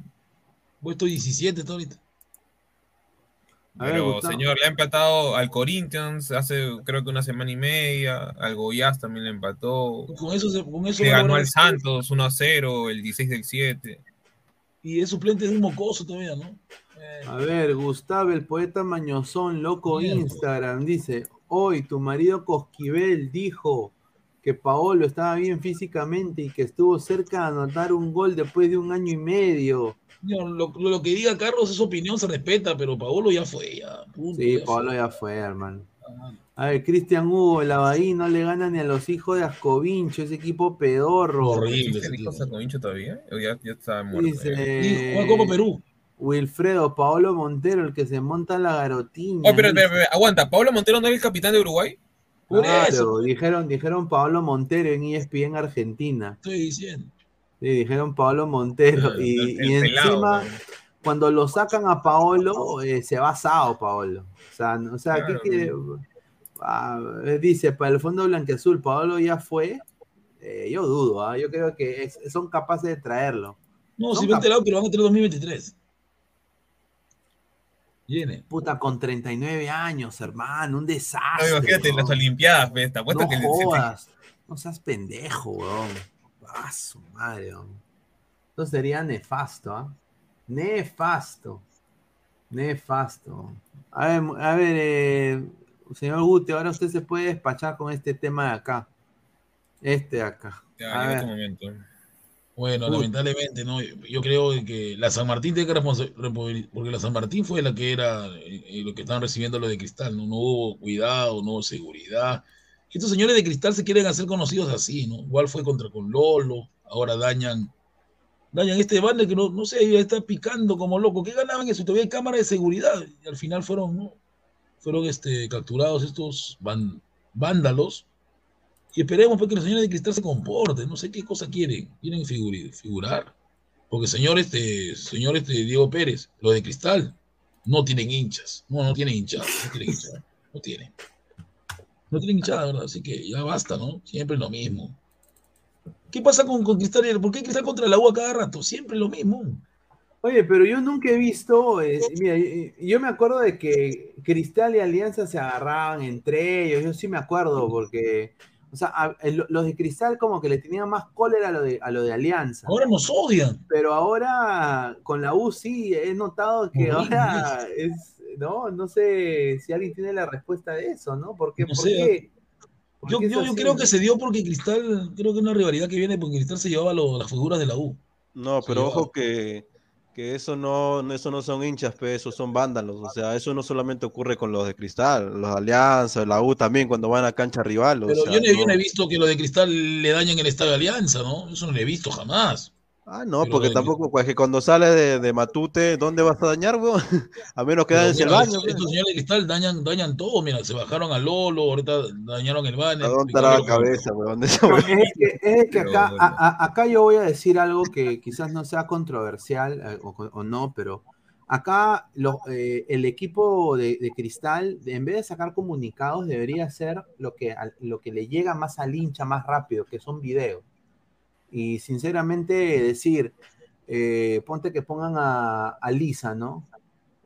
Puesto 17 está ahorita. Ver, Pero, señor, le ha empatado al Corinthians hace creo que una semana y media. Al Goiás también le empató. Con eso, se- con eso Le ganó al Santos 1 a 0 el 16 del 7. Y es suplente de un mocoso todavía, ¿no? A ver, Gustavo, el poeta mañozón, loco. Instagram, dice, hoy tu marido Cosquivel dijo que Paolo estaba bien físicamente y que estuvo cerca de anotar un gol después de un año y medio. Lo, lo- lo que diga Carlos es su opinión, se respeta, pero Paolo ya fue, ya. punto, Sí, ya Paolo fue. ya fue, hermano. A ver, Cristian Hugo, el Abadí no le gana ni a los hijos de Ascovincho, ese equipo pedorro. ¿Existe Nico Sacovincho todavía? ¿O ya, ya está muerto? Dice Juega Copa Perú. Wilfredo, Paolo Montero, el que se monta la garotina. Oh, pero, pero, pero, aguanta, ¿Pablo Montero no era el capitán de Uruguay? Claro, eso. dijeron, dijeron Paolo Montero en ESPN Argentina. Estoy diciendo. Sí, dijeron Paolo Montero. El- y, el y pelado, encima, cuando lo sacan a Paolo, eh, se va asado Paolo. O sea, no- o sea ¿qué Claro. quiere? Ah, eh, dice, para el fondo blanqueazul, Paolo ya fue. Eh, yo dudo, ¿ah? yo creo que es- son capaces de traerlo. No, Son si me he enterado que lo van a tener 2023. Viene. Puta, con 39 años, hermano, un desastre. No, imagínate, en las. Olimpiadas, pues, te apuesto No que jodas. No seas pendejo, weón. Ah, su madre, weón. Esto sería nefasto, ¿ah? Nefasto. Nefasto. A ver, a ver, eh, señor Guti, ahora usted se puede despachar con este tema de acá. Este de acá. Ya, A llegó ver. tu momento. Bueno, Uy. lamentablemente, ¿no? Yo creo que la San Martín tiene que responsabilizar, porque la San Martín fue la que era eh, eh, lo que estaban recibiendo los de cristal, ¿no? No hubo cuidado, no hubo seguridad. Y estos señores de cristal se quieren hacer conocidos así, ¿no? Igual fue contra con Lolo, ahora dañan, dañan este bande que no, no sé, está picando como loco. ¿Qué ganaban eso? Todavía hay cámara de seguridad. Y al final fueron, ¿no? Fueron este, capturados estos van- vándalos. Y esperemos pues, que los señores de cristal se comporten. No sé qué cosa quieren. Quieren figurar. Porque señor, este, señor este, Diego Pérez, los de cristal, no tienen hinchas. No, no tienen hinchas. No tienen hinchas. No tienen. No tienen hinchada, ¿verdad? Así que ya basta, ¿no? Siempre lo mismo. ¿Qué pasa con, con Cristal? ¿Por qué Cristal contra la U a cada rato? Siempre lo mismo. Oye, pero yo nunca he visto, eh, mira, yo me acuerdo de que Cristal y Alianza se agarraban entre ellos, yo sí me acuerdo, porque, o sea, a- el- los de Cristal como que le tenían más cólera a lo de, a lo de Alianza. Ahora nos odian. Pero ahora con la U sí, he notado que ahora es, no, no sé si alguien tiene la respuesta de eso, ¿no? ¿Por qué? No ¿Por sé, qué? ¿Por Yo, qué es yo, yo así? creo que se dio porque Cristal, creo que es una rivalidad que viene porque Cristal se llevaba lo- las figuras de la U. No, pero ojo que, que eso no, no- eso no son hinchas, pe, esos son vándalos. O sea, eso no solamente ocurre con los de Cristal, los de Alianza, la U también cuando van a cancha rival. o Pero sea, yo, no, yo no- no he visto que lo de Cristal le dañen el Estadio Alianza, ¿no? Eso no lo he visto jamás. Ah, no, porque de- tampoco, pues que cuando sale de, de Matute, ¿dónde vas a dañar, weón? A menos que dañes el baño. estos, pe. estos señores de Cristal dañan, dañan todo. Mira, se bajaron a Lolo, ahorita dañaron el banner. ¿A dónde estará la cabeza, weón? es que, es que acá, a- a- acá yo voy a decir algo que quizás no sea controversial eh, o, o no, pero acá lo- eh, el equipo de, de Cristal, en vez de sacar comunicados, debería hacer lo que, al- lo que le llega más al hincha más rápido, que son videos. Y sinceramente decir, eh, ponte que pongan a, a Lisa, ¿no?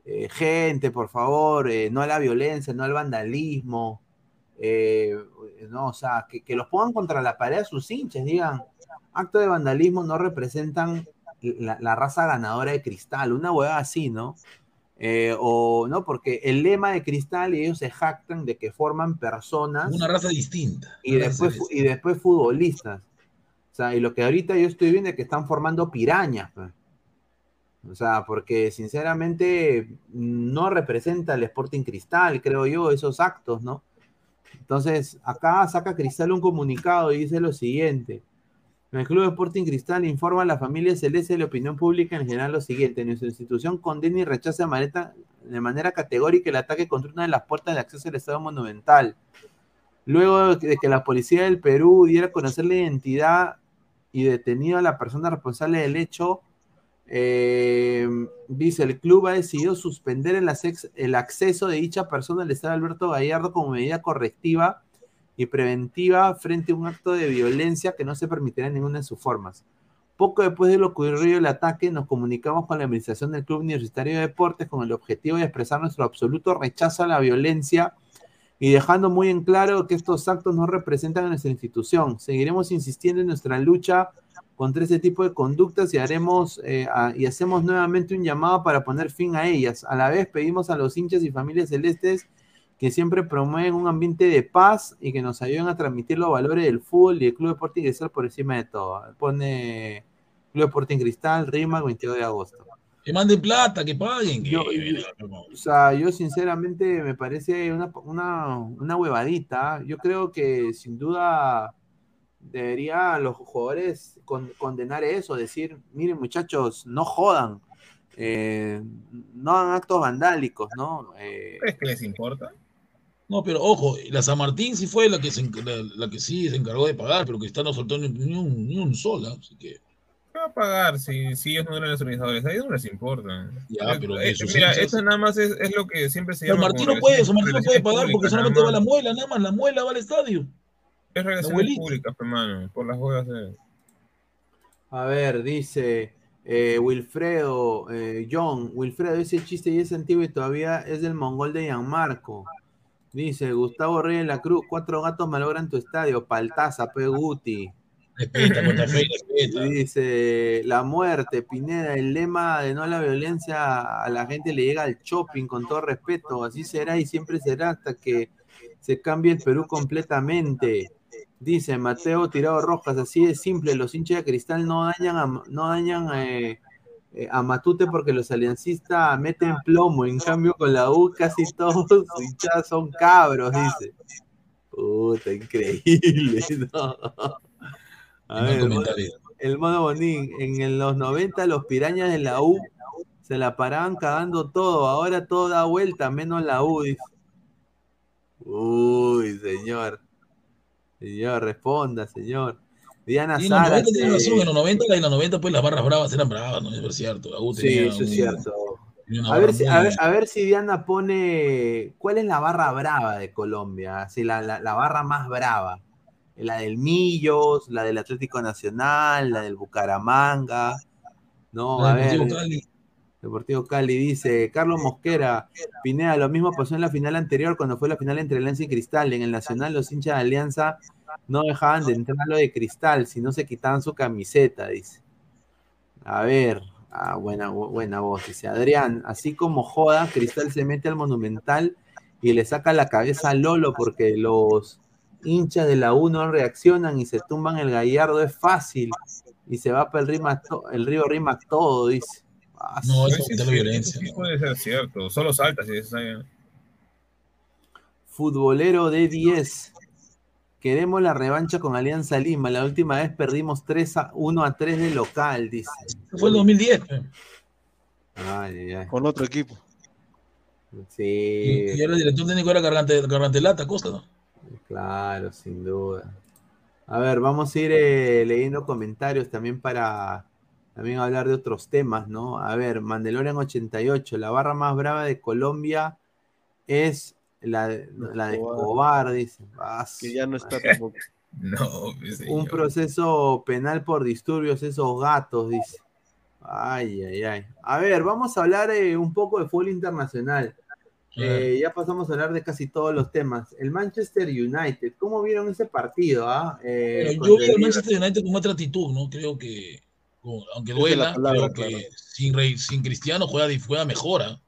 Eh, gente, por favor, eh, no a la violencia, no al vandalismo. no, o sea, que, que los pongan contra la pared a sus hinchas, digan, acto de vandalismo no representan la, la raza ganadora de cristal, una hueá así, ¿no? Eh, o no, porque el lema de cristal y ellos se jactan de que forman personas Una raza distinta. y raza después, fu- y después futbolistas. Sea, y lo que ahorita yo estoy viendo es que están formando pirañas. pues. O sea, porque sinceramente no representa el Sporting Cristal, creo yo, esos actos, ¿no? Entonces, acá saca Cristal un comunicado y dice lo siguiente. El Club Sporting Cristal informa a la familia celeste y la opinión pública en general lo siguiente. Nuestra institución condena y rechaza de manera, de manera categórica el ataque contra una de las puertas de acceso al Estado Monumental. Luego de que la policía del Perú diera conocer la identidad y detenido a la persona responsable del hecho, eh, dice, el club ha decidido suspender el, acceso de dicha persona al Estado Alberto Gallardo como medida correctiva y preventiva frente a un acto de violencia que no se permitirá en ninguna de sus formas. Poco después de lo ocurrido el ataque, nos comunicamos con la administración del Club Universitario de Deportes con el objetivo de expresar nuestro absoluto rechazo a la violencia y dejando muy en claro que estos actos no representan a nuestra institución. Seguiremos insistiendo en nuestra lucha contra ese tipo de conductas y haremos eh, y hacemos nuevamente un llamado para poner fin a ellas. A la vez pedimos a los hinchas y familias celestes que siempre promueven un ambiente de paz y que nos ayuden a transmitir los valores del fútbol y el Club Deporting Cristal por encima de todo. Pone Club Deporting Cristal, Rima, 22 de agosto. Que manden plata, que paguen. que- Yo- O sea, yo sinceramente me parece una, una, una huevadita. Yo creo que sin duda debería los jugadores con- condenar eso, decir, miren muchachos, no jodan, eh, no hagan actos vandálicos, ¿no? Eh, ¿Crees que les importa? No, pero ojo, la San Martín sí fue la que, se, la, la que sí se encargó de pagar, pero Cristal no soltó ni, ni un, ni un sol, ¿ah? así que ¿Qué va a pagar si, si ellos no eran los organizadores? A ellos no les importa. Ya, Eh, pero eh, mira, hinchas- esto nada más es, es lo que siempre se Pero llama. Martín como no puede, San Martín no puede pagar porque solamente va la muela, nada más, la muela va al estadio. Es relaciones abuelita. públicas, hermano, por las huevas de... A ver, dice eh, Wilfredo, eh, John, Wilfredo, ese chiste ya es antiguo y todavía es del mongol de Gianmarco. Dice Gustavo Reyes la Cruz, cuatro gatos malogran tu estadio, Paltaza, P. Respeta. Dice la muerte, Pineda, el lema de no la violencia a la gente le llega al shopping, con todo respeto, así será y siempre será hasta que se cambie el Perú completamente. Dice Mateo Tirado Rojas, así de simple, los hinchas de cristal no dañan a, no dañan eh, eh, a Matute porque los aliancistas meten plomo, en cambio con la U casi todos sus hinchas son cabros, dice. Puta, increíble, ¿no? A ver, el mono- comentario. el mono Bonín, en los 90 los pirañas de la U se la paraban cagando todo, ahora todo da vuelta, menos la U, dice. Uy, señor. Señor, responda, señor. Diana Y en los Sara. 90 tiene razón, en los 90, en los 90 pues las barras bravas eran bravas, ¿no? Es cierto. Sí, eso es cierto. A ver, si, a, ver, a ver si Diana pone. ¿Cuál es la barra brava de Colombia? Así, la, la- la barra más brava. La del Millos, la del Atlético Nacional, la del Bucaramanga. No, a ver. Deportivo Cali. Deportivo Cali dice Carlos Mosquera, Pineda, lo mismo pasó en la final anterior cuando fue la final entre Alianza y Cristal. En el Nacional los hinchas de Alianza no dejaban de entrar a lo de Cristal, si no se quitaban su camiseta, dice. A ver, ah, buena, bu- buena voz, dice Adrián, así como joda, Cristal se mete al Monumental y le saca la cabeza a Lolo porque los hinchas de la U no reaccionan y se tumban el gallardo, es fácil. Y se va para el, Rimac to- el río Rimac todo, dice. Ah, No, eso es violencia. Sí puede ser cierto, solo saltas y es Futbolero de 10. Queremos la revancha con Alianza Lima. La última vez perdimos 3 a 1 a 3 de local, dice. Fue el 2010. pe. Ay, ay, ay. Con otro equipo. Sí, Y, y era el director técnico era Gargante, Gargantelata, Costa, ¿no? Claro, sin duda. A ver, vamos a ir eh, leyendo comentarios también para también hablar de otros temas, ¿no? A ver, Mandalorian 88. La barra más brava de Colombia es la, de- la de Escobar, dice. Ah, Que ya no está tampoco. No, Un proceso penal por disturbios, esos gatos, dice. Ay, ay, ay. A ver, vamos a hablar eh, un poco de fútbol internacional. Eh, ya pasamos a hablar de casi todos los temas. El Manchester United, ¿cómo vieron ese partido? ah? Eh, Pero yo vi el al Manchester United con otra actitud, ¿no? Creo que, aunque es duela, palabra, creo que claro. sin, Rey- sin Cristiano juega, juega mejor, ¿ah?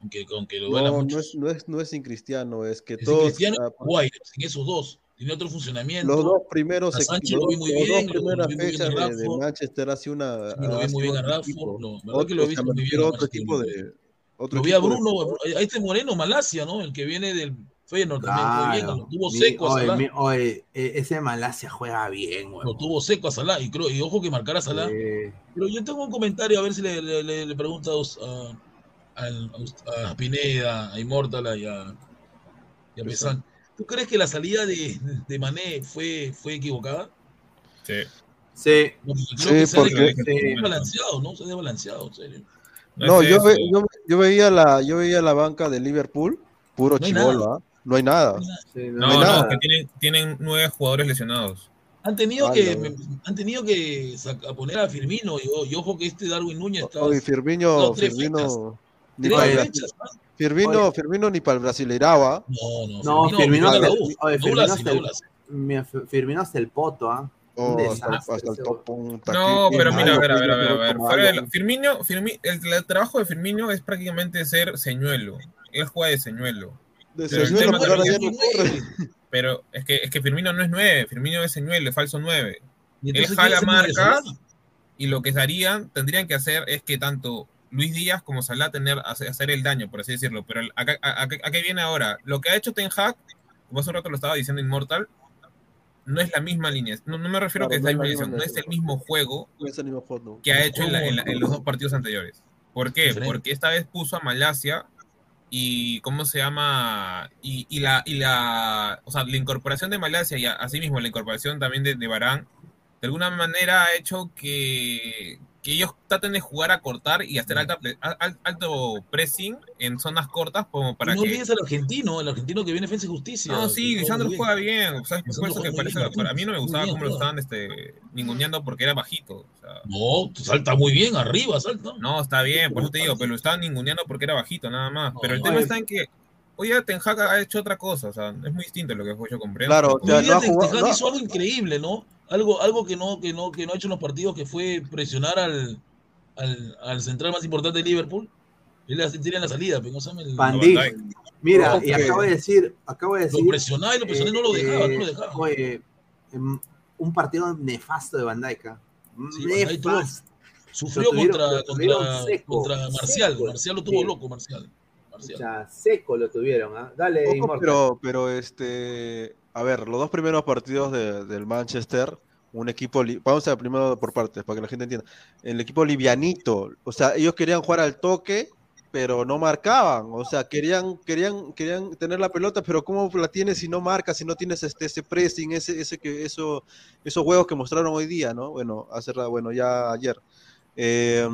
Aunque, aunque lo duela No, mucho. no es, no, es, no es sin Cristiano, es que Sin todos. Cristiano ah, Guay, sin esos dos. Tiene otro funcionamiento. los dos primeros A Sánchez equipos, lo vi muy las bien, dos lo- lo primeras vi muy bien a fechas de, de. Manchester hace una. Sí, lo vi muy bien a equipo. no, verdad Otro- que lo me muy bien otro equipo de. Otro Lo vi a de Bruno, a este Moreno Malasia, ¿no? El que viene del Feyenoord también muy bien. Lo tuvo Mi- seco a Salah. mi- oye, eh, ese Malasia juega bien, güey. Lo tuvo seco a Salah. Y, creo, y ojo que marcar a Salah. Pero yo tengo un comentario, a ver si le, le, le- le pregunto a, a, a Pineda, a Immortal y a, y a Pesán. ¿Tú crees que la salida de, de Mané fue, fue equivocada? Sí. Sí. Porque Sí, creo que porque- se ha desbalanceado, ¿no? Se ha desbalanceado, en serio. No, es yo, ve- yo, yo veía la, yo veía la banca de Liverpool, puro No chivolo. ¿ah? No hay nada. Sí, No, hay no, nada. que tienen, tienen nueve jugadores lesionados. Han tenido que, me- han tenido que saca- poner a Firmino y, o- y ojo que este Darwin Núñez está. Oye, Firmino, no. Firmino, ni Tres para el fechas, ¿no? Firmino, Oye. Firmino ni para el Brasileirao, No, no, No, Firmino, No, Firmino no, Firmino hasta el poto, ¿ah? Oh, hasta, hasta el top. No, pero mira, a ver, a ver, a ver, a ver. qué Fuera de malo. lo- Firmino, Firmi- el, el trabajo de Firmino es prácticamente ser señuelo. Él juega de señuelo. De Pero señuelo, es no que-. Pero es que, es que Firmino no es nueve, Firmino es señuelo, es falso nueve. Y Él entonces, jala marcas y lo que harían, tendrían que hacer es que tanto Luis Díaz como Salah tener, hacer, hacer el daño, por así decirlo. Pero acá, a, a- a qué viene ahora? Lo que ha hecho Ten Hag, como hace un rato lo estaba diciendo Immortal, no es la misma línea. No, no me refiero a que es Claro, la no misma es la alineación, no misma es el mismo juego No es el mismo juego. que ha hecho en, la- en la- en los dos partidos anteriores. ¿Por qué? Porque esta vez puso a Malasia y ¿cómo se llama? Y, y la, y la, o sea, la incorporación de Malasia y asimismo la incorporación también de, de Barán de alguna manera ha hecho que, que ellos traten de jugar a cortar y hacer alta, alto pressing en zonas cortas como para no que... olvides al argentino, el argentino que viene Defensa y Justicia. No, sí, Lisandro juega bien. ¿Sabes por Lisandro eso que parece, bien, para mí no me gustaba bien, cómo lo estaban este, ninguneando porque era bajito. o sea, No, salta muy bien, arriba, salta. no, está bien, por eso te digo, pero lo estaban ninguneando porque era bajito, nada más. Pero el no. tema está en que, oye, Ten Hag ha hecho otra cosa, o sea, es muy distinto lo que con Brent. Claro, o sea, no ha Ten Hag no hizo algo increíble, ¿no? Algo, algo que no, que no, que no ha hecho en los partidos, que fue presionar al, al, al central más importante de Liverpool. Él tiene la salida, pero no sabe el. Mira, No, y acabo de decir, acabo de decir. Lo presionaba y lo presionaba y no lo dejaba, no lo dejaba. Oye, un partido nefasto de Van Dijk. ¿ah? Sí, Van Dijk tuvo- Nefasto. Sufrió contra, contra, contra Marcial. seco. Marcial lo tuvo Sí. loco, Marcial. O sea, seco lo tuvieron. ¿ah? Dale, Ojo, pero, pero este, a ver, los dos primeros partidos de- del Manchester, un equipo, vamos a ver primero por partes, para que la gente entienda. El equipo livianito, o sea, ellos querían jugar al toque, pero no marcaban, o sea, querían, querían, querían tener la pelota, pero ¿cómo la tienes si no marcas, si no tienes este, ese pressing, ese, ese que, eso, esos juegos que mostraron hoy día, ¿no? Bueno, hace, bueno, ya ayer. Eh,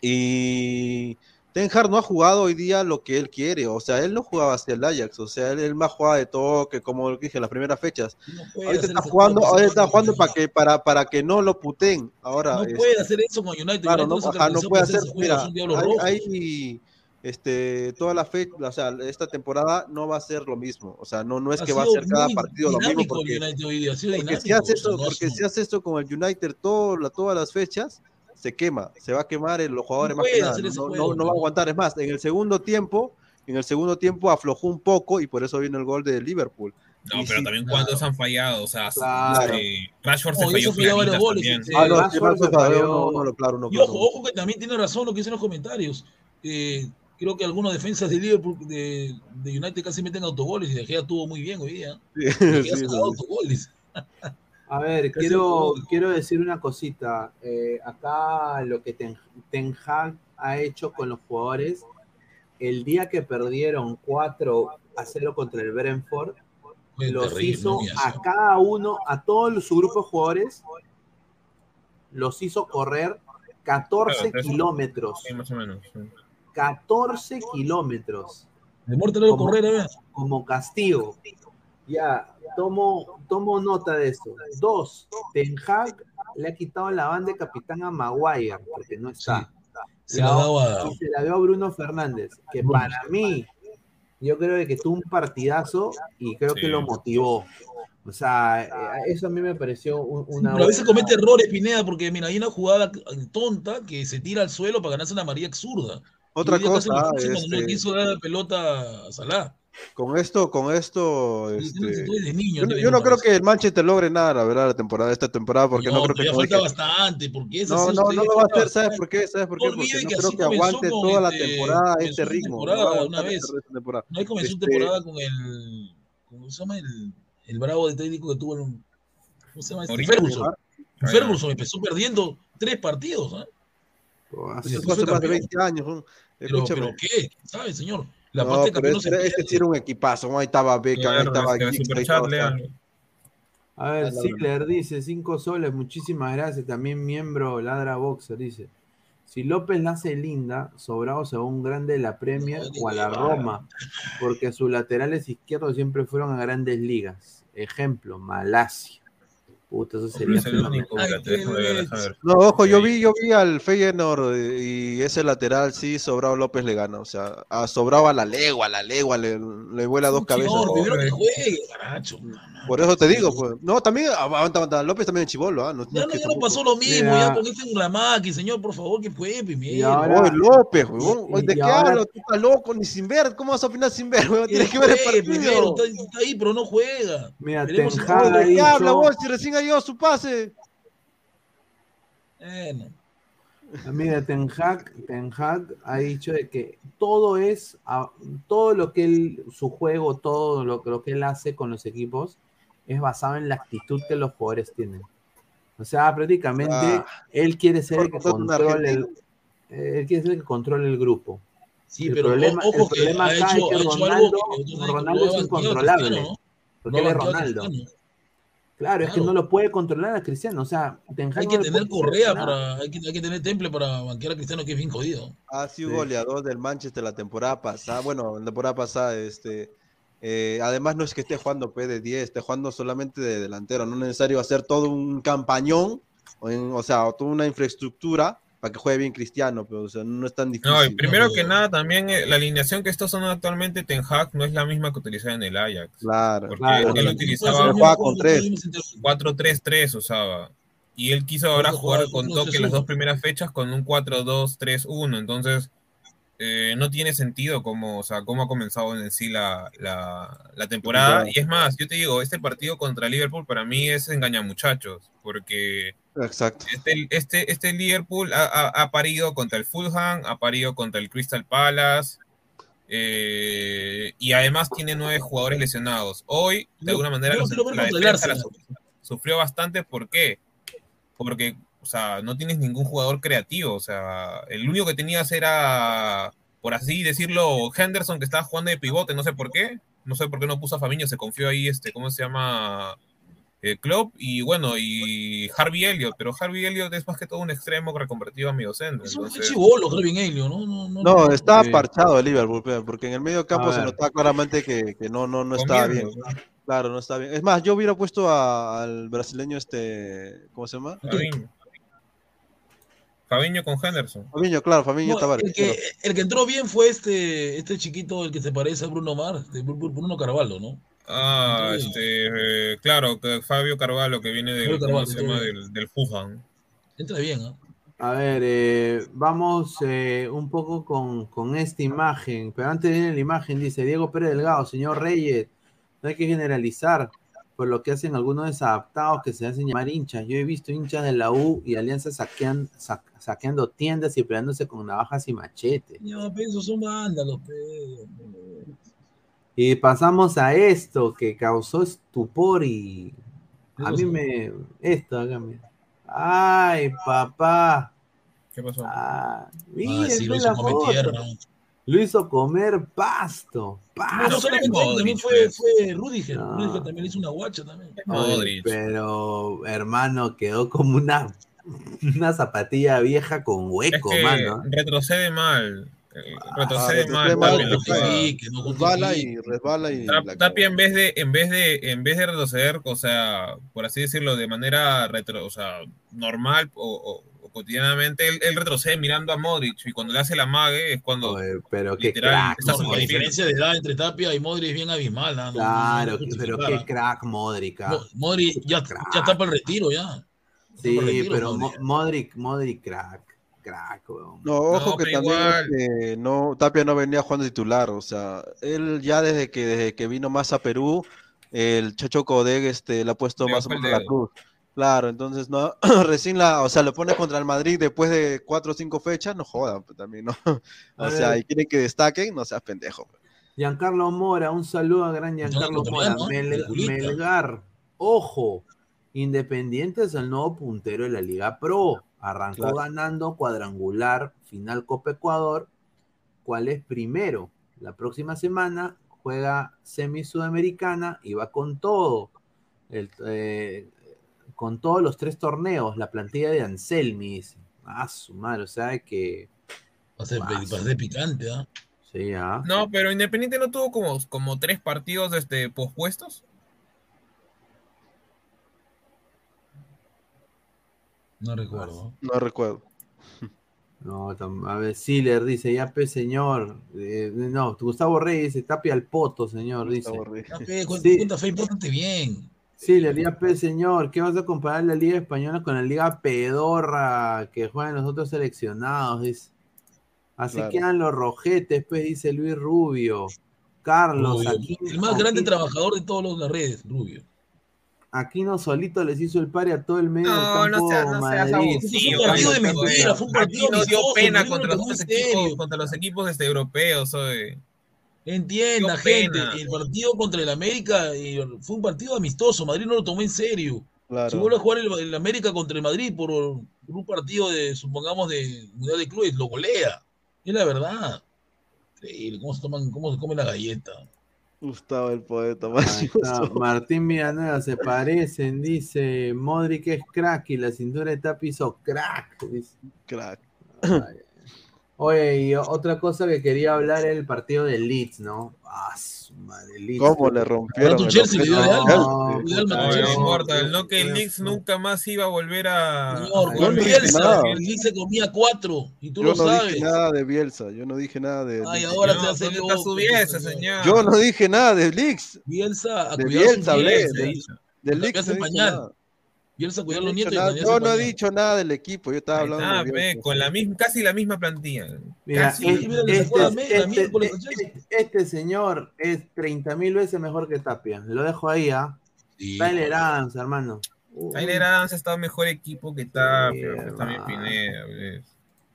y Ten Hag no ha jugado hoy día lo que él quiere, o sea, él no jugaba hacia el Ajax, o sea, él, él más jugaba de toque, como dije en las primeras fechas. puede ahorita hacer está jugando, ahorita está jugando para que, para, para que no lo puten. Ahora, No este, puede hacer eso con United. claro, United no, ajá, no puede hacer, juego, mira, hay, hay, este, toda la fecha, o sea, esta temporada no va a ser lo mismo, o sea, no, no es Ha que va a ser cada partido lo mismo, porque, United hoy día, ha sido porque si dinámico, hace o sea, esto, no porque si hace esto con el United todo, la- todas las fechas, se quema, se va a quemar el- los jugadores No más que nada, no, no- no va a aguantar, es más, en el segundo tiempo, en el segundo tiempo aflojó un poco y por eso vino el gol de Liverpool. No, Y pero sí, también claro. cuántos han fallado, o sea, Claro. eh, Rashford se falló falló varios goles. Ah, no, Rashford falló, no, no, claro, no, Y claro. ojo, ojo que también tiene razón lo que dicen los comentarios. Eh, creo que algunas defensas de Liverpool, de, de United casi meten autogoles y De Gea tuvo muy bien hoy día. Sí, De Gea sí. autogoles. A ver, quiero, quiero decir una cosita. Eh, acá lo que Ten, Ten Hag ha hecho con los jugadores, el día que perdieron 4 a 0 contra el Brentford, los terrible, hizo a cada uno, a todo su grupo de jugadores, los hizo correr 14 Claro, eso- kilómetros. Sí, más o menos. sí. 14 kilómetros. Demórtelo Como- correr, a ver. como castigo. Ya, tomo, tomo nota de eso. Dos, Ten Hag le ha quitado la banda de capitán a Maguire, porque no está. Se la daba a- y se la dio a Bruno Fernández, que Bruno. para mí, yo creo que tuvo un partidazo y creo Sí. que lo motivó. O sea, eh, eso a mí me pareció un- una. Pero a veces comete errores, Pineda, porque mira, hay una jugada tonta que se tira al suelo para ganarse una María absurda. Otra cosa, cuando no este- quiso dar la pelota a Salah. Con esto, con esto, este, niño, yo, yo no creo que el Manchester logre nada, la verdad, la temporada, esta temporada, porque no, No, creo que falta bastante, porque ese No, no, no lo va a hacer, ¿sabes por qué? ¿Sabes por qué? Porque no que creo que aguante toda la este- temporada este ritmo. No temporada una vez. este de temporada. No hay comenzó Este, temporada con el. ¿Cómo se llama el, el bravo de técnico que tuvo el. ¿Cómo se llama este? Ferguson. Ferguson empezó perdiendo tres partidos. después hace más de campeón. 20 años. ¿no? Pero, pero ¿qué? ¿Sabe, señor? La No, parte pero este, este sí era un equipazo. Ahí estaba Beckham, ahí estaba Giggs, ahí estaba-. A ver, Dale, Ziggler dice 5 soles, muchísimas gracias. También miembro Ladra Boxer dice: Si López la hace linda, sobrado se va a un grande de la Premier o a la Roma, porque sus laterales izquierdos siempre fueron a grandes ligas. Ejemplo, Malasia. Puta, eso sería Es el único, ver, ver. No, ojo, yo vi, yo vi al Feyenoord y ese lateral sí, Sobrado López le gana. O sea, a Sobrado a la legua, a la legua, le, le vuela dos cabezas. Señor, primero que juegue, caracho. Por eso te digo, pues. No, también, aguanta, aguanta, López también es chivolo, ¿ah? No, no Ya no, ya no pasó lo mismo, Ya. ya con este Muramaki, señor, por favor, que. Y ahora- Oye, López, Oye, ¿De qué hablo? Tú estás loco, ni sin ver. ¿Cómo vas a opinar sin ver? Que Tienes que ver el primero, partido. está, está ahí, pero no juega. Mira, Veremos Ten Hag ¿De qué habla vos? Si recién ha llegado su pase. Bueno, Mira, Ten Hag, Ten Hag ha dicho de que todo es, todo lo que él, su juego, todo lo, lo que él hace con los equipos es basado en la actitud que los jugadores tienen. O sea, prácticamente Ah. él quiere ser el que controle el, eh, él quiere ser el que controle el grupo. sí, El pero problema- ojo el que problema acá hecho, es que Ronaldo- Ronaldo no es incontrolable, ¿no? Porque No él es Ronaldo. Cristiano. Claro, es que no lo puede controlar a Cristiano. O sea, Ten Hag Hay no que le tener correa para, hay que, hay que tener temple para banquear a Cristiano que es bien jodido. Ha sido Sí. goleador del Manchester la temporada pasada. Bueno, la temporada pasada, este. Eh, además, no es que esté jugando P de 10, esté jugando solamente de delantero. No es necesario hacer todo un campañón, o, en- o sea, o toda una infraestructura para que juegue bien Cristiano, pero o sea, no es tan difícil. No, y primero que nada, también eh, la alineación que está usando actualmente Ten Hag no es la misma que utilizaba en el Ajax. Claro, Porque claro. él Él utilizaba juega con tres. 4-3-3 usaba. Y él quiso ahora jugar con toque 3-1. las dos primeras fechas con un 4-2-3-1. Entonces, eh, no tiene sentido cómo, o sea, cómo ha comenzado en sí la, la, la temporada. Y es más, yo te digo, este partido contra Liverpool para mí es engaña muchachos, porque Exacto. este, este, este Liverpool ha, ha- ha parido contra el Fulham, ha parido contra el Crystal Palace. eh, y además tiene nueve jugadores lesionados. Hoy, de alguna manera, los- la contra el defensa la Arsenal. su- sufrió bastante. ¿Por qué? Porque, o sea, no tienes ningún jugador creativo. O sea, el único que tenías era, por así decirlo, Henderson, que estaba jugando de pivote, no sé por qué. No sé por qué no puso a Fabinho, se confió ahí, este, ¿cómo se llama? eh, Klopp y bueno, y Harvey Elliott, pero Harvey Elliott es más que todo un extremo reconvertido a mediocentro. Es un Entonces, chivolo, Gervin Elio, ¿no? No, no, No, está Sí. parchado el Liverpool, porque en el medio campo A se notaba claramente que, que no, no, no estaba bien. Claro, no está bien. Es más, yo hubiera puesto a- al brasileño este, ¿cómo se llama? Fabinho. Fabinho con Henderson. Fabinho, claro, Fabinho No, Tavares. el, que, el que entró bien fue este, este chiquito, el que se parece a Bruno Mars, de Bru- Bruno Carvalho, ¿no? Ah, este, eh, claro, que Fabio Carvalho, que viene del, Fabio ¿cómo Carvalho, se sí. llama? Del, del. Entra bien, ¿ah? A ver, eh, vamos eh, un poco con, con esta imagen, pero antes viene la imagen, dice Diego Pérez Delgado, señor Reyes, no hay que generalizar por lo que hacen algunos desadaptados que se hacen llamar hinchas. Yo he visto hinchas de la U y Alianza saquean- sa- saqueando tiendas y peleándose con navajas y machetes. No, pero esos son vándalos. Y pasamos a esto que causó estupor y ¿Qué a mí me... Esto, hágame. Ay, papá. ¿Qué pasó? Ah, Ah, sí, lo ve hizo la foto. tierra. Lo hizo comer pasto. Pasto. no solamente él, también fue, pues. fue Rudiger. No. Rudiger también hizo una guacha también. Pero, hermano, quedó como una, una zapatilla vieja con Es hueco, que mano. retrocede mal. eh, Ah, Retrocede mal. mal, Tapia, que o sea, Sí, que no Resbala y resbala y Tapia en vez de, en vez de, en vez de retroceder, o sea, por así decirlo, de manera retro, o sea, normal o, o- o cotidianamente, él, él retrocede mirando a Modric y cuando le hace la mague es cuando Oye, pero qué crack. la diferencia de edad entre Tapia y Modric es bien abismal. ¿ah? No, no- no Claro, pero qué crack Modric. ¿ah? Mo- Modric ya, Crack. ya está para el retiro, ya. Sí, retiro, pero Modric. Mo- Modric, Modric, crack. Crack, weón. No, ojo No, que también este, no, Tapia no venía jugando titular, o sea, él ya desde que, desde que vino más a Perú, el Chacho Codeg este, le ha puesto Le más o menos la cruz. Claro, entonces no, recién la, o sea, lo pone contra el Madrid después de cuatro o cinco fechas, no jodan, pues, también, ¿no? O sea, y quieren que destaquen, no seas pendejo. pues. Giancarlo Mora, un saludo a gran Giancarlo Mora. Mel- peliculista. Melgar, ojo, Independiente es el nuevo puntero de la Liga Pro. Arrancó Claro. ganando cuadrangular, final Copa Ecuador. ¿Cuál es primero? La próxima semana juega semi sudamericana y va con todo. El, eh, con todos los tres torneos, la plantilla de Anselmi. dice. Ah, su madre, o sea que. Va a ser, va a ser picante, ¿ah? Sí, ah. No, pero Independiente no tuvo como, como tres partidos este, pospuestos. No recuerdo. No recuerdo. No, a ver, Siler dice, ya pe señor. Eh, no, Gustavo Reyes dice, tapia al poto, señor, dice. Ya, pe, cu- Sí. Cuenta fe, pórtate bien. Siler, ya pe señor, ¿qué vas a comparar la Liga Española con la Liga Pedorra que juegan los otros seleccionados? Dice. Así Claro. quedan los rojetes, pues, dice Luis Rubio. Carlos, Rubio. aquí, el más grande aquí- trabajador de todas las redes, Rubio. Aquino solito les hizo el pari a todo el medio No, del campo no seas- no seas Madrid. abusivo, Fue un partido de mentira, fue un partido Aquí dio pena contra lo los equipos, contra los equipos este, europeos, oye. Entienda, gente, pena. el partido contra el América eh, fue un partido amistoso, Madrid no lo tomó en serio. Claro. Si vuelve a jugar el, el América contra el Madrid por, por un partido de, supongamos, de Mundial de Clubes, lo golea. Es la verdad. Increíble, ¿Cómo se toman, cómo se come la galleta? Gustavo el poeta más Martín Villanueva, se parecen, dice Modric es crack y la cintura de Tapi hizo crack. dice. Crack. Oye, y otra cosa que quería hablar es el partido del Leeds, ¿no? Ah, su madre, Leeds. ¿Cómo le rompieron? tu el Chelsea le dio de alma. No, Le dio alma a tu Oye, Chelsea. Inmortal, no que el Knicks nunca más iba a volver a. Señor, con no Bielsa, el Leeds se comía cuatro, y tú Yo lo no sabes. dije nada de Bielsa, yo no dije nada de. Ay, de- ahora No, te hace ¿dónde loco, está su Bielsa, señor? Yo no dije nada de Leaks. Bielsa a De Bielsa hablé, de- que hace no dije nada. Bielsa Yo a los no he dicho nietos y nada- cambiarse Yo no he dicho nada del equipo, yo estaba Ahí hablando está, de Bielsa. con la misma, casi la misma plantilla. Mira, Casi. este, mira, este- este- este- este señor es 30 mil veces mejor que Tapia. Lo dejo ahí, ¿ah? Sí, Tyler Adams, hermano. Tyler Adams ha estado mejor equipo que Tapia, Sí, que está bien hermano. Pineda. ¿ves?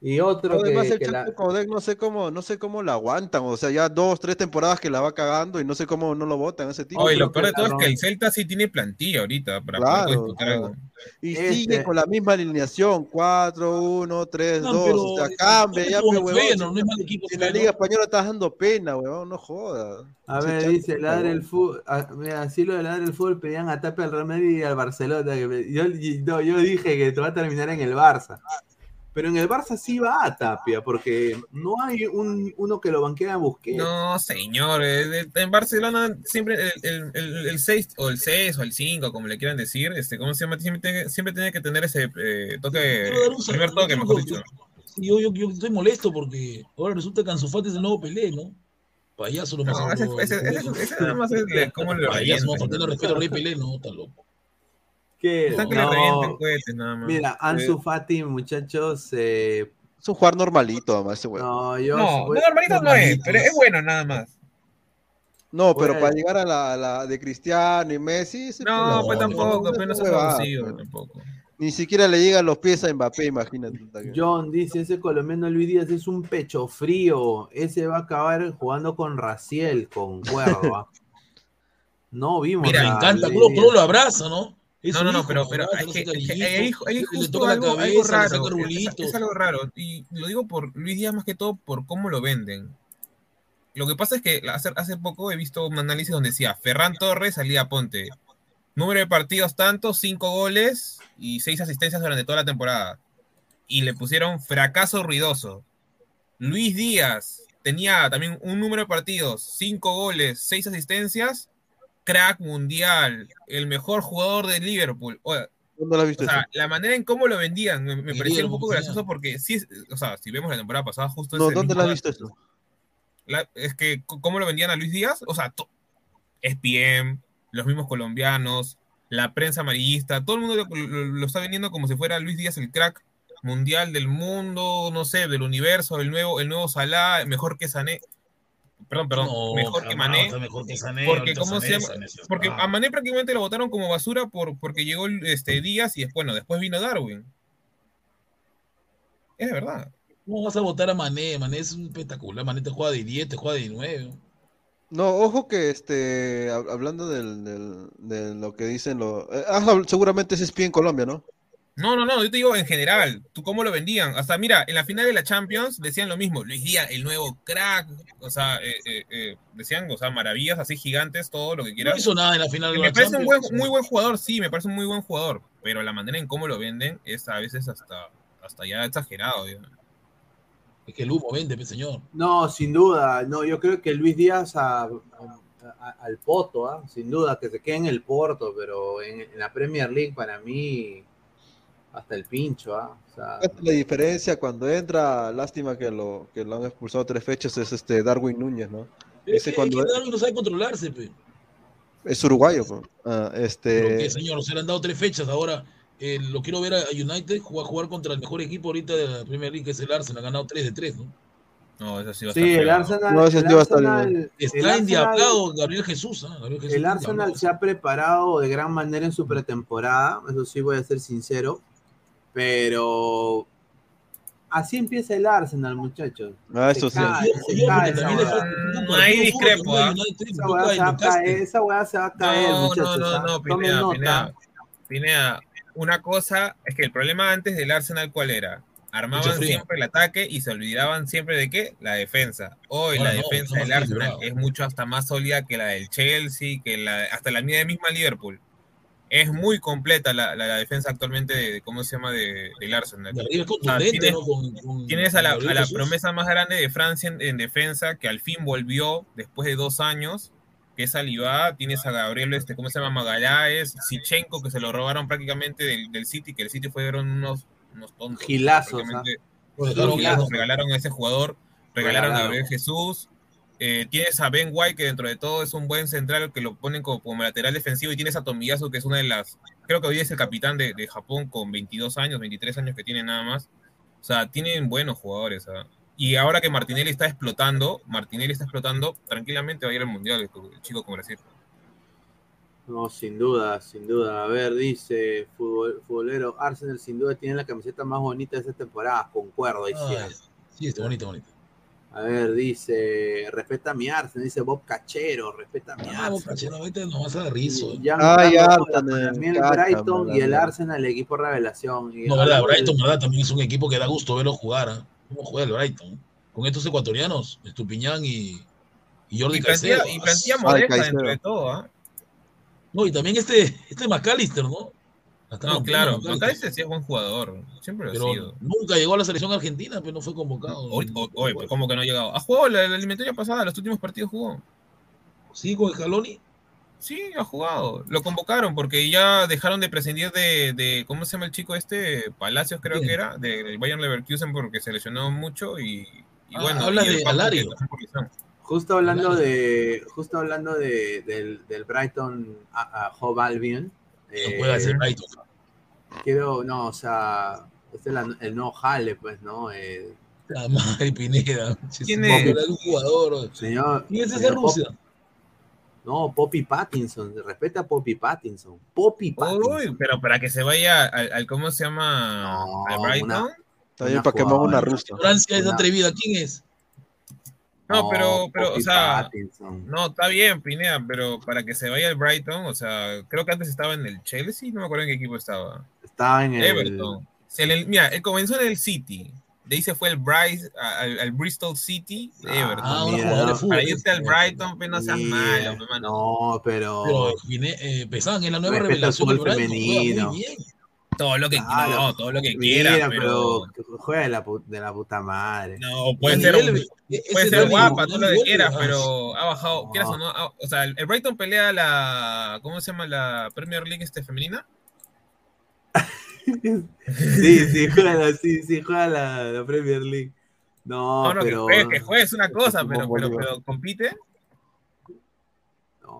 Y otro Además, que, el que la- Caudec no sé cómo, no sé cómo la aguantan, o sea, ya dos, tres temporadas que la va cagando y no sé cómo no lo votan ese tipo. Oye, Otro lo peor de todo es que el Celta sí tiene plantilla ahorita para Claro, poder disputar claro. algo. Y Este- sigue con la misma alineación, 4, 1, 3, No, 2, pero o sea, cambia es ya, como pe, el huevón. Feyenoord, no es mal equipo Si la. Liga Española está dando pena, huevón, no jodas. A ver, dice, ladre el fútbol. ah, Mira, así lo de ladre el fútbol pedían a Tapia al Real Madrid y al Barcelona. que me- yo, no, yo dije que te va a terminar en el Barça. Pero en el Barça sí va a Tapia, porque no hay un, uno que lo banquea a Busquets. No, señor. eh, En Barcelona siempre el, el, el, 6 o el 6 o el 5, como le quieran decir, este, ¿cómo se llama? Siempre tiene, siempre tiene que tener ese eh, toque, un primer toque, yo mejor dicho. Yo, yo, yo estoy molesto porque ahora resulta que Ansu Fati es el nuevo Pelé, ¿no? Payaso lo más. No, ese, ese, ese, ese nada más es de cómo le Payaso, no faltando respeto al Rey Pelé, no, está loco. Que- Están que no, le revienten cohetes, nada más. Mira, Ansu Fati, muchachos. eh, Es un jugador normalito, además, ese no, yo. No, voy- no, normalito no es, pero es bueno nada más. No, pero Bueno. para llegar a la, la de Cristiano y Messi, ese No, pues tampoco, ese apenas es huevada, abusivo, pe. tampoco. Ni siquiera le llegan los pies a Mbappé, imagínate. John dice, ese colombiano Luis Díaz es un pecho frío. Ese va a acabar jugando con Raciel, con cuerdo. ¿ah? No vimos. Mira, Me encanta, lo abraza, ¿no? Es No, no, no, hijo, pero, lo pero abraza, es que, es que cariñito, hay, hay le justo algo, algo cabeza, raro. Es, algo raro. Y lo digo por Luis Díaz más que todo por cómo lo venden. Lo que pasa es que hace, hace poco he visto un análisis donde decía Ferran Torres salía a Ponte. Número de partidos tanto, cinco goles y seis asistencias durante toda la temporada. Y le pusieron fracaso ruidoso. Luis Díaz tenía también un número de partidos, cinco goles, seis asistencias, crack mundial, el mejor jugador de Liverpool. Oye, ¿Dónde lo has visto o sea, eso? la manera en cómo lo vendían me, me parecía un poco gracioso porque sí, o sea, si vemos la temporada pasada justo No, ¿dónde lo has visto eso? la- es que cómo lo vendían a Luis Díaz, o sea, to- SPM, los mismos colombianos, la prensa amarillista, todo el mundo lo, lo- lo está vendiendo como si fuera Luis Díaz el crack mundial del mundo, no sé, del universo, el nuevo, el nuevo Salah, mejor que Sané. Perdón, perdón, No, mejor que Mané. está mejor que Sané, Porque, ahorita ¿cómo Sané, se llama? Sané se Porque a Mané prácticamente lo votaron como basura por, porque llegó este, Díaz y después, bueno, después vino Darwin. Es verdad. ¿Cómo vas a votar a Mané? Mané es un espectacular. Mané te juega de 10, te juega de 9. No, ojo que este, hab- hablando del, del- de lo que dicen los... eh, ah, habl- seguramente ese es pie en Colombia, ¿no? No, no, no, yo te digo en general, tú cómo lo vendían. Hasta mira, en la final de la Champions decían lo mismo, Luis Díaz, el nuevo crack, o sea, eh, eh, eh, decían, o sea, maravillas así gigantes, todo lo que quieras. No hizo nada en la final de la me parece un buen, Champions. muy buen jugador, sí, me parece un muy buen jugador, pero la manera en cómo lo venden es a veces hasta, hasta ya exagerado. ya. Es que el humo vende, pe, señor. No, sin duda. No, yo creo que Luis Díaz a- a- a- al Poto, ¿ah? sin duda, que se quede en el Porto, pero en, en la Premier League para mí hasta el pincho, ¿ah? O sea, La diferencia cuando entra, lástima que lo, que lo han expulsado tres fechas, es este Darwin Núñez, ¿no? Es Ese que, cuando es que Darwin no sabe controlarse, pe. es uruguayo, pues. Ah, Pero este, que, señor, se le han dado tres fechas. Ahora eh, lo quiero ver a United jugar, jugar contra el mejor equipo ahorita de la Premier League, que es el Arsenal. Ha ganado 3 de 3, ¿no? No, eso sí va a sí, estar el feo. Arsenal, No, ese el sí va a estar Arsenal- bien. el Está Arsenal- endiablado Gabriel Jesús. ¿ah? Gabriel Jesús El Arsenal se ha preparado de gran manera en su pretemporada, eso sí voy a ser sincero, pero así empieza el Arsenal, muchachos. Ah, eso Se sí. cae, se cae esa partido ahí discrepo, Esa y se va a caer, esa hueá se va a caer, No, no, muchachos. no, ¿ah? no, Tomen Pineda, nota. Pineda. Pineda, una cosa es que el problema antes del Arsenal, ¿cuál era? Armaban siempre el ataque y se olvidaban siempre de qué? La defensa. Hoy Ahora la no, defensa del Arsenal es mucho hasta más sólida que la del Chelsea, que la, hasta la mía misma Liverpool. Es muy completa la, la- la defensa actualmente de, de- ¿cómo se llama? De, del Arsenal. Es tienes, ¿no? Con- con- tienes a la, a promesa más grande de Francia en, en defensa, que al fin volvió después de dos años, que es Alibá, tienes a Gabriel, este, ¿cómo se llama? Magallanes, Sichenko, que se lo robaron prácticamente del, del City, que el City fueron unos, unos tontos. Gilazos, Sí, dejaron gilazos, regalaron a ese jugador, regalaron a Regalaron. Gabriel Jesús. Eh, tienes a Ben White, que dentro de todo es un buen central, que lo ponen como, como lateral defensivo, y tienes a Tomiyasu, que es una de las, creo que hoy es el capitán de, de Japón con 22 años, 23 años que tiene nada más. O sea, tienen buenos jugadores. ¿ah? Y ahora que Martinelli está explotando, Martinelli está explotando, tranquilamente va a ir al Mundial el, chico con Brasil. No, sin duda, sin duda. A ver, dice futbolero, Arsenal sin duda tiene la camiseta más bonita de esta temporada, concuerdo. ahí sí. Ah, sí, está bonito, bonito. A ver, dice, respeta a mi Arsenal, dice Bob Cachero, respeta a mi Ah, Arsenal. cachero, vete nomás a rizo. Giancarlo Ay, Bola, Arsenal, también el Brighton y el. Arsenal, el equipo revelación. Y No, verdad, Brighton, verdad, también es un equipo que da gusto verlo jugar. ¿ah? ¿Cómo juega el Brighton? Con estos ecuatorianos, Estupiñán y, y Jordi Y plantilla, Caicedo. y plantilla Ah, modesta Caicedo. dentro de todo. ¿ah? No, y también este, este McAllister, ¿no? No, claro. Macalister sí es buen jugador, siempre lo ha sido. nunca llegó a la selección argentina, pero no fue convocado. Hoy, hoy- hoy, pues, ¿cómo que no ha llegado? ¿Ha jugado la, la eliminatoria pasada? ¿Los últimos partidos jugó? Sí, con el Jaloni. Sí, ha jugado. Lo convocaron porque ya dejaron de prescindir de, de ¿cómo se llama el chico este? Palacios creo Bien. que era, del Bayern Leverkusen porque se lesionó mucho y, y Ah, bueno. habla de Alario. Justo hablando de, justo hablando de, del, del Brighton a, a Hove Albion. No eh, juega ese Brighton. quiero, no, o sea, este es la- el no jale, pues, ¿no? Eh, La madre Pineda. ¿Quién es? un jugador. señor, ¿Quién es ese señor Pop- Rusia? no, Poppy Pattinson, respeta a Poppy Pattinson. Poppy Pattinson. Uy, pero para que se vaya al, al- ¿cómo se llama? No, al Brighton. una- También Una para quemar una rusa. Francia es atrevida. ¿Quién es? No, pero, pero, o sea, Pattinson. no, está bien, Pineda, pero para que se vaya al Brighton, o sea, creo que antes estaba en el Chelsea, no me acuerdo en qué equipo estaba. Estaba en el. Everton. Mira, él comenzó en el City. De ahí se fue el Bryce, al, al Bristol City de Ah, Everton. Ah, mira, de fútbol. Para irte al Brighton, pues no seas malo, mano. No, pero. Pero eh, es la nueva revelación fútbol femenino. muy bien. Todo lo que Claro. no, todo lo que Mira, quiera, pero, pero juega de la, de la puta madre. no puede ser, nivel, puede guapa, todo lo que ah, pero ha bajado, No. quieras o no, ha- o sea, el Brighton pelea la, ¿cómo se llama la Premier League este femenina? Sí, sí, juega la, sí, sí, juega la, la Premier League. No, No, no, que pero. juegue, que juegue es una cosa, como pero, pero, pero compite.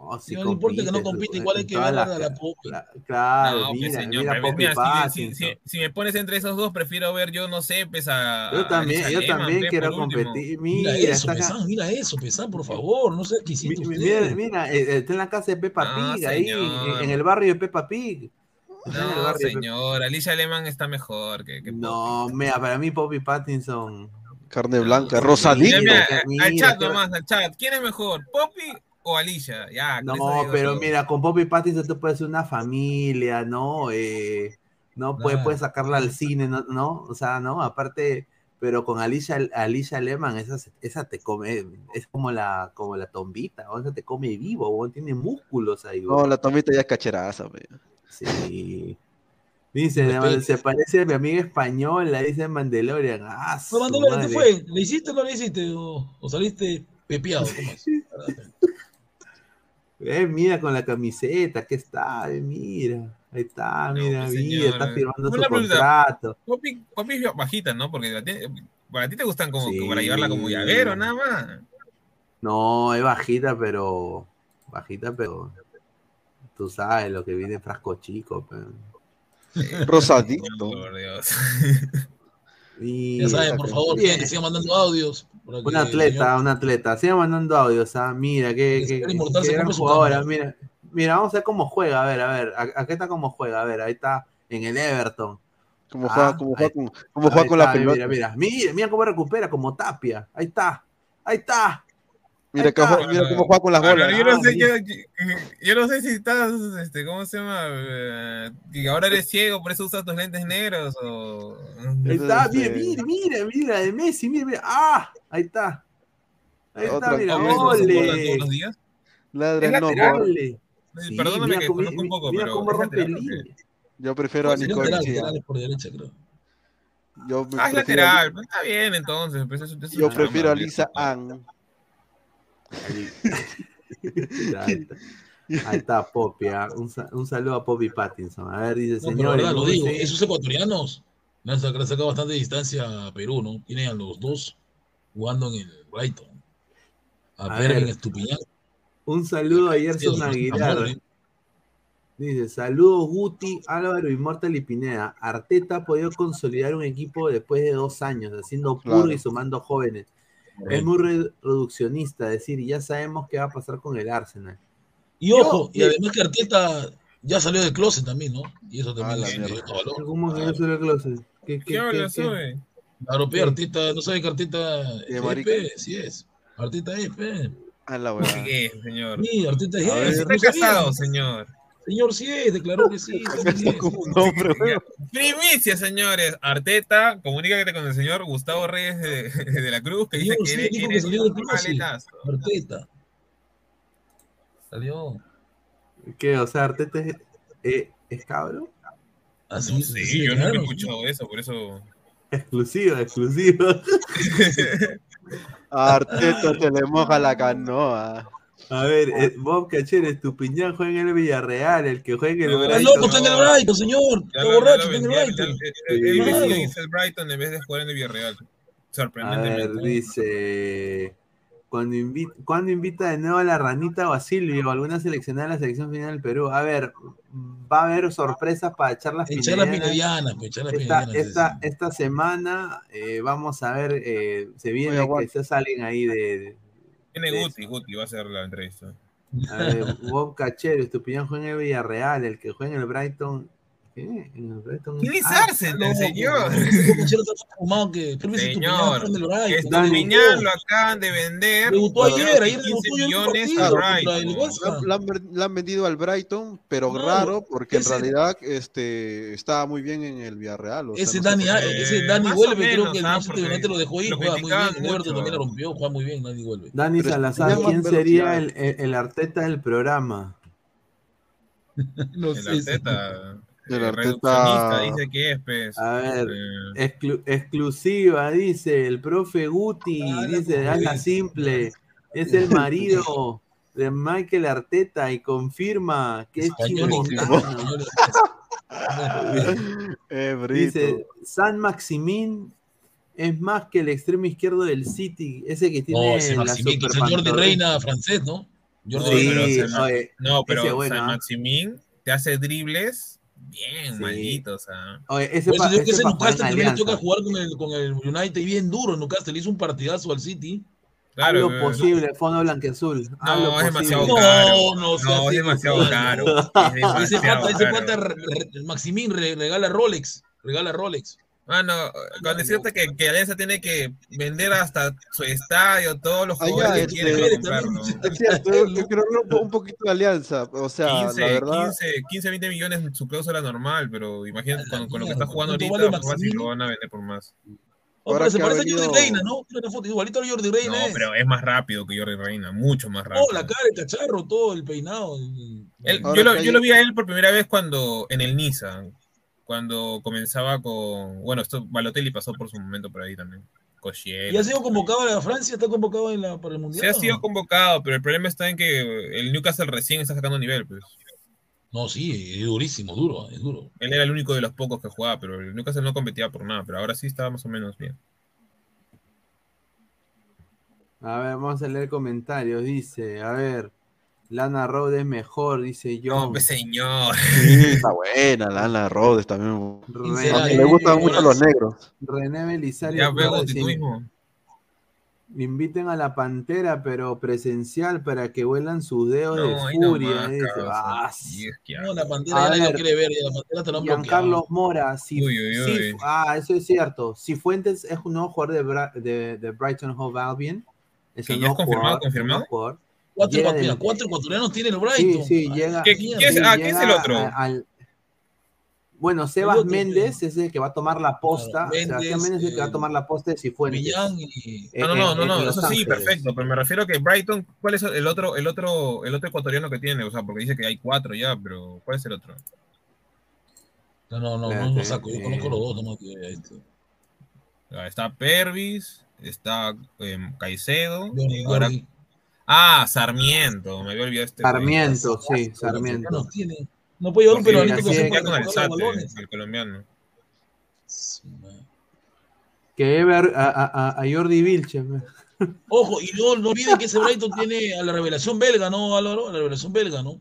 No, importa que no compite, igual hay que ver a la Poppy. la- Claro, no, pues, mira, señor, mira pero Poppy mira, si- si, Pattinson. si- si me pones entre esos dos, prefiero ver, yo no sé, pues a. Yo también, yo también quiero competir. Mira Mira, eso, Pesan, mira eso, Pesan, por favor. No sé qué hiciste usted. mira, mira, eh, está en la casa de Peppa No, Pig, ahí, señor. en, en el barrio de Peppa Pig. No, señor, Alicia Lehmann está mejor que, que No, mira, para mí Poppy Pattinson. Carne blanca, mira, Mira, al chat nomás, al chat. ¿Quién es mejor, Poppy o Alicia? Ya, No, digo pero todo. mira, con Poppy Pattinson tú puedes hacer una familia, ¿no? Eh, no puedes, puedes sacarla al cine, ¿no? ¿no? O sea, ¿no? Aparte, pero con Alicia, Alicia Lehmann, esa, esa te come, es como la, como la tombita, o esa te come vivo, tiene músculos ahí, No, la tomita ya es cacheraza, pe. Sí. Dice, Respeto. se parece a mi amiga española, dice Mandalorian. Ah, su Mandalorian, ¿qué fue? ¿Le hiciste o no le hiciste? ¿O, o saliste pepeado? ¿Cómo es? Eh, mira con la camiseta, que está, eh, mira. Ahí está, mira, pues, mira, señor, está eh. firmando su contrato. Es bajita, ¿no? Porque la tiene- para ti te gustan como Sí. para llevarla como llavero, nada más. No, es bajita, pero. Bajita, pero. Tú sabes lo que viene en frasco chico. Pero. Rosadito. Por Dios. Ya saben, por favor, que sigan mandando audios. Un atleta, señor- un atleta. Sigue mandando audios, ¿ah? Mira, qué, qué, qué- gran jugadora. Mira, mira, vamos a ver cómo juega. A ver, a ver. a- Acá está cómo juega. A ver, ahí está en el Everton. Como Ah, juega, como juega ahí- con, como juega con la pelota. Mira, mira, mira, mira cómo recupera como tapia. Ahí está, ahí está. Mira, cómo, mira cómo juega con las bolas. yo, no Ah, sé, yo, yo- no sé si estás, este, ¿cómo se llama? Eh, que ahora eres ciego, por eso usas tus lentes negros o... Ahí está, mira, mira, mira, mira, de Messi, mira, mira. ¡Ah! Ahí está. Ahí está, Otra mira, cosa. ¿Eso se borra ole. todos los días? Ladra el no. Sí, Perdóname mira que conozco un poco, mira pero cómo es rompe lateral, línea. Yo prefiero a Sí, Nico lateral, García. lateral por derecha, creo. Yo Ah, es lateral, pues está bien entonces. Pues eso, eso Yo prefiero a Lisa Ann. Ahí ahí está, Ahí está Poppy. ah. Un, un saludo a Poppy Pattinson. A ver, dice, No, pero señores. verdad, lo ¿cómo digo, se- esos ecuatorianos le han sacado, bastante distancia a Perú, ¿no? Tienen a los dos jugando en el Brighton. A, A ver. Estupiñán. Un saludo a Gerson Aguilar. ¿eh? Dice, saludos Guti, Álvaro Inmortal y Pineda. Arteta ha podido consolidar un equipo después de dos años, haciendo puro Claro. y sumando jóvenes. Es muy re- reduccionista, decir, ya sabemos qué va a pasar con el Arsenal. Y ojo, y además que Arteta ya salió del closet también, ¿no? Y eso también Ah, la valor. ¿Cómo que no se lo closet? ¿Qué, qué, ¿Qué? Claro, pe, Arteta, no sabe que Arteta ¿Qué, es, pe, sí es. Arteta es, pe. A la verdad. ¿Qué, señor? Sí, Arteta es, ver, no Está sabía. casado, señor. Señor, sí es, declaró que sí. Primicia, señores. Arteta, comunícate con el señor Gustavo Reyes de, de la Cruz, que dice Señor, que sí, salió del. Arteta. Salió. ¿Qué? O sea, Arteta es, eh, es cabro. Así, No sí, sé, sí, yo nunca he claro. escuchado eso, por eso. Exclusivo, exclusivo. A Arteta se le moja la canoa. A ver, eh, Bob Cacheres, tu piñán juega en el Villarreal, el que juega en el Brighton. loco, está en el Brighton, señor. Está borracho, está en el Brighton. dice el Brighton en vez de jugar en el Villarreal. A Sorprendentemente. ver, dice. Cuando, invi- cuando invita de nuevo a la ranita o a Silvio o alguna seleccionada a la selección final del Perú? A ver, va a haber sorpresas para echar las Echar las pinedianas. pinedianas, pues, echar las Esta, esta, esta semana eh, vamos a ver, eh, se viene Oye, que se salen ahí de, de- Tiene Guti, Guti va a hacer la entrevista. A ver, Bob Cachero, tu opinión juega en el Villarreal, el que juega en el Brighton. ¿Qué? En el Brighton. ¿Quién es Ah, Arsenal, No, señor? Señor. Estupiñán lo acaban de vender. Debutó ayer, ayer 15 debutó ya en un millones a Brighton. La, la han ver- la han vendido al Brighton, pero Claro, raro, porque en realidad este, estaba muy bien en el Villarreal. o sea, Ese no Dani, ah, qué. ese Dani vuelve, creo menos, que el ah, Manchester United lo dejó ir, lo juega muy bien. también la rompió, juega muy bien, Dani vuelve. Dani Salazar, ¿quién sería el, el, el Arteta del programa? No El sé. Arteta. El eh, Arteta- reduccionista, dice que es, pues. A ver, Eh, exclu- exclusiva, dice el profe Guti, Ah, dice, hazla correcta. simple, es el marido de Michael Arteta y confirma que es Brito. Dice, San Maximín es más que el extremo izquierdo del City, ese que tiene No, ese la Maximín, que es el Jordi. Reina francés, ¿no? Jordi Sí, Reina. pero San- oye, no, pero ese bueno, San ¿ah? Maximín te hace dribles bien Sí. malditos. ¿ah? Oye, ese Por eso pa- digo que ese ese Newcastle también le toca jugar con el, con el United bien duro. Newcastle le hizo un partidazo al City. Claro, lo eh, posible, fondo blanqueazul. No, es posible. demasiado No, caro. no seas No, es demasiado caro. Es Ese pata, ese pata, Maximín re- regala Rolex. Regala Rolex. Mano, con decirte que, que Alianza tiene que vender hasta su estadio, todos los Ah, jugadores que este, quieren para comprarlo. también. Es cierto, yo, hablar un po- un poquito de alianza. O sea, 15, la verdad. 15, 15, 20 millones su cláusula normal, pero imagínate A la con, con lo que está jugando ¿cuánto ahorita, vale pues, fácil lo van a vender por más. Ahora pero se que parece a venido- Jordi Reina, ¿no? La foto, igualito a Jordi Reina. No, es. pero es más rápido que Jordi Reina, mucho más rápido. Oh, la cara, el cacharro, todo, el peinado. el- Él- yo, lo, que hay- yo lo vi a él por primera vez cuando en el Niza, cuando comenzaba con. Bueno, esto Balotelli pasó por su momento por ahí también. Koscielny. ¿Y ha sido convocado a la Francia? ¿Está convocado en la, para el Mundial? Se ha sido no? convocado, pero el problema está en que el Newcastle recién está sacando nivel, pues. No, sí, es durísimo, duro, es duro. Él era el único de los pocos que jugaba, pero el Newcastle no competía por nada, pero ahora sí estaba más o menos bien. A ver, vamos a leer comentarios. Dice, a ver, Lana Road es mejor, dice No, John. pues señor. Sí, está buena, Lana Rhodes también. René, Le gustan mucho los negros. René Belisario. Ya veo tú sí. mismo. Inviten a la pantera, pero presencial para que vuelan sus dedos No, de furia. Ah, No, la pantera A ya nadie ver, lo quiere ver, ya la pantera te lo han bloqueado. Giancarlo Mora, si, Uy, uy, si- uy. ah, eso es cierto. Si Fuentes es un nuevo jugador de, Bra- de, de Brighton Hove Albion, Es ¿Que un nuevo confirmado, jugador, confirmado? jugador. Cuatro, Llega ecuatorianos, del- cuatro ecuatorianos tiene el Sí, Brighton. sí, Ay, llega. ¿Qué- sí, es- ah, quién es el llega otro? a- al- bueno, Sebas otro, Méndez es el que va a tomar la posta. Méndez, Sebastián Méndez es el que va a eh, tomar la posta de Cifuentes. Millán y... Eh, No, no, no, en- no, no, Los eso sí, perfecto, pero me refiero a que Brighton, ¿cuál es el otro, el otro, el otro ecuatoriano que tiene? O sea, porque dice que hay cuatro ya, pero ¿cuál es el otro? No, no, no, no, Espérate, no saco. Yo eh. conozco los dos nomás. que, este, Ah, Está Pervis, está em, Caicedo, ahora- Jordi. Ah, Sarmiento, me había olvidado este. Sarmiento, sí, Sarmiento. No puede llevar un peruanito es. se con el jugar los SAT, balones. el colombiano. Que Ever a, a, a Jordi Vilches. Ojo, y no, no olviden que ese Brighton tiene a la revelación belga, ¿no, Álvaro? A la revelación belga, ¿no?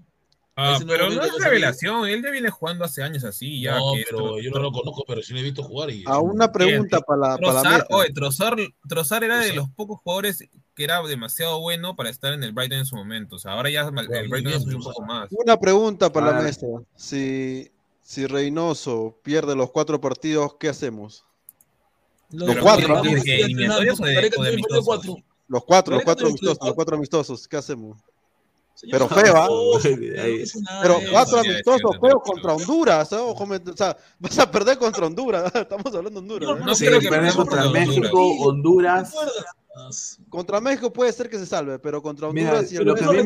Ah, pero no es revelación, él ya viene jugando hace años así, ya. no, que pero yo no lo conozco, pero sí lo he visto jugar. Y, A una pregunta para la, para la Trozar, oye, Trozar, Trozar era de Trozar. los pocos jugadores que era demasiado bueno para estar en el Brighton en su momento. O sea, ahora ya el Brighton subido un Trozar. poco más. Una pregunta para la mesa. Si, si Reynoso pierde los cuatro partidos, ¿qué hacemos? Los Los cuatro, ¿de de- de. Los cuatro, los Gareca cuatro tiene amistosos, cuatro. los cuatro amistosos, ¿qué hacemos? Señor, Pero feo, ¿ah? no, Pero eh, cuatro amistosos sí, contra Honduras, ¿eh? O sea, vas a perder contra Honduras, estamos hablando de Honduras. Yo ¿eh? No Sí, creo que pierde perdamos contra México, Honduras. Contra México puede ser que se salve, pero contra Mira, Honduras y el lo que me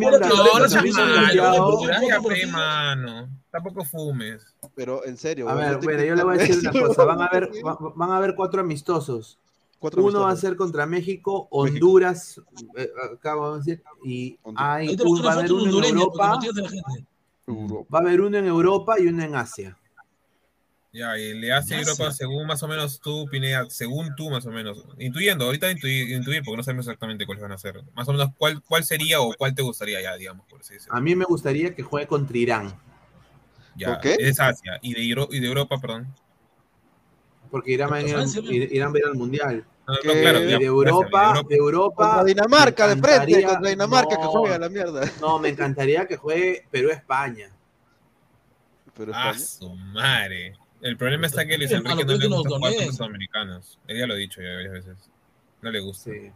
No, no. Tampoco fumes. Pero en serio, A ver, no yo le voy a decir una cosa. Van a ver, va- van a ver cuatro amistosos. Cuatro Uno va a ser contra México, Honduras, eh, acá vamos a decir, y hay un- va a haber uno en Europa, va a haber uno en Europa y uno en Asia. Ya, y le hace Europa según más o menos tú, Pineda, según tú más o menos. Intuyendo, ahorita intuir, intuir porque no sabemos exactamente cuáles van a ser. Más o menos cuál, cuál sería o cuál te gustaría ya, digamos, por así decirlo. A mí me gustaría que juegue contra Irán, Ya, ¿Ok? es Asia. Y de, y de Europa, perdón. Porque Irán Francia, ¿no? Irán ir al Mundial. No, no, Que- claro, de Europa, de de Europa. Contra Dinamarca, me de frente, encantaría- contra Dinamarca que no, juega la mierda. No, me encantaría que juegue Perú-España. Pero Ah, España. su madre. El problema está que a Luis Enrique no le cuéntanos gusta jugar con los americanos. Él ya lo ha dicho ya varias veces. No le gusta. Sí.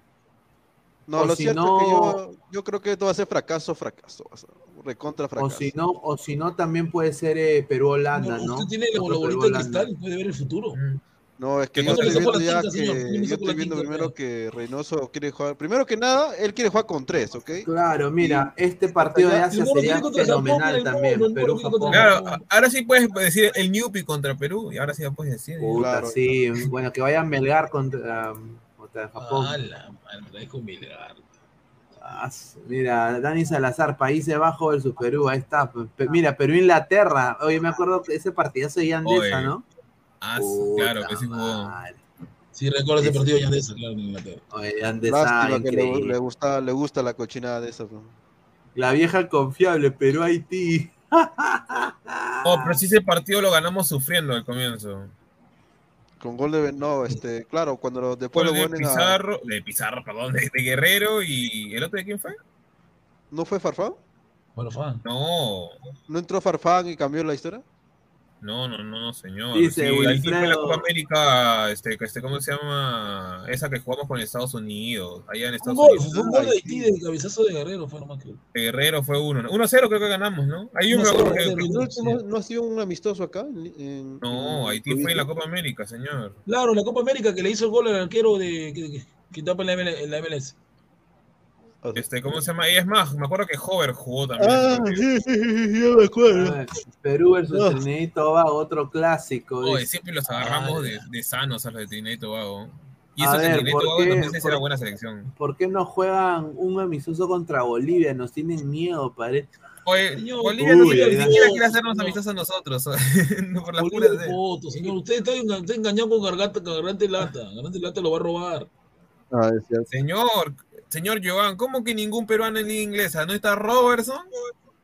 No, O lo si cierto no- es que yo, yo creo que esto va a ser fracaso, fracaso. ser recontra O fracaso. si no, o si no también puede ser eh, Perú-Holanda, No, ¿no? Usted tiene la, bolita de cristal, puede ver el futuro. Mm. No, es que ¿Qué yo estoy viendo la ya tinta, señor? ¿Quién le que yo sacó la estoy viendo tinta, primero que Reynoso quiere jugar. Primero que nada, él quiere jugar con tres, ¿ok? Claro, mira, este partido de Asia sería Japón, fenomenal también. Perú, Japón. contra Claro, ahora sí puedes decir el Newpi contra Perú y ahora sí lo puedes decir. Puta, Claro. sí. Bueno, que vaya Melgar contra, um, Japón. Ah, la madre, con Milgar. Ah, mira, Dani Salazar, Países Bajos versus Perú, ahí está. Pe- Mira, Perú-Inglaterra. Oye, me acuerdo que ese partidazo de Yandesa, Oye, ¿no? Ah, Puta claro, que sí jugó. Sí, recuerdo ese partido de esa, claro, en Inglaterra. Oye, Yandesa, Lástima que le, le gusta, le gusta la cochinada de esa. ¿no? La vieja confiable, Perú-Haití. Oh, pero sí ese partido lo ganamos sufriendo al comienzo. Con gol de. No, este, claro, cuando lo- después Gol lo de ponen a. Pizarro, de Pizarro, perdón, de, de Guerrero y ¿el otro de quién fue? ¿No fue Farfán? Fan. No, ¿No entró Farfán y cambió la historia? No, no, no, no, señor. Dice sí, ahí fue la. Copa América, este, este, ¿cómo se llama? Esa que jugamos con Estados Unidos, allá en Un Estados gol, Unidos. fue un gol de Haití de cabezazo de Guerrero, fue nomás creo. De Guerrero fue uno, ¿no? 1-0 creo que ganamos, ¿no? Me 1-0 acuerdo que- de ¿El Guerrero. último no ha sido un amistoso acá? En- en- No, en- Haití fue en la Copa América, señor. Claro, la Copa América que le hizo el gol al arquero de que, que, que tapa en la MLS. Este, ¿cómo se llama? Y es más, me acuerdo que Hover jugó también. Ah, sí, sí, sí, yo me acuerdo. A ver, Perú versus No. Trinidad y Tobago, otro clásico. Oye, dice. siempre los agarramos Ah, de, de sanos a los de Trinidad y Tobago. Y eso de ver, Trinidad y ¿por Tobago qué? en 2006 era ¿Por- buena selección. ¿Por qué no juegan un amistoso contra Bolivia? Nos tienen miedo, parece. Oye, Señor, Bolivia no ni siquiera quiere hacernos No. amistosos a nosotros. no por las puras de foto, señor. Usted está, enga- está engañado con Garganta, con Garganta y Lata. Garganta y Lata lo va a robar. Ah, es cierto. Señor, señor Joan, ¿cómo que ningún peruano en liga inglesa? ¿No está Robertson?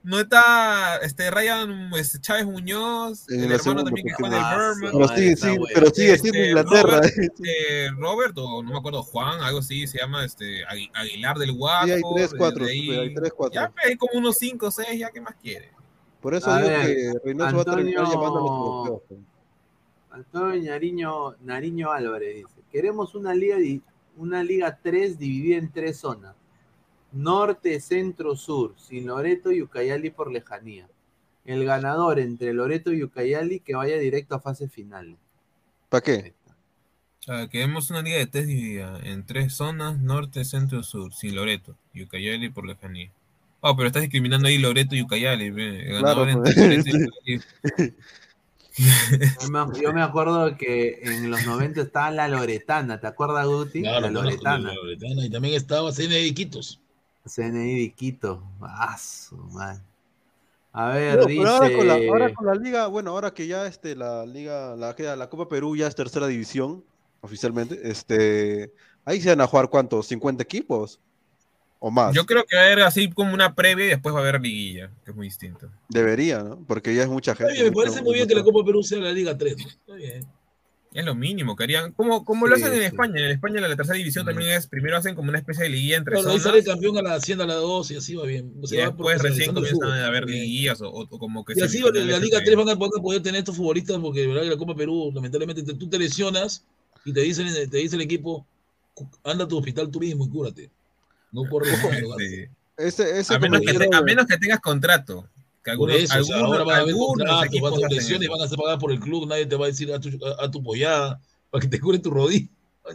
¿No está este Ryan este, Chávez Muñoz? En el hermano segunda, también que juega del Birmingham. Pero sigue, bueno. pero sigue Este, siendo Inglaterra. Robert, este, Robert, o no me acuerdo, Juan, algo así, se llama este, Agui- Aguilar del Guapo. Sí, hay tres, cuatro, de ahí- hay tres, cuatro. Ya, pues, hay como unos cinco o seis, ya, ¿qué más quiere? Por eso A digo ver, que Reynoso va a terminar llamando a los europeos. pues. Antonio Nariño, Nariño Álvarez dice: Queremos una liga, di- una liga 3 dividida en tres zonas. Norte, Centro, Sur, sin Loreto y Ucayali por lejanía. El ganador entre Loreto y Ucayali que vaya directo a fase final. ¿Para qué? Ah, queremos una liga de test dividida en tres zonas, norte, centro, sur, sin Loreto y Ucayali por lejanía. Oh, pero estás discriminando ahí Loreto y Ucayali. El ganador pues. entre Loreto y Ucayali. Yo me, acuerdo que en los 90 estaba la Loretana, ¿te acuerdas, Guti? Claro, la Loretana. la Loretana, Y también estaba CNI de Iquitos. CNI de Quito. Ah, su madre. A ver, No, dice. pero ahora con, la, ahora con la liga, bueno, ahora que ya este, la liga, la, que- la Copa Perú ya es tercera división, oficialmente, este, ahí se van a jugar cuántos, 50 equipos o más. Yo creo que va a haber así como una previa y después va a haber liguilla, que es muy distinto. Debería, ¿no? Porque ya es mucha gente. bien, me parece muy bien que la Copa Perú sea la Liga 3. ¿no? Está bien. Es lo mínimo que harían. Como, como lo Sí, hacen en sí. España. En España la tercera división también es, primero hacen como una especie de liguilla entre Claro, ahí zonas. sale el campeón a la Hacienda a la 2 y así va bien. Y Se va después recién comienzan a haber liguillas o, o- o como que Y así va, la Liga entre- 3 van a, van a poder tener estos futbolistas porque verdad que la Copa Perú, lamentablemente, te- tú te lesionas y te dicen, te dice el equipo, "Cu- anda a tu hospital tú mismo y cúrate. No. Sí. Ese, ese A menos, que compañero- te- a menos que tengas contrato. Que Por algunos, eso, o sea, algunos, ahora van a haber contratos, equipos van a lesiones, van a ser pagadas por el club, nadie te va a decir a tu, a, a tu pollada para que te cure tu rodilla.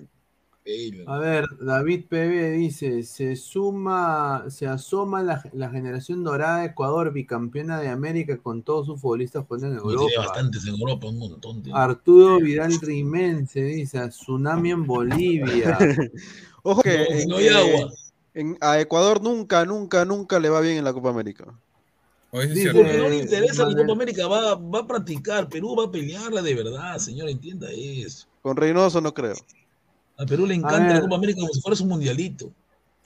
Ay. A ver, David PB dice, se suma, se asoma la, la generación dorada de Ecuador, bicampeona de América con todos sus futbolistas jugando en Europa. bastantes en Europa, un montón. tío. Arturo Vidal Rimen se dice, tsunami en Bolivia. Ojo que No, hay eh, agua. En- a Ecuador nunca, nunca, nunca le va bien en la Copa América. Dice- Porque no le interesa la Copa América, va, va a practicar. Perú va a pelearla de verdad, señor, entienda eso. Con Reynoso no creo. A Perú le encanta ver. la Copa América como si fuera su mundialito.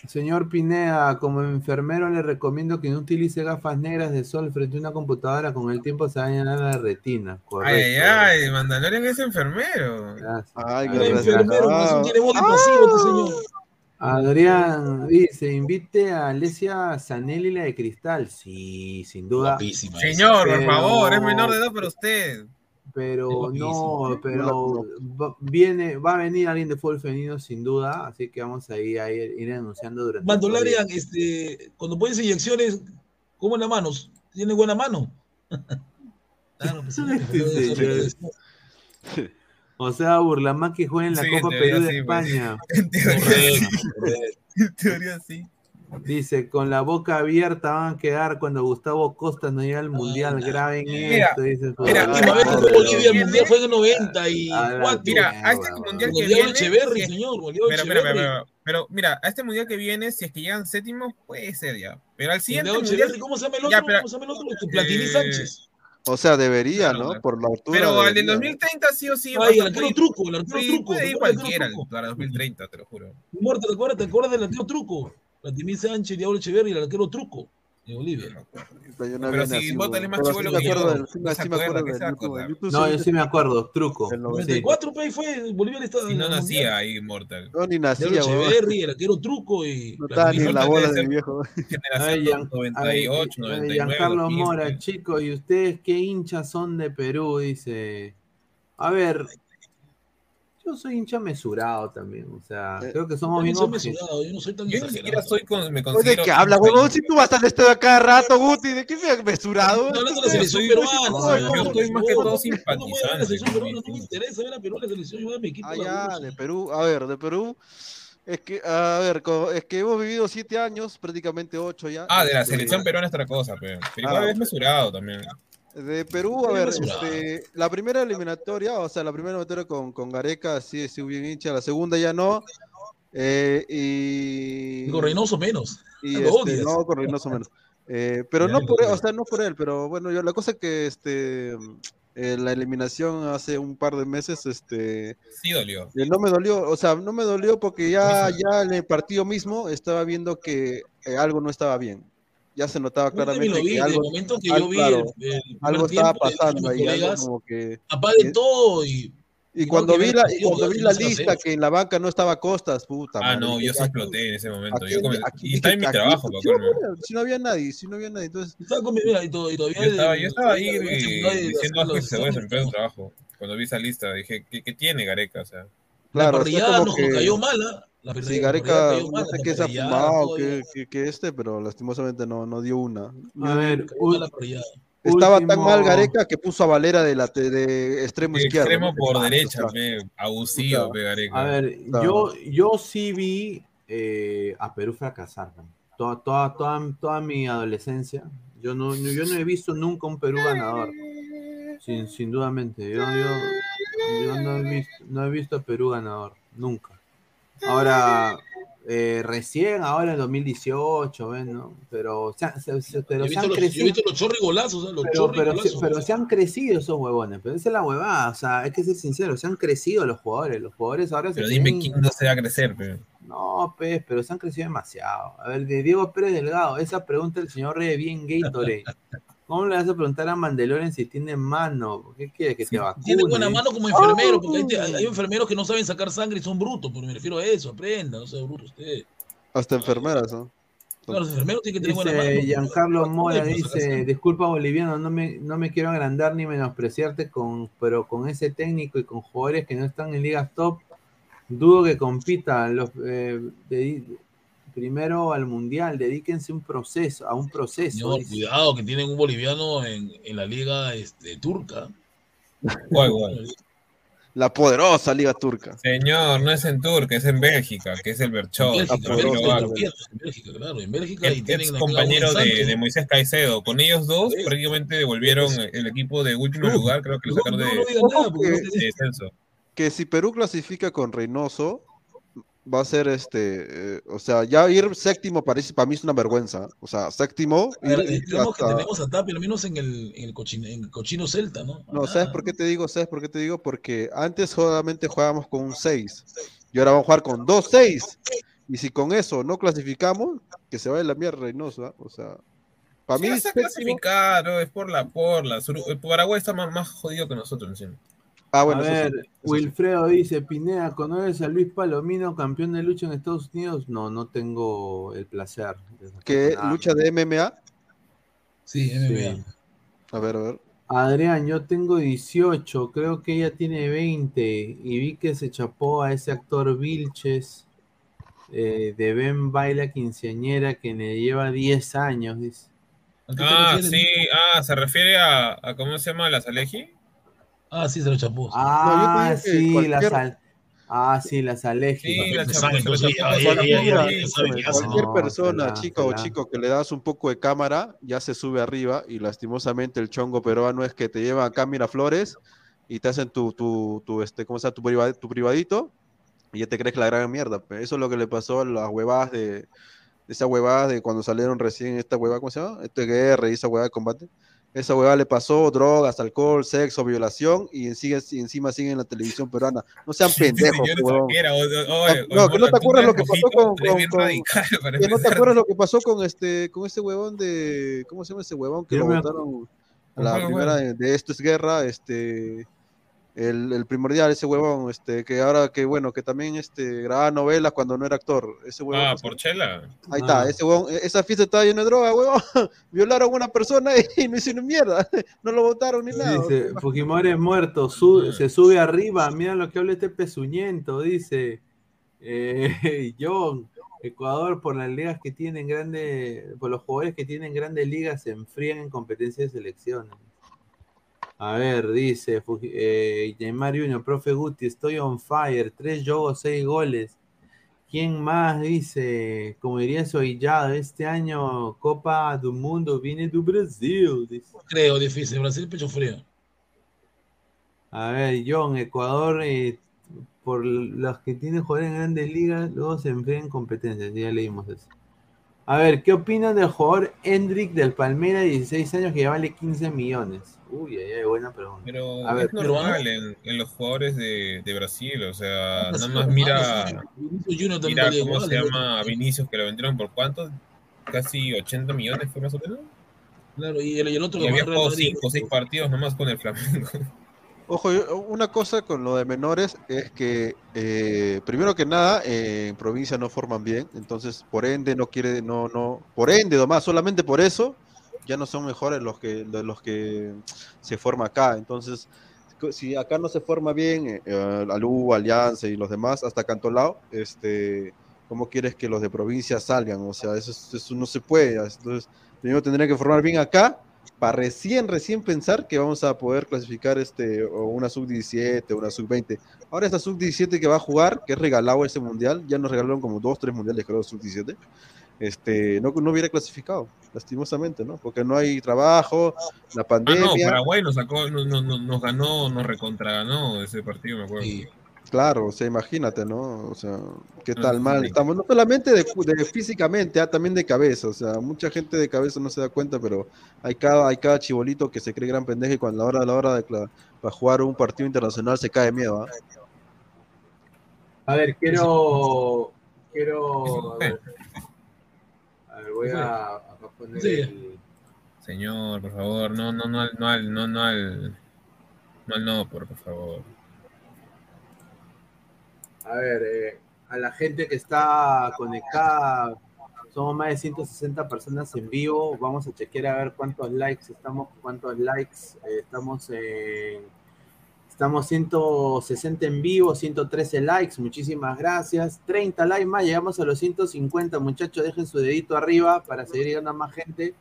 Señor Pineda, como enfermero le recomiendo que no utilice gafas negras de sol frente a una computadora, con el tiempo se va a llenar la retina. Ay, Correcto. ay, ay, Mandalorian es enfermero. Gracias. Ay, Era enfermero, por eso tiene voz de pasivo este señor. Adrián dice, invite a Alesia Zanelli la de cristal. Sí, sin duda. Guapísima. Señor, por favor, es menor de edad para usted. Pero no, pero va, viene, va a venir alguien de fútbol femenino sin duda, así que vamos a ir, a ir, ir anunciando durante días. este, cuando pones inyecciones, ¿cómo en las manos? ¿Tiene buena mano? Claro, pues, señor, Sí, señor. O sea, Burlamaqui juega en la Sí, Copa Perú de sí, pues. España. En teoría sí. Correcto, correcto. En teoría sí. Dice, con la boca abierta van a quedar cuando Gustavo Costa no llega al Mundial. Graben Mira, esto, dice mira, que fue Bolivia, el mundial fue en el A 94. la Mira, a este mundial que viene. Echeverri, señor, Pero, pero, pero, Echeverri. pero, pero, mira, a este mundial que viene, si es que llegan séptimos, puede ser ya. Pero al siguiente mundial. ¿cómo se llama el Ya, otro? pero- ¿Cómo se llama el otro? Platini Eh, Sánchez. O sea, debería, Claro, ¿no? claro. Por la altura. Pero al del debería. 2030 sí o sí. Ay, el arquero truco, el arquero sí, truco. Puede ¿te ir cualquiera para 2030, te lo juro. Muerto, ¿te acuerdas? ¿Te acuerdas del arquero truco? Platini Sánchez, Diablo Echeverri, el arquero truco de Bolivia. Pero no si Bótale es más sí me que acuerdo yo. del- sí me- No se sí me acuerda, en YouTube No, sí- yo sí me acuerdo, truco. El Sí. 94, pe, fue, Bolivia estaba Si en no el nacía ahí Immortal. Yo ni nacía, weón. Echeverri, el arquero truco y No estaba ni en la bola de mi viejo. Ay, Generación Gian- 98, ay, 99. Giancarlo 2000. Mora, chicos, ¿y ustedes qué hinchas son de Perú? Dice. A ver, yo soy hincha mesurado también, o sea, Eh, creo que somos bien soy mesurado, yo no soy tan Yo ni siquiera soy con, me Oye, considero. ¿de qué habla, hincha huevón? Si tú vas al estadio a cada rato, Guti, ¿de qué me mesurado? No, hablando de la selección peruana. yo estoy más que No, todo la simpatizante, selección peruana, no me interesa ver a Perú, la selección, yo voy a mi equipo. Ah, de Perú. A ver, de Perú. Es que, a ver, es que hemos vivido siete años, prácticamente ocho ya. Ah, de la Este, selección peruana es otra cosa, pero, pero Ah. igual es mesurado también. De Perú, a ver, este, la primera eliminatoria, o sea, la primera eliminatoria con, con Gareca, sí, sí, bien hincha, la segunda ya no. eh, y. Con Reynoso menos. y, este, odias. no, con Reynoso menos. Eh, pero no por él, o sea, no por él, pero bueno, yo la cosa es que este eh, la eliminación hace un par de meses, este Sí dolió. eh, no me dolió, o sea, no me dolió porque ya, ya en el partido mismo estaba viendo que eh, algo no estaba bien. Ya se notaba claramente vi, que algo, momento que algo, yo vi claro, el, el primer algo estaba a pasando ahí, algo colegas, como que y- todo y y cuando que vi la, y cuando vi no la se va a lista que en la banca no estaba Costas, puta Ah, madre, no, yo aquí- exploté en ese momento. aquí- Yo come- aquí y estaba en mi aquí- trabajo, acuerdo. bueno, si no había nadie, si no había nadie, entonces Estaba con mi- mira, y, to- y todavía Yo estaba, de- yo estaba ahí de- de- de- de- eh, de- diciendo de- asco y de- cebollas en de- pleno trabajo. Cuando vi esa lista, dije, ¿qué, qué tiene Gareca? O sea, Claro, la o sea, parrillada nos que- cayó mala. La Sí, parrillada- la Gareca, no sé qué se ha fumado, que, que, que este, pero lastimosamente no, no dio una. A ver. Estaba tan mal Gareca que puso a Valera de, la, de, de extremo izquierdo. Extremo por Ah, derecha, pe, abusivo, pe, Gareca. A ver, Claro. yo, yo sí vi eh, a Perú fracasar. Toda, toda, toda, toda mi adolescencia, yo no, yo no he visto nunca un Perú ganador. Sin, sin dudamente. Yo, yo, yo no, he visto, no he visto a Perú ganador. Nunca. Ahora, eh, recién, ahora en 2018, ¿ven? ¿no? Pero, se, han- se- se- pero Yo he se visto han los, yo he crecido. visto los chorrigolazos, ¿eh? los Pero, pero, pero se han crecido esos huevones, pero esa es la huevada, o sea, hay que ser sincero, se han crecido los jugadores, los jugadores ahora se Pero dime quién no se va a crecer, pe. No, pues, pero se han crecido demasiado. A ver, de Diego Pérez Delgado, esa pregunta del señor Rey bien Gatorade. ¿Cómo le vas a preguntar a Mandalorian si tiene mano? ¿Qué quiere que te vacune? Tiene buena mano como enfermero, porque hay, Oh. hay enfermeros que no saben sacar sangre y son brutos, pero me refiero a eso, aprenda, no sea bruto usted. Hasta enfermeras, ¿no? Claro, los enfermeros tienen que tener buena mano. Dice Giancarlo Mora, dice, disculpa boliviano, no me, no me quiero agrandar ni menospreciarte, con, pero con ese técnico y con jugadores que no están en ligas top, dudo que compitan. Los, eh, dedi- primero al mundial, dedíquense un proceso, a un proceso. Señor, dice. cuidado, que tienen un boliviano en, en la liga este, turca. ¿Cuál, cuál? La poderosa Liga Turca. Señor, no es en Turca, es en Bélgica, que es el Berchot. En Bélgica, el Bélgica, global. en Bélgica, en Bélgica, claro, en Bélgica y tienen compañero de, de Moisés Caicedo. Con ellos dos prácticamente devolvieron el equipo de último lugar, creo que lo sacaron no nada, no de descenso. Que si Perú clasifica con Reynoso, va a ser este, eh, o sea, ya ir séptimo parece, para mí es una vergüenza. O sea, séptimo, A ver, ir que hasta- tenemos a Tapia, al menos en el, en el, cochino, en el cochino Celta, ¿no? No, ¿sabes por qué te digo? ¿Sabes por qué te digo? Porque antes solamente jugábamos con un 6 y ahora vamos a jugar con dos 6. Y si con eso no clasificamos, que se vaya la mierda Reynoso, ¿ah? O sea, para Sí, mí a clasificar, ¿no? es por la por la. Sur- el Paraguay está más, más jodido que nosotros encima. Ah, bueno, a eso sí, ver, sí. Wilfredo dice, Pineda, ¿conoces a Luis Palomino, campeón de lucha en Estados Unidos? No, no tengo el placer. ¿Qué lucha de MMA? Sí, MMA. A ver, a ver. Adrián, yo tengo 18, creo que ella tiene 20 y vi que se chapó a ese actor Vilches eh, de Ben Baila Quinceañera que le lleva 10 años, dice. Ah, sí, ah, se refiere a, a ¿cómo se llama? ¿La Saleji? Ah, sí, se lo chapó. Ah, yo te digo que sí, cualquier- la sal... Ah, sí, las Aleji. Sí, ¿no? Cualquier No, persona, chica o chico, que le das un poco de cámara, ya se sube arriba y lastimosamente el chongo peruano es que te llevan acá a Miraflores y te hacen tu, tu, tu este, ¿cómo se llama? Tu, priva- tu privadito y ya te crees que la gran mierda. Eso es lo que le pasó a las huevadas de, de esas huevadas de cuando salieron recién esta huevada, ¿cómo se llama? Este guerra y esa huevada de combate. Esa huevada le pasó drogas, alcohol, sexo, violación y, sigue, y encima siguen en la televisión peruana. No sean pendejos, No, que no te acuerdas lo que pasó con, que no te acuerdas lo que pasó con este con ese huevón de ¿cómo se llama ese huevón que lo votaron a la primera de esto es guerra este el, el primordial ese huevón este que ahora que bueno que también este grababa novelas cuando no era actor ese huevón Ah. Porchela. ahí Ah. está ese huevón e- esa fiesta estaba llena de droga huevón violaron a una persona y no hicieron mierda no lo votaron ni nada Dice, Fujimori es muerto, su- se sube arriba, mira lo que habla este pezuñento, dice eh, John, Ecuador por las ligas que tienen grandes, por los jugadores que tienen grandes ligas se enfrían en competencia de selecciones. A ver, dice eh, Neymar Junior, profe Guti, estoy on fire, tres jogos, seis goles. ¿Quién más dice? Como diría Soillado, este año Copa do Mundo viene do Brasil. Dice. Creo difícil. Brasil, pecho frío. A ver, John, Ecuador, eh, por los que tienen jugadores en grandes ligas, luego se enfrentan en competencias. Ya leímos eso. A ver, ¿qué opinan del jugador Hendrik del Palmeiras, 16 años, que ya vale 15 millones? Uy, ay, ay, buena pregunta. Pero A ver, es normal en, en los jugadores de, de Brasil, o sea, Ah, nada sí, más mira, sí. Vinicius Junior también mira cómo se llama a Vinicius, que lo vendieron por cuánto, casi 80 millones fue más o menos. Claro, y el, y el otro Y había jugado Madrid. 5 o 6 partidos nomás con el Flamengo. Ojo, una cosa con lo de menores es que, eh, primero que nada, eh, en provincia no forman bien, entonces por ende no quiere, no, no, por ende nomás, solamente por eso, ya no son mejores los que, los que se forma acá. Entonces, si acá no se forma bien, eh, eh, Alú, Alianza y los demás, hasta Cantolao, este, ¿cómo quieres que los de provincia salgan? O sea, eso, es- eso no se puede. Entonces, primero tendría que formar bien acá para recién, recién pensar que vamos a poder clasificar este, o una sub-17, una sub-20. Ahora esta sub-17 que va a jugar, que es regalado ese mundial, ya nos regalaron como dos, tres mundiales, creo, sub-17. Este, no, no hubiera clasificado, lastimosamente, ¿no? Porque no hay trabajo, la Ah, no, pandemia. Paraguay nos sacó, nos, nos- nos- nos ganó, nos recontraganó ese partido, me acuerdo. Claro, o sea, imagínate, ¿no? O sea, qué Ah, tal mal estamos, no solamente de, de físicamente, ah, también de cabeza, o sea, mucha gente de cabeza no se da cuenta, pero hay cada, hay cada chibolito que se cree gran pendejo y cuando a la hora, a la hora de para jugar un partido internacional se cae de miedo, ¿ah? A ver, quiero. Quiero. A ver, A ver, voy a, a poner Sí. el. Señor, por favor, no, no, no, al- no, al- no, no al, no al no, por, por favor. A ver, eh, a la gente que está conectada, somos más de 160 personas en vivo. Vamos a chequear a ver cuántos likes estamos, cuántos likes eh, estamos en. Estamos 160 en vivo, 113 likes, muchísimas gracias. 30 likes más, llegamos a los 150, muchachos, dejen su dedito arriba para seguir llegando a más gente.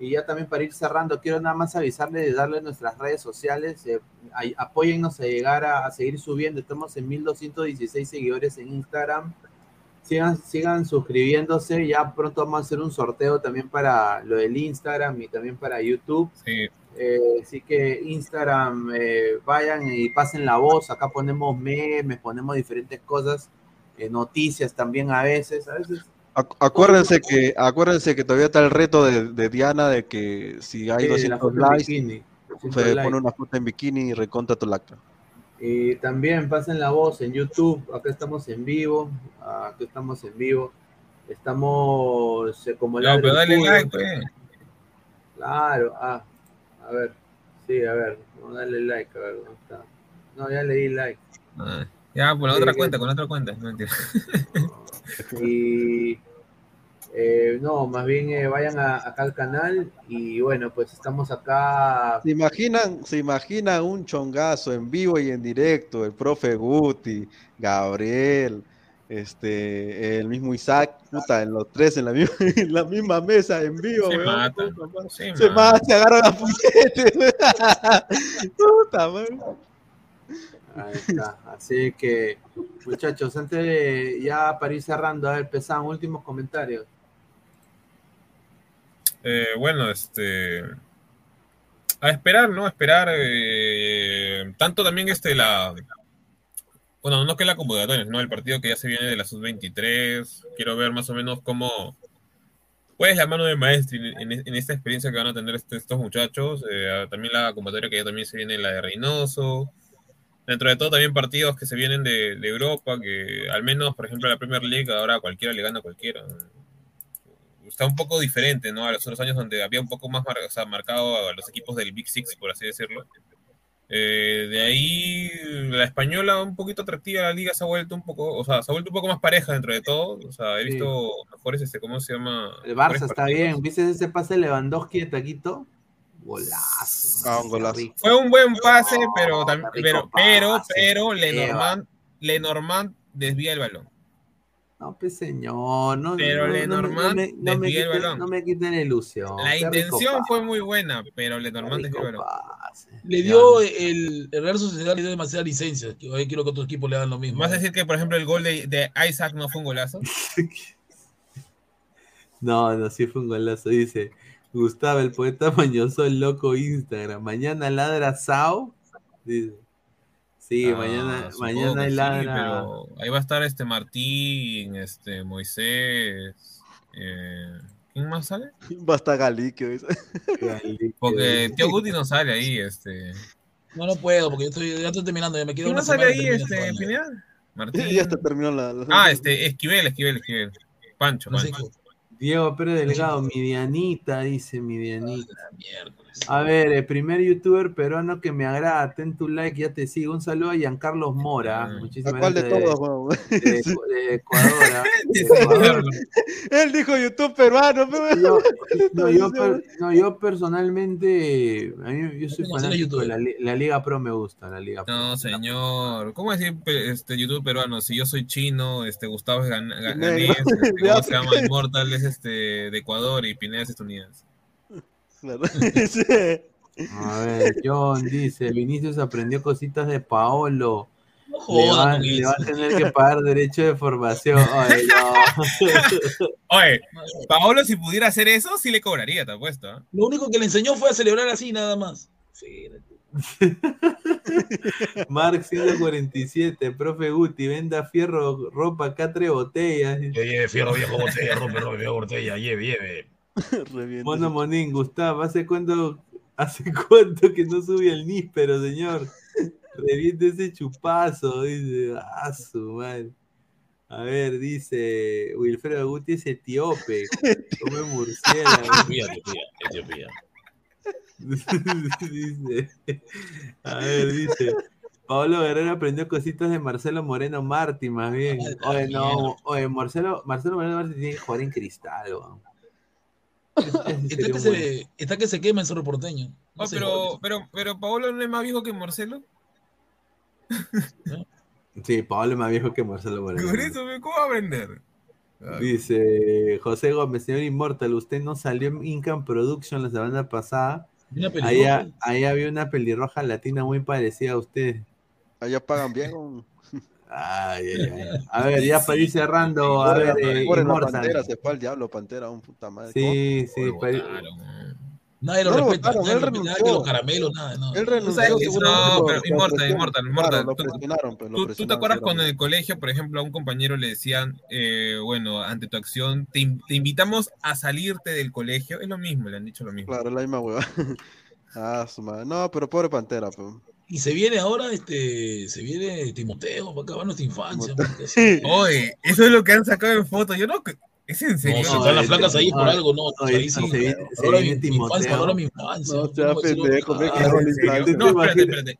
Y ya también para ir cerrando, quiero nada más avisarles de darle nuestras redes sociales. eh, apóyennos a llegar a, a seguir subiendo. Estamos en 1216 seguidores en Instagram. Sigan, sigan suscribiéndose. Ya pronto vamos a hacer un sorteo también para lo del Instagram y también para YouTube. Eh, así que Instagram, eh, vayan y pasen la voz. Acá ponemos memes, ponemos diferentes cosas, eh, noticias también a veces. A veces Acuérdense que, acuérdense que todavía está el reto de, de Diana de que si hay la 200 foto en likes, bikini, 200 se pone una foto en bikini y reconta tu lacta. Y también pasen la voz en YouTube. Acá estamos en vivo. Acá estamos en vivo. Estamos eh, como No, pero dale like, pues. Claro, ah, a ver. Sí, a ver. Vamos a darle like, a ver, ¿dónde está? No, ya le di like. Ah, ya, por la Sí, otra que- cuenta, con la otra cuenta. No mentira. Y eh, no, más bien eh, vayan a- acá al canal y bueno, pues estamos acá. ¿Se imaginan, se imaginan un chongazo en vivo y en directo? El profe Guti, Gabriel, este, el mismo Isaac, puta, en los tres en la misma, en la misma mesa en vivo, Se weón. Puta, man. se se matan. matan, se agarran a puñetes. Puta, man. Ahí está. Así que, muchachos, antes de ya para ir cerrando, a ver, pesan últimos comentarios. Eh, bueno, este. A esperar, ¿no? A esperar. eh, tanto también este, la. Bueno, no que la convocatoria, ¿no? El partido que ya se viene de la sub-23. Quiero ver más o menos cómo. Pues la mano de maestro en, esta experiencia que van a tener este- estos muchachos. eh, también la convocatoria que ya también se viene, la de Reynoso. Dentro de todo, también partidos que se vienen de, de Europa, que al menos, por ejemplo, la Premier League, ahora cualquiera le gana a cualquiera está un poco diferente, ¿no? A los otros años donde había un poco más mar- o sea, marcado a los equipos del Big Six, por así decirlo. Eh, de ahí la española un poquito atractiva, la liga se ha vuelto un poco, o sea, se ha vuelto un poco más pareja dentro de todo. O sea, he Sí. visto mejores, este, ¿cómo se llama? El Barça está bien. ¿Viste ese pase de Lewandowski de Taquito? Golazo. Ah, un golazo. Fue un buen pase, pero, pero, pero, pero. Lenormand, Lenormand desvía el balón. No, pues señor, no, Pero no, no, me- Lenormand no no me desvía el quiten- balón. no me quiten la ilusión. La intención fue muy buena, pero Lenormand desvió el balón. Le dio el, el Real Sociedad le dio demasiadas licencias. hoy quiero que otros equipos le hagan lo mismo. ¿Vas a decir que, por ejemplo, el gol de, de Isaac no fue un golazo? No, no, sí fue un golazo. Dice Gustavo, el poeta mañoso, el loco Instagram. Mañana ladra Sao. Dice. Sí, Ah, mañana, mañana que sí, pero ahí va a estar este Martín, este Moisés. eh, ¿Quién más sale? Basta Galique. ¿ves? Porque Tío Guti no sale ahí, este. No, no puedo, porque yo estoy, ya estoy terminando. Ya me queda ¿Quién más sale ahí, este. Pineda? Martín. Ya está terminó la, la- Ah, este, Esquivel, Esquivel, Esquivel. Pancho, Pancho. Diego Pérez Delgado, mi Dianita, dice mi Dianita. A ver, el primer youtuber peruano que me agrada, ten tu like, ya te sigo. Un saludo a Giancarlos Mora. Muchísimas ¿A cuál de gracias todos, weón? de, de Ecuador. ¿ah? De Ecuador. Él dijo YouTube peruano. Yo, no, yo, per- no, yo personalmente, a mí, yo soy ¿Cómo hacer fanático de youtuber? la, li- la Liga Pro, me gusta la Liga Pro. No, señor. ¿Cómo decir este YouTube peruano? Si yo soy chino, este Gustavo es gan- ganés, este, De ¿cómo se llama? Immortal es este de Ecuador y Pineda es estadounidense. Claro. A ver, John dice, Vinicius aprendió cositas de Paolo. No Le va, con le va a tener que pagar derecho de formación. Ay, no. Oye, Paolo si pudiera hacer eso, sí le cobraría, te apuesto. ¿ah? Lo único que le enseñó fue a celebrar así, nada más. Mark 147, profe Guti, venda fierro, ropa, acá tres botellas. Lleve fierro viejo botella, rompe, rompe, viejo botella, lleve, lleve. Mono Monín, Gustavo, ¿hace cuánto, ¿hace cuánto que no sube el níspero, señor? Reviente ese chupazo, dice. Ah, su madre. A ver, dice Wilfredo Guti es etíope, come murciélago. Etiopía, Etiopía, Etiopía. dice, a ver, dice. Pablo Guerrero aprendió cositas de Marcelo Moreno Martí, más bien. Oye, no, oye, Marcelo, Marcelo Moreno Martí tiene que jugar en cristal, weón. Está que, se, está que se quema en Cerro Porteño. No Oh, pero, pero, pero Paolo no es más viejo que Marcelo. Sí, Pablo es más viejo que Marcelo Moreno. Por eso, ¿cómo va a aprender? Dice José Gómez, señor Inmortal, usted no salió en Income Production la semana pasada. Allá, ahí había una pelirroja latina muy parecida a usted. Allá pagan bien. Ay, ay, ay. A ver, ya para ir cerrando, a ver, eh, pantera, se fue al diablo, pantera, un puta madre. Sí, sí, para ir- Nadie lo No respeta, votaron, nadie él lo respeta, nada que renunció. los caramelos, nada, no. Él renunció. no, pero Immortal. Immortal, Immortal. Tú- presionaron, pues, lo ¿Tú, tú te acuerdas cuando en el colegio, por ejemplo, a un compañero le decían, eh, bueno, ante tu acción, te, in- te invitamos a salirte del colegio? Es lo mismo, le han dicho lo mismo. Claro, la misma hueva. Ah, su madre. No, pero pobre pantera, pues. Y se viene ahora, este, se viene Timoteo para acabar nuestra infancia. Oye, eso es lo que han sacado en fotos. Yo no. ¿Es en serio? No, se están las flacas ahí por algo, no. Ahí sí. se viene- Timoteo. ahora mi infancia. No, espérate, espérate.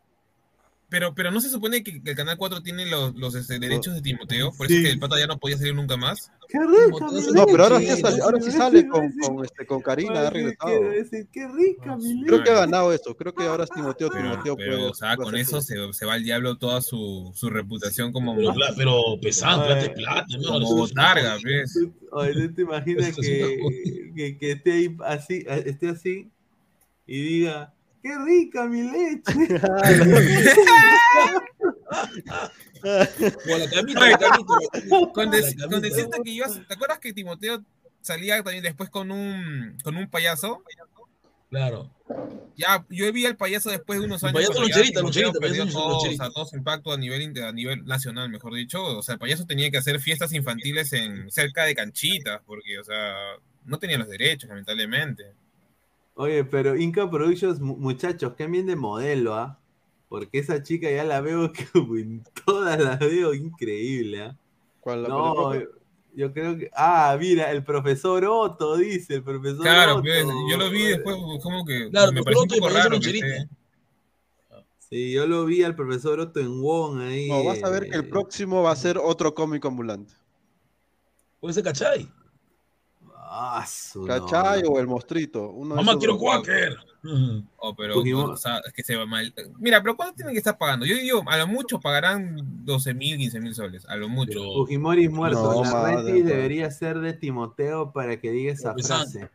Pero, pero no se supone que, que el Canal 4 tiene los, los este, derechos de Timoteo, por eso Sí. es que el pata ya no podía salir nunca más. ¡Qué rica, No, pero ahora sí, sale- ahora sí sale con, con, este, con Karina, ha regresado. ¡Qué rica, mi Creo que ha ganado esto. Creo que ahora es Timoteo. Pero, Timoteo pero, puede- o sea, con eso se, se va al diablo toda su, su reputación como, Pero, pero pesado, plata es plata, como hermano. botarga, ¿ves? Oye, ¿no te imaginas que, que, que esté ahí así, esté así y diga, ¡qué rica mi leche! O la camita, Oye, la camita, la camita, Con, la des- camita. con decirte que yo, ¿te acuerdas que Timoteo salía también después con un, con un payaso? Claro. Ya, yo vi al payaso después de unos El años. payaso loncherita, perdió payaso todo, o sea, loncherita. todo su impacto a nivel, a nivel nacional, mejor dicho. O sea, el payaso tenía que hacer fiestas infantiles en cerca de canchitas, porque, o sea, no tenía los derechos, lamentablemente. Oye, pero Inca Productions, mu- muchachos, cambien de modelo, ¿ah? Porque esa chica ya la veo como en todas las veo increíble, ¿ah? ¿Cuál la No, yo, creo que. Ah, mira, el profesor Otto, dice, el profesor Claro, Otto. pues, yo lo vi después, como que Claro, me pareció un poco raro. que esté- Sí, yo lo vi al profesor Otto en Wong ahí. No, vas a ver que el eh, próximo va a ser otro cómico ambulante. Puede ser Cachay. Ah, su ¿Cachai? no. O el mostrito. Uno de Mamá, quiero. Quaker. Oh, pero, Pokémon. o sea, es que se va mal. Mira, pero ¿cuánto tienen que estar pagando? Yo digo, a lo mucho pagarán 12 mil, 15 mil soles, a lo mucho. Fujimori muerto. No, la madre, Reti debería ser de Timoteo para que diga esa frase.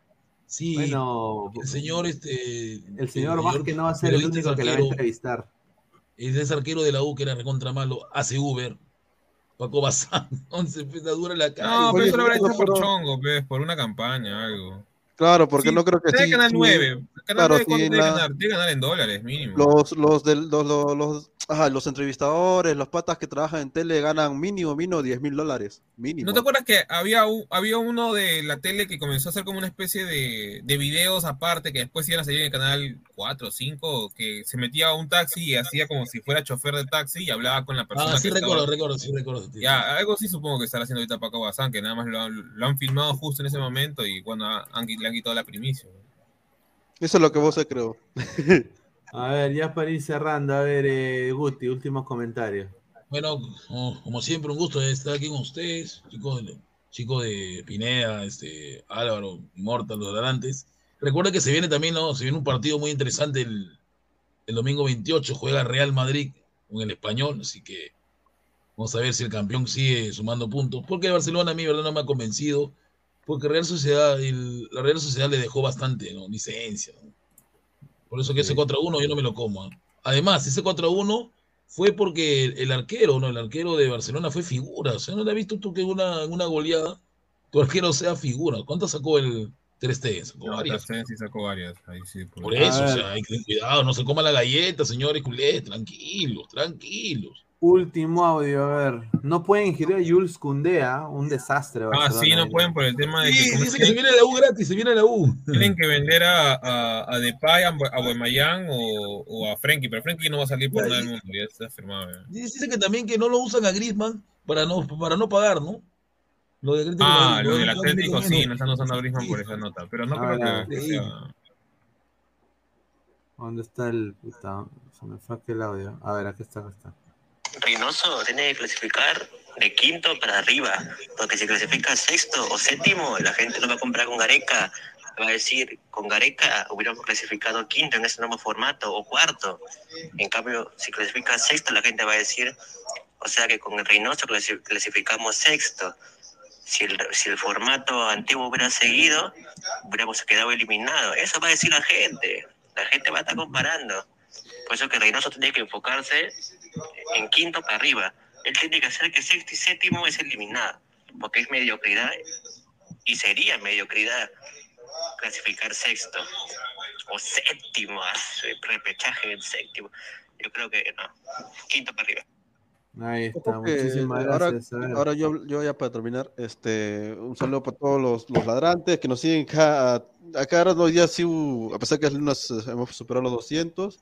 sí, Bueno, el señor, este. el señor Vázquez no va a ser el único que la va a arquero, entrevistar. Es ese arquero de la U que era recontra malo, hace Uber. Paco Bazán, 11 dura la calle. No, pero eso lo habrá hecho por pero- chongo, pues, por una campaña, algo. Claro, porque Sí, no creo que Tiene sí. Canal sí, 9. Canal claro, 9 sí, ¿cuánto en debe la- ganar? Debe ganar en dólares, mínimo. Los, los, del, los, los, los- ajá, los entrevistadores, los patas que trabajan en tele ganan mínimo, mínimo 10 mil dólares. Mínimo. ¿No te acuerdas que había, un- había uno de la tele que comenzó a hacer como una especie de, de videos aparte que después iban a salir en el canal 4 o 5 que se metía a un taxi y hacía como si fuera chofer de taxi y hablaba con la persona Ah, sí que estaba- recuerdo, recuerdo, sí recuerdo. tío. Ya, algo sí supongo que estará haciendo ahorita Paco Bazán, que nada más lo, han- lo han filmado justo en ese momento y cuando han, le han quitado la primicia. Eso es lo que vos se creo. A ver, ya para ir cerrando, a ver, eh, Guti, últimos comentarios. Bueno, como, como siempre, un gusto estar aquí con ustedes, chicos de, Pineda, este, Álvaro, Mortal, los adelantes. Recuerda que se viene también, ¿no? Se viene un partido muy interesante el, el domingo 28, juega Real Madrid con el español, así que vamos a ver si el campeón sigue sumando puntos. Porque Barcelona a mí, verdad, no me ha convencido, porque Real Sociedad, el- la Real Sociedad le dejó bastante, ¿no? Licencia, ¿no? Por eso que ese 4-1 yo no me lo como. ¿ah? Además, ese 4-1 fue porque el, el arquero, ¿no? El arquero de Barcelona fue figura. O sea, ¿no te has visto tú que en una, una goleada tu arquero sea figura? ¿Cuánto sacó el Ter Stegen? Sacó No, varias. Sí sacó varias. Ahí sí, Por eso, o sea, hay que tener cuidado, no se coma la galleta, señores culés, tranquilos, tranquilos. Último audio, a ver. No pueden ingerir a Jules Cundea, un desastre. Ah, sí, no pueden por el tema de que. Sí, ¿cómo dice que se viene la U gratis, se viene la U. Tienen que vender a, a, a Depay, a, a Guaymallán o, o a Frenkie, pero Frenkie no va a salir por nada del mundo, ya está firmado. ya. Dice que también que no lo usan a Griezmann para no, para no pagar, ¿no? Lo de Ah, lo del Atlético sí, no están usando a Griezmann por esa nota, pero no creo que sí. sea- ¿Dónde está el puta? Se me fue aquel audio. A ver, aquí está, aquí está. Reynoso tiene que clasificar de quinto para arriba, porque si clasifica sexto o séptimo, la gente no va a comprar con Gareca. Va a decir, con Gareca hubiéramos clasificado quinto en ese nuevo formato o cuarto. En cambio, si clasifica sexto, la gente va a decir, o sea que con el Reynoso clasi- clasificamos sexto. Si el, si el formato antiguo hubiera seguido, hubiéramos quedado eliminados. Eso va a decir la gente. La gente va a estar comparando. Por eso que Reynoso tiene que enfocarse en quinto para arriba. Él tiene que hacer que sexto y séptimo es eliminado, porque es mediocridad y sería mediocridad clasificar sexto o séptimo, hace repechaje en séptimo. Yo creo que no, quinto para arriba. Ahí está, muchísimas ahora, gracias. a ver. ahora yo, yo ya para terminar, este, un saludo para todos los, los ladrantes que nos siguen cada, a cada rato, hoy día sí, hubo- a pesar que eh, hemos superado los 200.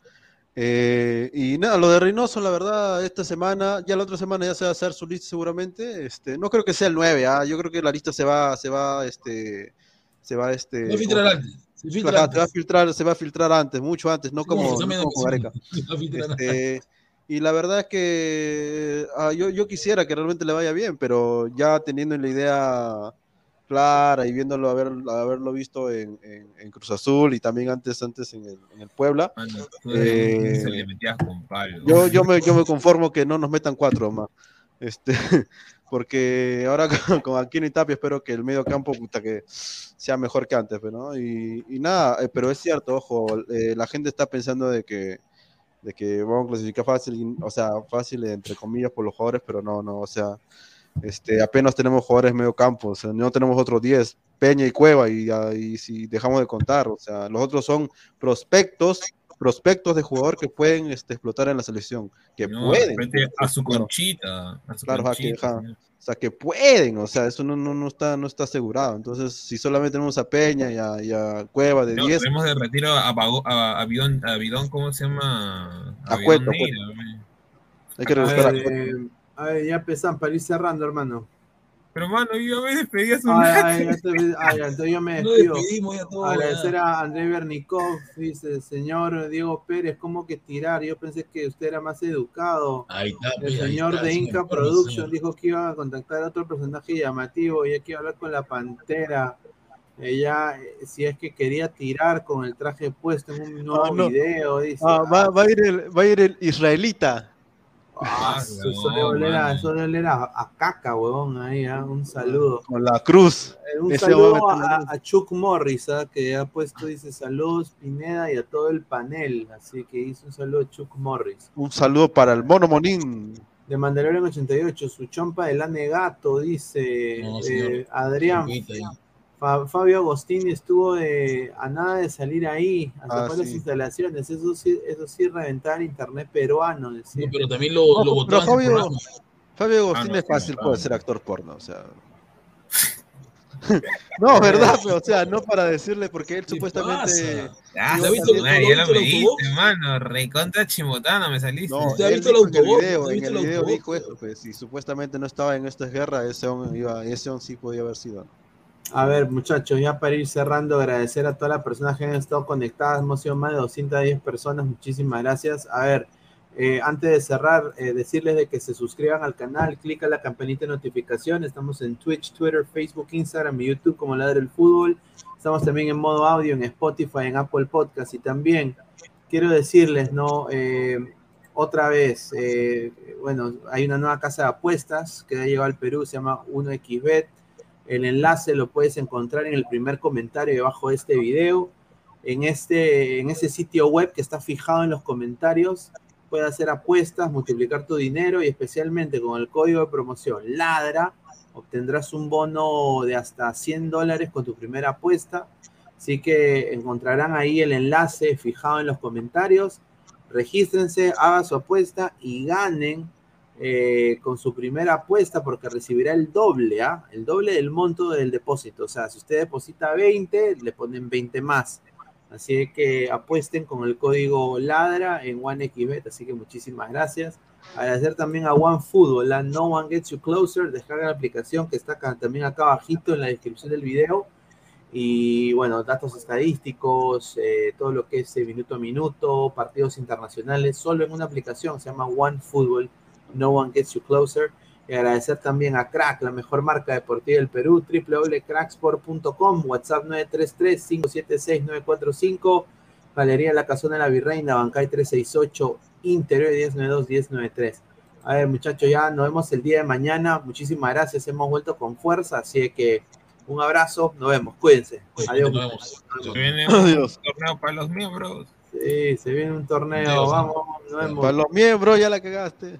Eh, y nada, lo de Reynoso, la verdad, esta semana, ya la otra semana ya se va a hacer su lista seguramente. Este, no creo que sea el 9, ah, yo creo que la lista se va, se va, este, se va, este, Va a filtrar antes, se filtra antes. se va a filtrar, se va a filtrar antes, mucho antes, no como, no de como. Gareca. Este, y la verdad es que ah, yo, yo quisiera que realmente le vaya bien, pero ya teniendo la idea clara y viéndolo, haber, haberlo visto en, en- en Cruz Azul y también antes, antes en el, en el Puebla, tú eh, se le metías con palo. yo, yo, me, yo me conformo que no nos metan cuatro más. Este, porque ahora con, con Aquino y Tapia espero que el medio campo puta, que sea mejor que antes, ¿no? Y, y nada, eh, pero es cierto, ojo, eh, la gente está pensando de que, de que vamos a clasificar fácil, o sea, fácil entre comillas por los jugadores, pero no, no, o sea, este, apenas tenemos jugadores medio campo, o sea, no tenemos otros 10, Peña y Cueva, y, ah, y si dejamos de contar, o sea, los otros son prospectos, prospectos de jugador que pueden este, explotar en la selección, que No, pueden. a su conchita. A su Claro, que, conchita, señor. o sea, que pueden, o sea, eso no, no, no, está, no está asegurado. Entonces, si solamente tenemos a Peña y a, y a Cueva de No, 10, tenemos de retiro a, a, a Bidón, a Bidón, ¿cómo se llama? A Cueto, güey. hay que A regresar a Cueto. A ver, ya empezamos para ir cerrando, hermano. Pero, mano, yo me despedí hace un Ay, rato. ay, ay, entonces yo me Nos despido. despedimos ya todos, Agradecer ya. a André Bernikov, dice, señor Diego Pérez, ¿cómo que tirar? Yo pensé que usted era más educado. Ahí está, El ahí señor está, de Inca información. Production dijo que iba a contactar a otro personaje llamativo y hay que hablar con la Pantera. Ella, eh, si es que quería tirar con el traje puesto en un nuevo Ah, no. video, dice. Ah, va, va a ir el, va a ir el israelita. Ah, eso, eso debe oler a, eso debe oler a- a caca, huevón, ahí, ah, un saludo. Con la cruz. Eh, Un Ese saludo a Chuck Morris, ah, que ha puesto, dice saludos Pineda y a todo el panel. Así que hizo un saludo a Chuck Morris. Un saludo para el mono Monín. De Mandalorian 88, su chompa del anegato, dice No, eh. Adrián. Chiquita Fabio Agostini estuvo de, a nada de salir ahí, a Ah, tapar las instalaciones. Eso sí, eso sí reventar internet peruano. decía. No, pero también lo, No, lo pero Fabio, Ah, Agustín no, es fácil, no. ser actor porno, o sea. no, verdad, pero, o sea, no para decirle, porque él ¿Qué supuestamente. pasa? Ah, ¿Se ha su visto- lo- ya lo me el diste, mano. Recontra chimotana me saliste. No, ¿Usted ha él visto el el video, ¿Usted ha en el el video dijo eso, pues, si supuestamente no estaba en esta guerra, ese hombre iba, ese hombre sí podía haber sido. A ver, muchachos, ya para ir cerrando, agradecer a todas las personas que han estado conectadas. Hemos sido más de 210 personas. Muchísimas gracias. A ver, eh, antes de cerrar, eh, decirles de que se suscriban al canal, clica la campanita de notificación. Estamos en Twitch, Twitter, Facebook, Instagram y YouTube como Ladre el Fútbol. Estamos también en modo audio en Spotify, en Apple Podcast y también quiero decirles, ¿no? Eh, otra vez, eh, bueno, hay una nueva casa de apuestas que ha llegado al Perú, se llama 1xBet. El enlace lo puedes encontrar en el primer comentario debajo de este video. En, este, en ese sitio web que está fijado en los comentarios, puedes hacer apuestas, multiplicar tu dinero y especialmente con el código de promoción LADRA obtendrás un bono de hasta 100 dólares con tu primera apuesta. Así que encontrarán ahí el enlace fijado en los comentarios. Regístrense, hagan su apuesta y ganen eh, con su primera apuesta porque recibirá el doble, ¿ah? el doble del monto del depósito. O sea, si usted deposita 20, le ponen 20 más. Así que apuesten con el código LADRA en OneXBet. Así que muchísimas gracias. Agradecer también a OneFootball, la No One Gets You Closer. Descarga la aplicación que está acá, también acá abajito en la descripción del video. Y bueno, datos estadísticos, eh, todo lo que es eh, minuto a minuto, partidos internacionales, solo en una aplicación, se llama OneFootball, No One Gets You Closer. Y agradecer también a Crack, la mejor marca deportiva del Perú, www.cracksport.com, WhatsApp 933-576-945, Galería La Casona de la Virreina, Bancay 368, Interior 1092-1093. A ver, muchachos, ya nos vemos el día de mañana. Muchísimas gracias, hemos vuelto con fuerza, así que un abrazo, nos vemos, cuídense. Adiós. Nos vemos. Se viene Adiós. un torneo para los miembros. Sí, se viene un torneo, Adiós. vamos, nos vemos. Para los miembros ya la cagaste.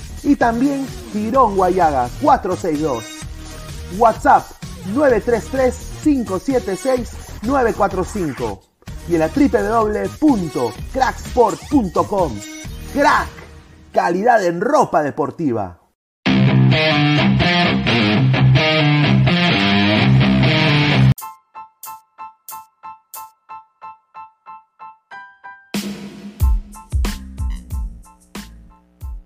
y también Girón Guayaga 462. WhatsApp 933-576-945 y en la www.cracksport.com. Crack, calidad en ropa deportiva.